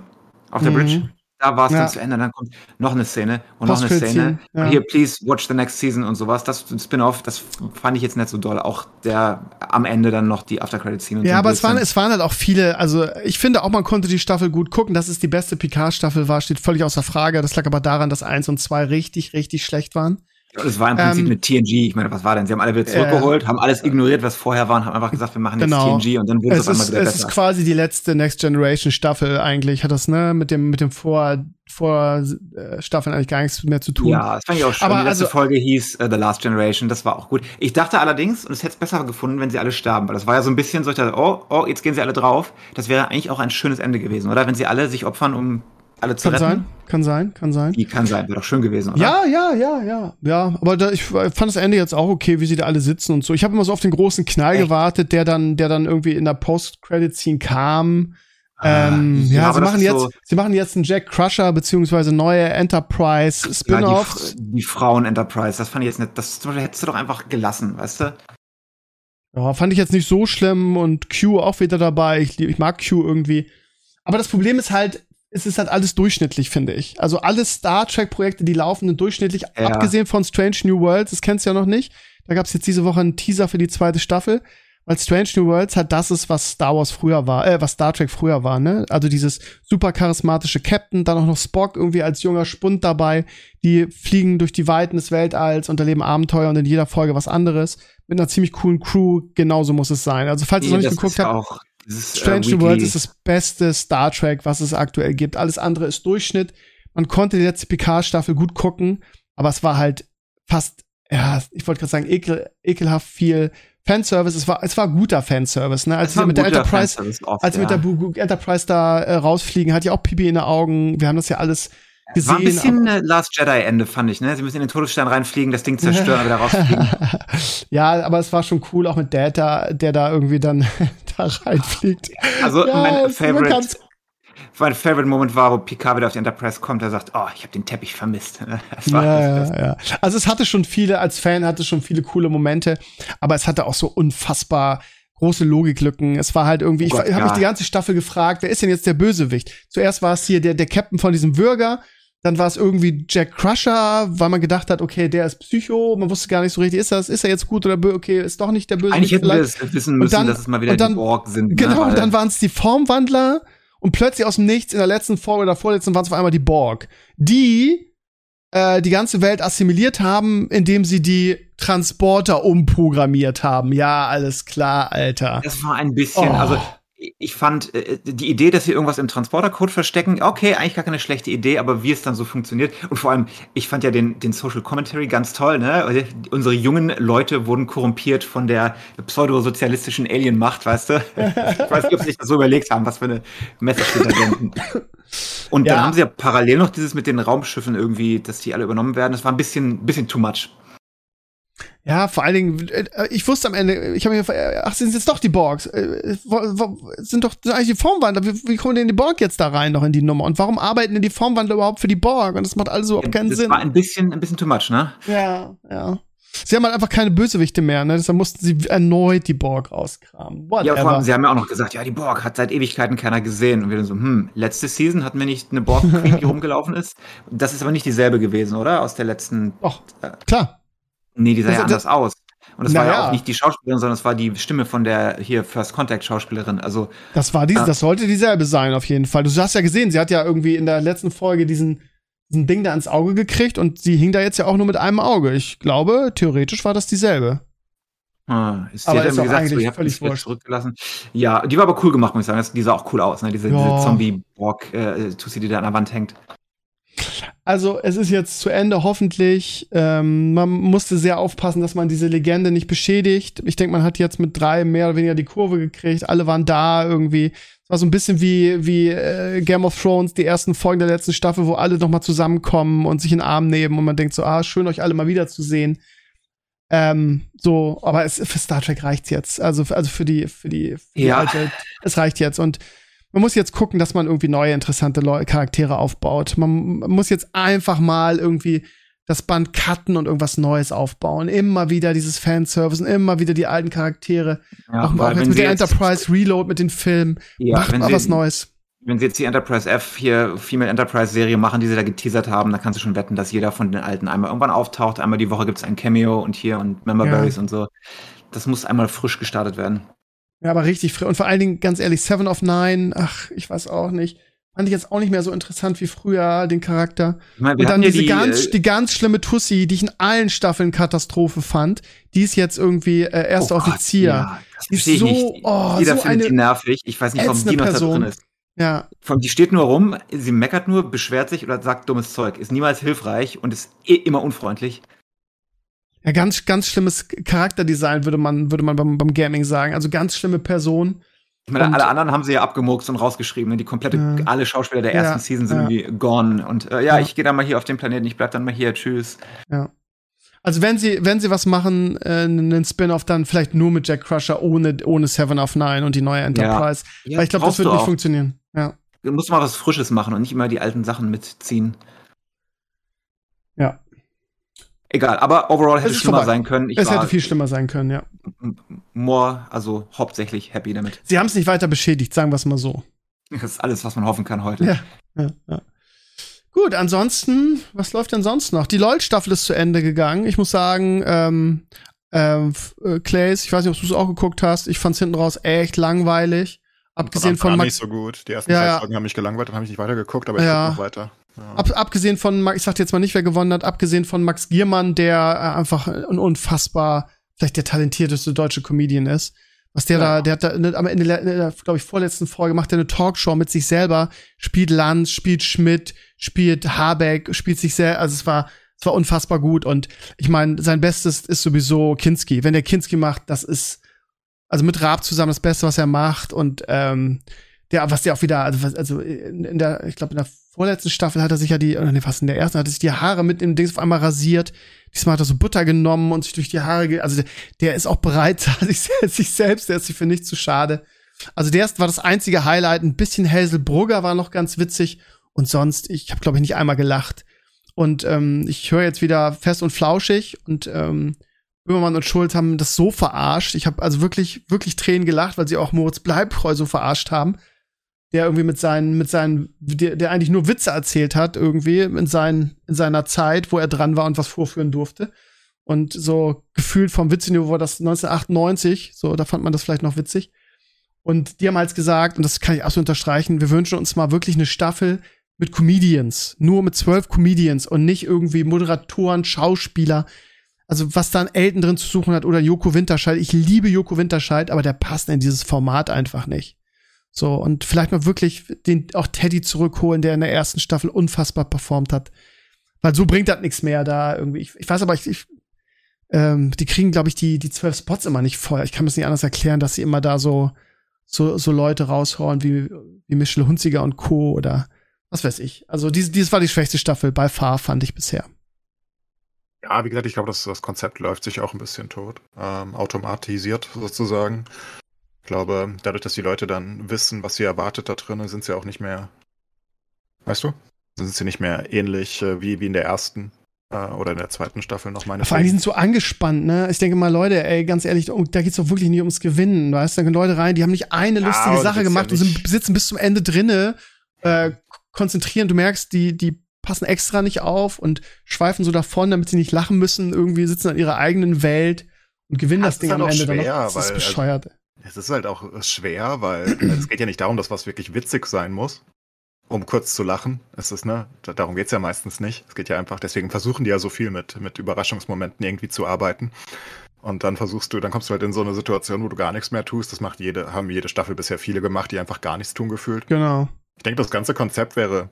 Auf der mhm. Bridge da war es ja. dann zu Ende, dann kommt noch eine Szene und noch eine Szene. Ja. hier, please watch the next season und sowas. Das Spin-off, das fand ich jetzt nicht so doll. Auch der am Ende dann noch die After-Credit-Scene. Ja, so aber es waren, es waren halt auch viele, also ich finde auch, man konnte die Staffel gut gucken. Dass es die beste Picard-Staffel war, steht völlig außer Frage. Das lag aber daran, dass eins und zwei richtig, richtig schlecht waren. Es war im Prinzip ähm, eine TNG. Ich meine, was war denn? Sie haben alle wieder zurückgeholt, äh, haben alles ignoriert, was vorher war und haben einfach gesagt, wir machen genau. jetzt TNG und dann wurde es auf einmal wieder es besser. Es ist quasi die letzte Next Generation Staffel eigentlich. Hat das, ne, mit dem, mit dem Vor, vor äh, Staffeln eigentlich gar nichts mehr zu tun. Ja, das fand ich auch schön. Aber die letzte also, Folge hieß uh, The Last Generation. Das war auch gut. Ich dachte allerdings, und es hätte es besser gefunden, wenn sie alle starben. Weil das war ja so ein bisschen so, ich dachte, oh, oh, jetzt gehen sie alle drauf. Das wäre eigentlich auch ein schönes Ende gewesen, oder? Wenn sie alle sich opfern, um alle zu kann retten. Sein, kann sein, kann sein. Die kann sein, wäre doch schön gewesen, oder? Ja, ja, ja, ja. Ja, aber da, ich fand das Ende jetzt auch okay, wie sie da alle sitzen und so. Ich habe immer so auf den großen Knall Echt? gewartet, der dann, der dann irgendwie in der Post-Credit-Scene kam. Ah, ähm, ja, ja sie machen jetzt, so sie machen jetzt einen Jack Crusher beziehungsweise neue Enterprise Spin-off. Ja, die, die Frauen Enterprise, das fand ich jetzt nicht, das zum Beispiel hättest du doch einfach gelassen, weißt du? Ja, fand ich jetzt nicht so schlimm und Q auch wieder dabei. Ich, ich mag Q irgendwie. Aber das Problem ist halt, es ist halt alles durchschnittlich, finde ich. Also alle Star Trek-Projekte, die laufen, sind durchschnittlich, ja. abgesehen von Strange New Worlds, das kennst du ja noch nicht. Da gab es jetzt diese Woche einen Teaser für die zweite Staffel, weil Strange New Worlds halt das ist, was Star Wars früher war, äh, was Star Trek früher war, ne? Also dieses super charismatische Captain, dann auch noch Spock irgendwie als junger Spund dabei, die fliegen durch die Weiten des Weltalls und erleben Abenteuer und in jeder Folge was anderes. Mit einer ziemlich coolen Crew, genauso muss es sein. Also falls nee, ihr noch nicht geguckt habt, dieses, Strange äh, New Worlds ist das beste Star Trek, was es aktuell gibt. Alles andere ist Durchschnitt. Man konnte die letzte Picard-Staffel gut gucken, aber es war halt fast, ja, ich wollte gerade sagen, ekel, ekelhaft viel Fanservice. Es war, es war guter Fanservice, ne? Als wir mit der Enterprise, oft, als ja. mit der Enterprise da äh, rausfliegen, hat ja auch Pipi in den Augen. Wir haben das ja alles gesehen. War ein bisschen aber, Last Jedi-Ende, fand ich, ne? Sie müssen in den Todesstern reinfliegen, das Ding zerstören und wieder rausfliegen. ja, aber es war schon cool, auch mit Data, der da irgendwie dann da reinfliegt. Also ja, mein Favorite mein Favorite Moment war, wo Picard wieder auf die Enterprise kommt, er sagt, oh, ich habe den Teppich vermisst. Ja, ja, ja. Also es hatte schon viele, als Fan hatte schon viele coole Momente, aber es hatte auch so unfassbar große Logiklücken. Es war halt irgendwie, oh Gott, ich habe ja. mich die ganze Staffel gefragt, wer ist denn jetzt der Bösewicht? Zuerst war es hier der, der Captain von diesem Bürger, dann war es irgendwie Jack Crusher, weil man gedacht hat, okay, der ist Psycho, man wusste gar nicht so richtig, ist das, ist er jetzt gut oder böse, okay, ist doch nicht der Bösewicht. Eigentlich hätten wir es wissen müssen, dann, dass es mal wieder dann, die Borg sind. Ne? Genau, und dann waren es die Formwandler und plötzlich aus dem Nichts in der letzten Folge oder vorletzten waren es auf einmal die Borg, die äh, die ganze Welt assimiliert haben, indem sie die Transporter umprogrammiert haben. Ja, alles klar, Alter. Das war ein bisschen, oh. also ich fand äh, die Idee, dass sie irgendwas im Transportercode verstecken, okay, eigentlich gar keine schlechte Idee, aber wie es dann so funktioniert und vor allem, ich fand ja den, den Social Commentary ganz toll, ne? Unsere jungen Leute wurden korrumpiert von der pseudosozialistischen Alien-Macht, weißt du? ich weiß nicht, ob sie sich das so überlegt haben, was für eine Message sie da denken. Und ja. dann haben sie ja parallel noch dieses mit den Raumschiffen irgendwie, dass die alle übernommen werden. Das war ein bisschen, bisschen too much. Ja, vor allen Dingen, äh, ich wusste am Ende, ich habe mir gefragt, ach, sind es jetzt doch die Borgs? Äh, sind doch sind eigentlich die Formwandler? Wie, wie, kommen denn die Borg jetzt da rein noch in die Nummer? Und warum arbeiten denn die Formwandler überhaupt für die Borg? Und das macht alles überhaupt keinen das Sinn. Das war ein bisschen, ein bisschen too much, ne? Ja, ja. Sie haben halt einfach keine Bösewichte mehr, ne? Deshalb mussten sie erneut die Borg rauskramen. Whatever. Ja, vor allem, sie haben ja auch noch gesagt, ja, die Borg hat seit Ewigkeiten keiner gesehen. Und wir dann so, hm, letzte Season hatten wir nicht eine Borg Queen, die rumgelaufen ist. Das ist aber nicht dieselbe gewesen, oder? Aus der letzten. Ach, äh, klar. Nee, die sah das, ja anders das, aus. Und es war ja auch nicht die Schauspielerin, sondern es war die Stimme von der hier First Contact Schauspielerin. Also das war diese, äh, das sollte dieselbe sein auf jeden Fall. Du hast ja gesehen, sie hat ja irgendwie in der letzten Folge diesen diesen Ding da ans Auge gekriegt und sie hing da jetzt ja auch nur mit einem Auge. Ich glaube, theoretisch war das dieselbe. Ah, ist aber ist gesagt, so, völlig wurscht. zurückgelassen. Ja, die war aber cool gemacht, muss ich sagen. Die sah auch cool aus, ne? Diese, ja. diese Zombie-Borg-Tussi, äh, die da an der Wand hängt. Also, es ist jetzt zu Ende, hoffentlich. Ähm, man musste sehr aufpassen, dass man diese Legende nicht beschädigt. Ich denke, man hat jetzt mit drei mehr oder weniger die Kurve gekriegt. Alle waren da irgendwie. Es war so ein bisschen wie, wie äh, Game of Thrones, die ersten Folgen der letzten Staffel, wo alle nochmal zusammenkommen und sich in den Arm nehmen und man denkt so, ah, schön, euch alle mal wiederzusehen. Ähm, so, aber es, für Star Trek reicht's jetzt. Also, also für die, für die, für die ja. alte, es reicht jetzt. Und man muss jetzt gucken, dass man irgendwie neue interessante Leu Charaktere aufbaut. Man, man muss jetzt einfach mal irgendwie das Band cutten und irgendwas Neues aufbauen. Immer wieder dieses Fanservice und immer wieder die alten Charaktere. Ja, auch, auch jetzt mit der Enterprise Reload, mit den Filmen. Ja, Macht mal was Neues. Wenn sie jetzt die Enterprise F hier, Female Enterprise Serie machen, die sie da geteasert haben, dann kannst du schon wetten, dass jeder von den alten einmal irgendwann auftaucht. Einmal die Woche gibt's ein Cameo und hier und Member Berries ja. und so. Das muss einmal frisch gestartet werden. Ja, aber richtig frisch. Und vor allen Dingen, ganz ehrlich, Seven of Nine, ach, ich weiß auch nicht. Fand ich jetzt auch nicht mehr so interessant wie früher, den Charakter. Ich mein, und dann diese die, ganz, äh, die ganz schlimme Tussi, die ich in allen Staffeln Katastrophe fand, die ist jetzt irgendwie äh, erster oh Offizier. ja, das die ist so, nicht. Oh, Jeder so findet die nervig. Ich weiß nicht, warum die noch Person. da drin ist. Ja. Die steht nur rum, sie meckert nur, beschwert sich oder sagt dummes Zeug, ist niemals hilfreich und ist eh immer unfreundlich. Ja, ganz, ganz schlimmes Charakterdesign, würde man, würde man beim, beim Gaming sagen. Also ganz schlimme Person. Ich meine, und, alle anderen haben sie ja abgemurkst und rausgeschrieben. Ne? Die komplette, ja. alle Schauspieler der ersten ja, Season sind ja. irgendwie gone. Und äh, ja, ich gehe dann mal hier auf den Planeten, ich bleib dann mal hier, tschüss. Ja. Also wenn sie, wenn sie was machen, äh, einen Spin-off, dann vielleicht nur mit Jack Crusher ohne, ohne Seven of Nine und die neue Enterprise. Weil ich glaube, das wird nicht funktionieren. Ja. Du musst mal was Frisches machen und nicht immer die alten Sachen mitziehen. Ja. Egal, aber overall hätte es schlimmer vorbei. sein können. Ich es hätte viel schlimmer sein können, ja. More, also hauptsächlich happy damit. Sie haben es nicht weiter beschädigt, sagen wir es mal so. Das ist alles, was man hoffen kann heute. Ja, ja, ja. Gut, ansonsten, was läuft denn sonst noch? Die LOL-Staffel ist zu Ende gegangen. Ich muss sagen, ähm, ähm, äh, Clays, ich weiß nicht, ob du es auch geguckt hast. Ich fand's hinten raus echt langweilig. Abgesehen von Max. nicht so gut. Die ersten ja, zwei Folgen haben mich gelangweilt, dann habe ich nicht weitergeguckt, aber ich ja. gucke noch weiter. Ab, abgesehen von, ich sag jetzt mal nicht, wer gewonnen hat, abgesehen von Max Giermann, der äh, einfach ein unfassbar, vielleicht der talentierteste deutsche Comedian ist. Was der ja. da, der hat da am Ende der, glaube ich, vorletzten Folge macht er eine Talkshow mit sich selber, spielt Lanz, spielt Schmidt, spielt Habeck, spielt sich sehr, also es war, es war unfassbar gut und ich meine, sein Bestes ist sowieso Kinski. Wenn der Kinski macht, das ist, also mit Raab zusammen das Beste, was er macht und ähm, der, was der auch wieder, also, also in, in der, ich glaube, in der vorletzten Staffel hat er sich ja die, oder nee, fast in der ersten, hat er sich die Haare mit dem Dings auf einmal rasiert. Diesmal hat er so Butter genommen und sich durch die Haare, ge also der, der, ist auch bereit, sich, sich selbst, der ist sich für nichts zu schade. Also der war das einzige Highlight. Ein bisschen Hazel Brugger war noch ganz witzig. Und sonst, ich habe, glaube ich, nicht einmal gelacht. Und ähm, ich höre jetzt wieder fest und flauschig und ähm, Böhmermann und Schulz haben das so verarscht. Ich habe also wirklich, wirklich Tränen gelacht, weil sie auch Moritz Bleibtreu so verarscht haben. Der irgendwie mit seinen, mit seinen, der, der eigentlich nur Witze erzählt hat, irgendwie in, seinen, in seiner Zeit, wo er dran war und was vorführen durfte. Und so gefühlt vom Witzeniveau war das 1998, so, da fand man das vielleicht noch witzig. Und die haben halt gesagt, und das kann ich absolut unterstreichen, wir wünschen uns mal wirklich eine Staffel mit Comedians, nur mit zwölf Comedians und nicht irgendwie Moderatoren, Schauspieler, also was da ein Elton drin zu suchen hat oder Joko Winterscheid. Ich liebe Joko Winterscheid, aber der passt in dieses Format einfach nicht. So, und vielleicht mal wirklich den, auch Teddy zurückholen, der in der ersten Staffel unfassbar performt hat. Weil so bringt das nichts mehr da irgendwie. Ich, ich weiß aber, ich, ich ähm, die kriegen, glaube ich, die, die zwölf Spots immer nicht voll. Ich kann mir das nicht anders erklären, dass sie immer da so, so, so Leute raushauen wie, wie Michel Hunziger und Co. oder was weiß ich. Also, dies, dies war die schwächste Staffel bei Far, fand ich bisher. Ja, wie gesagt, ich glaube, das, das Konzept läuft sich auch ein bisschen tot. Ähm, automatisiert sozusagen. Ich glaube, dadurch, dass die Leute dann wissen, was sie erwartet da drin, sind sie auch nicht mehr, weißt du, sind sie nicht mehr ähnlich äh, wie, wie in der ersten äh, oder in der zweiten Staffel noch meine. Vor allem, die sind so angespannt, ne? Ich denke mal, Leute, ey, ganz ehrlich, oh, da geht's doch wirklich nicht ums Gewinnen, weißt du? Da gehen Leute rein, die haben nicht eine lustige ja, Sache gemacht ja und sind, sitzen bis zum Ende drinne, äh, konzentrieren. Du merkst, die, die passen extra nicht auf und schweifen so davon, damit sie nicht lachen müssen, irgendwie sitzen in ihrer eigenen Welt und gewinnen das, das Ding am Ende schwer, dann noch. Das ist bescheuert. Also, es ist halt auch schwer, weil es geht ja nicht darum, dass was wirklich witzig sein muss, um kurz zu lachen. Es ist, ne, darum geht's ja meistens nicht. Es geht ja einfach, deswegen versuchen die ja so viel mit, mit Überraschungsmomenten irgendwie zu arbeiten. Und dann versuchst du, dann kommst du halt in so eine Situation, wo du gar nichts mehr tust. Das macht jede, haben jede Staffel bisher viele gemacht, die einfach gar nichts tun gefühlt. Genau. Ich denke, das ganze Konzept wäre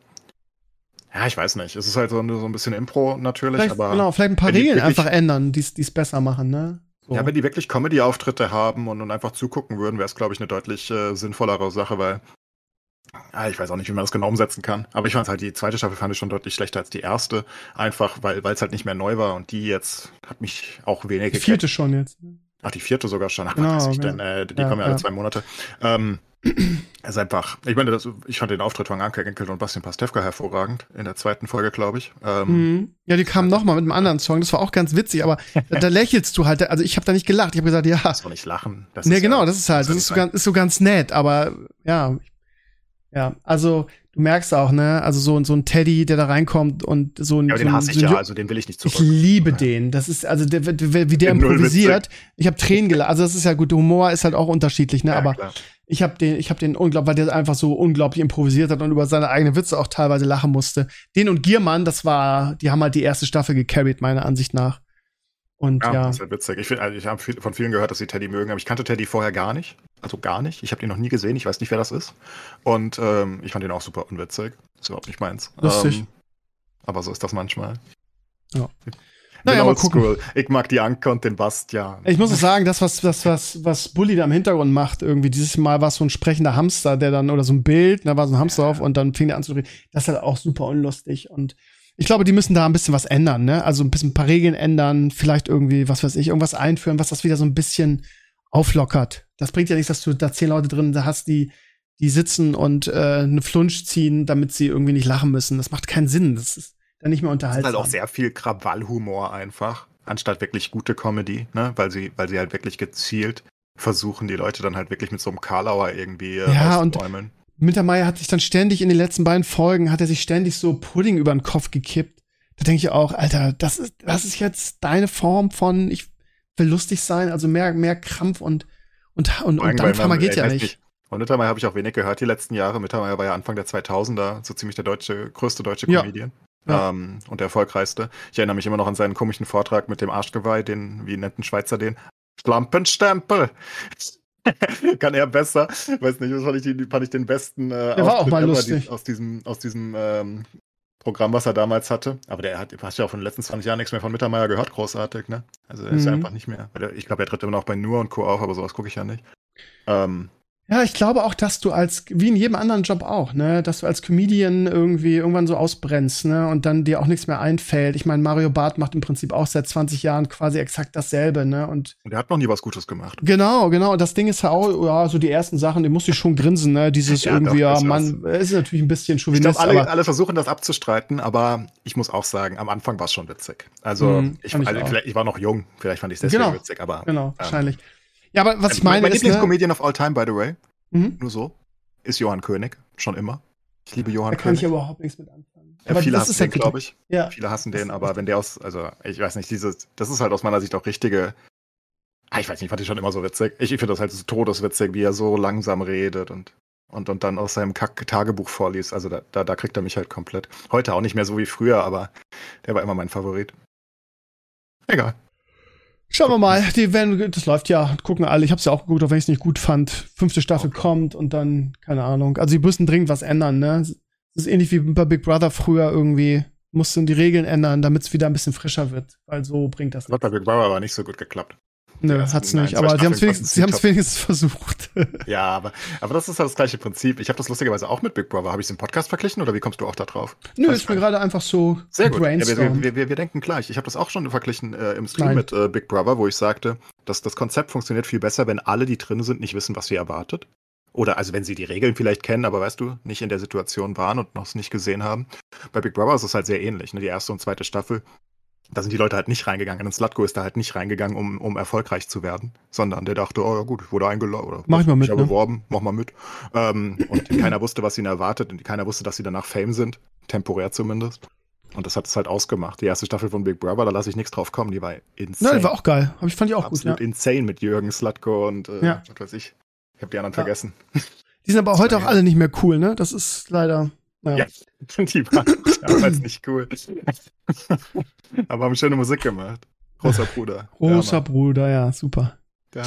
ja, ich weiß nicht. Es ist halt so, so ein bisschen Impro natürlich, vielleicht, aber. Genau, vielleicht ein paar Regeln einfach ändern, die es besser machen, ne? So. Ja, wenn die wirklich Comedy-Auftritte haben und, und einfach zugucken würden, wäre es, glaube ich, eine deutlich äh, sinnvollere Sache, weil. Ja, ich weiß auch nicht, wie man das genau umsetzen kann. Aber ich fand halt, die zweite Staffel fand ich schon deutlich schlechter als die erste. Einfach, weil es halt nicht mehr neu war und die jetzt hat mich auch weniger. Die vierte schon jetzt. Ne? Ach, die vierte sogar schon. Ach, genau, weiß ich denn? Äh, die ja, kommen ja alle zwei Monate. Ähm, es ist einfach, ich meine, das, ich fand den Auftritt von Anke Enkel und Bastian Pastewka hervorragend in der zweiten Folge, glaube ich. Ähm, mhm. Ja, die kamen nochmal mit einem anderen Song, das war auch ganz witzig, aber da, da, lächelst du halt, also ich habe da nicht gelacht, ich habe gesagt, ja. Das doch nicht lachen. Das nee, genau, ja, das ist halt, das ist so, ganz, ist so ganz nett, aber ja, ja, also du merkst auch, ne, also so, so ein Teddy, der da reinkommt und so ein. Ja, so den hasse ich so ja, also den will ich nicht zurück. Ich liebe ja. den. Das ist, also der, wie der improvisiert. Ich habe Tränen gelacht. Also das ist ja gut, Humor ist halt auch unterschiedlich, ne, ja, aber klar. Ich habe den, ich habe den unglaublich, weil der einfach so unglaublich improvisiert hat und über seine eigenen Witze auch teilweise lachen musste. Den und Giermann, das war, die haben halt die erste Staffel gecarried, meiner Ansicht nach. Und ja, ja. das ist halt witzig. Ich, find, also ich habe von vielen gehört, dass sie Teddy mögen, aber ich kannte Teddy vorher gar nicht. Also gar nicht. Ich habe den noch nie gesehen. Ich weiß nicht, wer das ist. Und ähm, ich fand den auch super unwitzig. Das ist überhaupt nicht meins. Lustig. Ähm, aber so ist das manchmal. Ja. Naja, mal gucken. Ich mag die Anke und den Bastian. Ich muss auch sagen, das, was, das, was, was Bully da im Hintergrund macht, irgendwie, dieses Mal war es so ein sprechender Hamster, der dann, oder so ein Bild, da war so ein Hamster ja. auf und dann fing der an zu reden. Das ist halt auch super unlustig. Und ich glaube, die müssen da ein bisschen was ändern, ne? Also ein bisschen ein paar Regeln ändern, vielleicht irgendwie, was weiß ich, irgendwas einführen, was das wieder so ein bisschen auflockert. Das bringt ja nichts, dass du da zehn Leute drin hast, die, die sitzen und äh, eine Flunsch ziehen, damit sie irgendwie nicht lachen müssen. Das macht keinen Sinn. Das ist dann nicht mehr unterhalten. Das ist halt auch sehr viel Krawallhumor einfach, anstatt wirklich gute Comedy, ne? Weil sie, weil sie halt wirklich gezielt versuchen, die Leute dann halt wirklich mit so einem Karlauer irgendwie äh, ja, und Mittermeier hat sich dann ständig in den letzten beiden Folgen, hat er sich ständig so Pudding über den Kopf gekippt. Da denke ich auch, Alter, das ist, das ist jetzt deine Form von, ich will lustig sein, also mehr, mehr Krampf und, und, und, und Dampfhammer geht ja nicht. nicht. Von Mittermeier habe ich auch wenig gehört die letzten Jahre. Mittermeier war ja Anfang der 2000er so ziemlich der deutsche, größte deutsche Comedian. Ja. Ja. Ähm, und der erfolgreichste. Ich erinnere mich immer noch an seinen komischen Vortrag mit dem Arschgeweih, den, wie nennt ein Schweizer den? Schlampenstempel. Kann er besser. Weiß nicht, das fand ich, die, fand ich den besten äh, der war auch mal lustig. aus diesem, aus diesem ähm, Programm, was er damals hatte. Aber der hat, hast ja auch von den letzten 20 Jahren nichts mehr von Mittermeier gehört, großartig, ne? Also er ist mhm. ja einfach nicht mehr. Ich glaube, er tritt immer noch bei Nur und Co. auf, aber sowas gucke ich ja nicht. Ähm, Ja, ich glaube auch, dass du als, wie in jedem anderen Job auch, ne, dass du als Comedian irgendwie irgendwann so ausbrennst, ne, und dann dir auch nichts mehr einfällt. Ich meine, Mario Barth macht im Prinzip auch seit 20 Jahren quasi exakt dasselbe, ne, und. Und er hat noch nie was Gutes gemacht. Genau, genau. Das Ding ist ja auch, ja, so die ersten Sachen, die musst du schon grinsen, ne, dieses ja, irgendwie, ja, man, ist natürlich ein bisschen Chauvinist. Ich glaube, alle, alle versuchen das abzustreiten, aber ich muss auch sagen, am Anfang war es schon witzig. Also, mhm, ich, ich, also, ich, war noch jung, vielleicht fand ich es deswegen genau, witzig, aber. Genau, ähm, wahrscheinlich. Ja, aber was ich meine mein ist. Mein Lieblingscomedian ne? of all time, by the way. Mhm. Nur so. Ist Johann König. Schon immer. Ich liebe Johann da König. Da kann ich überhaupt nichts mit anfangen. Ja, viele hassen den, glaube ich. Ja. Viele hassen den, aber wenn der aus, also ich weiß nicht, dieses, das ist halt aus meiner Sicht auch richtige. Ah, ich weiß nicht, fand ich schon immer so witzig. Ich, ich finde das halt so todeswitzig, wie er so langsam redet und, und, und dann aus seinem Kack-Tagebuch vorliest. Also da, da, da kriegt er mich halt komplett. Heute auch nicht mehr so wie früher, aber der war immer mein Favorit. Egal. Schauen wir mal, die werden, das läuft ja, gucken alle. Ich habe es ja auch geguckt, auch wenn ich es nicht gut fand. Fünfte Staffel okay. kommt und dann, keine Ahnung. Also die müssen dringend was ändern, ne? Das ist ähnlich wie bei Big Brother früher irgendwie. Mussten die Regeln ändern, damit es wieder ein bisschen frischer wird, weil so bringt das. Hat bei Big Brother aber nicht so gut geklappt. Nö, hat's nicht, aber sie haben es wenigstens, sie wenigstens versucht. ja, aber, aber das ist halt das gleiche Prinzip. Ich habe das lustigerweise auch mit Big Brother. Habe ich es im Podcast verglichen oder wie kommst du auch da drauf? Nö, ist mir gerade einfach so Sehr gut. Ja, wir, wir, wir, wir, denken gleich. Ich habe das auch schon verglichen äh, im Stream Nein. mit äh, Big Brother, wo ich sagte, dass das Konzept funktioniert viel besser, wenn alle, die drin sind, nicht wissen, was sie erwartet. Oder also wenn sie die Regeln vielleicht kennen, aber weißt du, nicht in der Situation waren und noch es nicht gesehen haben. Bei Big Brother ist es halt sehr ähnlich. Ne? Die erste und zweite Staffel da sind die Leute halt nicht reingegangen. Und Slutko ist da halt nicht reingegangen, um, um erfolgreich zu werden, sondern der dachte, oh ja gut, ich wurde eingeladen oder mach ich mal mit, ne? beworben, mach mal mit. Ähm, und keiner wusste, was ihn erwartet und keiner wusste, dass sie danach Fame sind, temporär zumindest. Und das hat es halt ausgemacht. Die erste Staffel von Big Brother, da lasse ich nichts drauf kommen, die war insane. Nein, die war auch geil. Aber ich fand die auch Absolut gut. Ja. insane mit Jürgen Slutko und äh, ja. was weiß ich. Ich habe die anderen ja. vergessen. Die sind aber heute auch alle nicht mehr cool, ne? Das ist leider. Naja. Ja, die waren damals nicht cool. Aber haben schöne Musik gemacht. Großer Bruder. Großer Bruder, ja, super. Ja,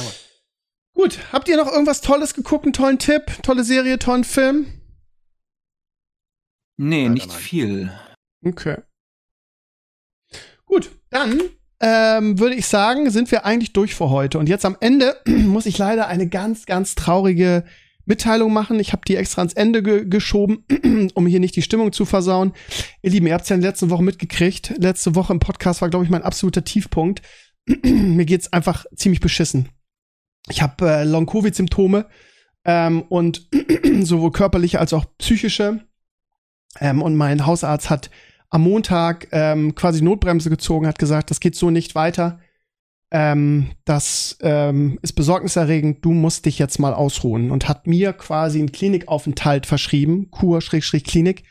Gut, habt ihr noch irgendwas Tolles geguckt, einen tollen Tipp, tolle Serie, tollen Film? Nee, Leider nicht nein. viel. Okay. Gut, dann ähm, würde ich sagen, sind wir eigentlich durch für heute. Und jetzt am Ende muss ich leider eine ganz, ganz traurige Mitteilung machen. Ich habe die extra ans Ende ge geschoben, um hier nicht die Stimmung zu versauen. Ihr Lieben, ihr habt es ja in der letzten Woche mitgekriegt. Letzte Woche im Podcast war, glaube ich, mein absoluter Tiefpunkt. Mir geht's einfach ziemlich beschissen. Ich habe äh, Long-Covid-Symptome ähm, und sowohl körperliche als auch psychische. Ähm, und mein Hausarzt hat am Montag ähm, quasi Notbremse gezogen, hat gesagt, das geht so nicht weiter ähm, das ähm, ist besorgniserregend, du musst dich jetzt mal ausruhen und hat mir quasi einen Klinikaufenthalt verschrieben, Kur-Klinik,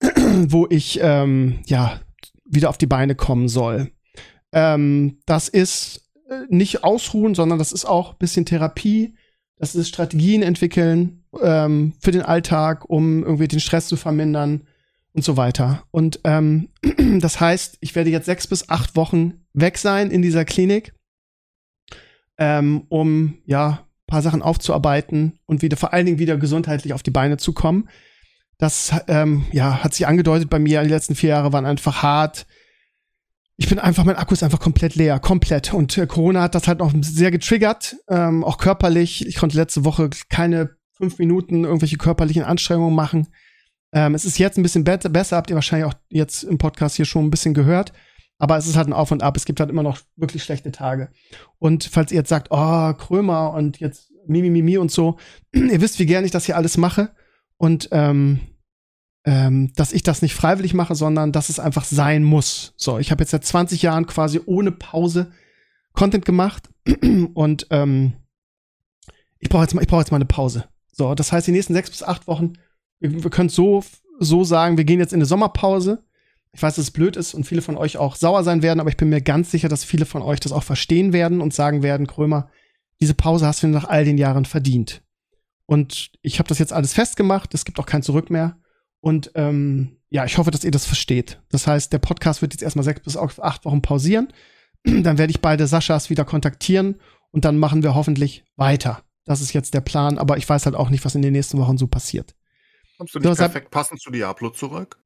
wo ich ähm, ja wieder auf die Beine kommen soll. Ähm, das ist äh, nicht ausruhen, sondern das ist auch ein bisschen Therapie. Das ist Strategien entwickeln ähm, für den Alltag, um irgendwie den Stress zu vermindern und so weiter. Und ähm, das heißt, ich werde jetzt sechs bis acht Wochen weg sein in dieser Klinik, ähm, um ja paar Sachen aufzuarbeiten und wieder vor allen Dingen wieder gesundheitlich auf die Beine zu kommen. Das ähm, ja hat sich angedeutet bei mir. Die letzten vier Jahre waren einfach hart. Ich bin einfach, mein Akku ist einfach komplett leer, komplett. Und äh, Corona hat das halt noch sehr getriggert, ähm, auch körperlich. Ich konnte letzte Woche keine fünf Minuten irgendwelche körperlichen Anstrengungen machen. Ähm, es ist jetzt ein bisschen be besser, habt ihr wahrscheinlich auch jetzt im Podcast hier schon ein bisschen gehört. Aber es ist halt ein Auf und Ab. Es gibt halt immer noch wirklich schlechte Tage. Und falls ihr jetzt sagt, oh, Krömer und jetzt Mimi, Mimi und so, ihr wisst, wie gerne ich das hier alles mache. Und ähm, ähm, dass ich das nicht freiwillig mache, sondern dass es einfach sein muss. So, ich habe jetzt seit 20 Jahren quasi ohne Pause Content gemacht und ähm, ich brauche jetzt, mal, brauch jetzt mal eine Pause. So, das heißt, die nächsten sechs bis acht Wochen wir, können so, so sagen, wir gehen jetzt in eine Sommerpause. Ich weiß, dass es blöd ist und viele von euch auch sauer sein werden, aber ich bin mir ganz sicher, dass viele von euch das auch verstehen werden und sagen werden, Krömer, diese Pause hast du nach all den Jahren verdient. Und ich habe das jetzt alles festgemacht, es gibt auch kein Zurück mehr. Und ähm, ja, ich hoffe, dass ihr das versteht. Das heißt, der Podcast wird jetzt erstmal sechs bis acht Wochen pausieren. Dann werde ich beide Saschas wieder kontaktieren und dann machen wir hoffentlich weiter. Das ist jetzt der Plan, aber ich weiß halt auch nicht, was in den nächsten Wochen so passiert. Kommst du nicht du perfekt passend zu Diablo zurück?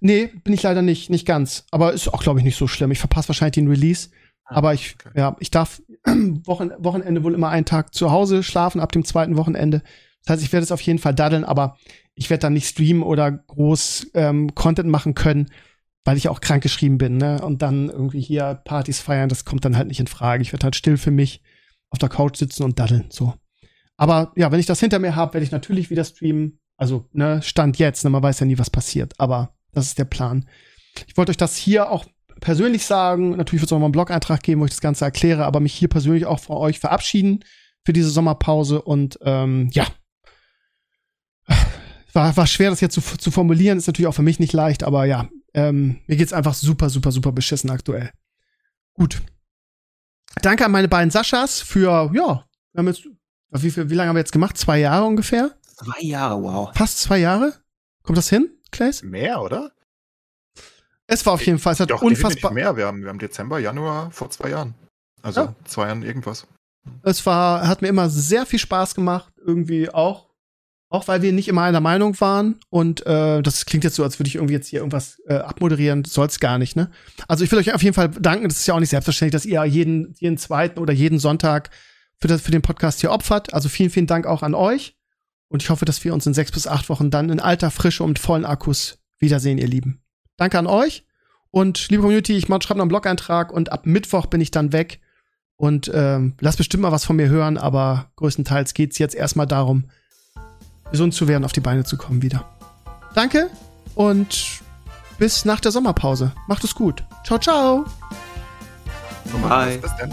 Nee, bin ich leider nicht, nicht ganz. Aber ist auch, glaube ich, nicht so schlimm. Ich verpasse wahrscheinlich den Release. Ah, aber ich, okay. ja, ich darf Wochen Wochenende wohl immer einen Tag zu Hause schlafen ab dem zweiten Wochenende. Das heißt, ich werde es auf jeden Fall daddeln, aber ich werde dann nicht streamen oder groß ähm, Content machen können, weil ich auch krank geschrieben bin, ne? Und dann irgendwie hier Partys feiern, das kommt dann halt nicht in Frage. Ich werde halt still für mich auf der Couch sitzen und daddeln, so. Aber ja, wenn ich das hinter mir habe, werde ich natürlich wieder streamen. Also, ne, Stand jetzt, ne, man weiß ja nie, was passiert, aber das ist der Plan. Ich wollte euch das hier auch persönlich sagen. Natürlich wird es auch mal einen Blog-Eintrag geben, wo ich das Ganze erkläre, aber mich hier persönlich auch von euch verabschieden für diese Sommerpause und ähm, ja. War, war schwer, das jetzt zu, zu formulieren, ist natürlich auch für mich nicht leicht, aber ja, ähm, mir geht's einfach super, super, super beschissen aktuell. Gut. Danke an meine beiden Saschas für, ja, wir haben jetzt, wie, wie lange haben wir jetzt gemacht? Zwei Jahre ungefähr? Zwei Jahre, wow. Fast zwei Jahre? Kommt das hin, Claes? Mehr, oder? Es war auf jeden Fall, es hat Doch, unfassbar. mehr. Wir haben, wir haben Dezember, Januar vor zwei Jahren. Also ja. zwei Jahren irgendwas. Es war, hat mir immer sehr viel Spaß gemacht, irgendwie auch. Auch weil wir nicht immer einer Meinung waren. Und äh, das klingt jetzt so, als würde ich irgendwie jetzt hier irgendwas äh, abmoderieren. Soll es gar nicht, ne? Also ich will euch auf jeden Fall danken. Das ist ja auch nicht selbstverständlich, dass ihr jeden, jeden zweiten oder jeden Sonntag für, das, für den Podcast hier opfert. Also vielen, vielen Dank auch an euch. Und ich hoffe, dass wir uns in sechs bis acht Wochen dann in alter Frische und mit vollen Akkus wiedersehen, ihr Lieben. Danke an euch. Und liebe Community, ich schreibe noch einen Blog-Eintrag und ab Mittwoch bin ich dann weg. Und ähm, lasst bestimmt mal was von mir hören, aber größtenteils geht es jetzt erstmal darum, gesund zu werden, auf die Beine zu kommen wieder. Danke und bis nach der Sommerpause. Macht es gut. Ciao, ciao. Bye. Das denn?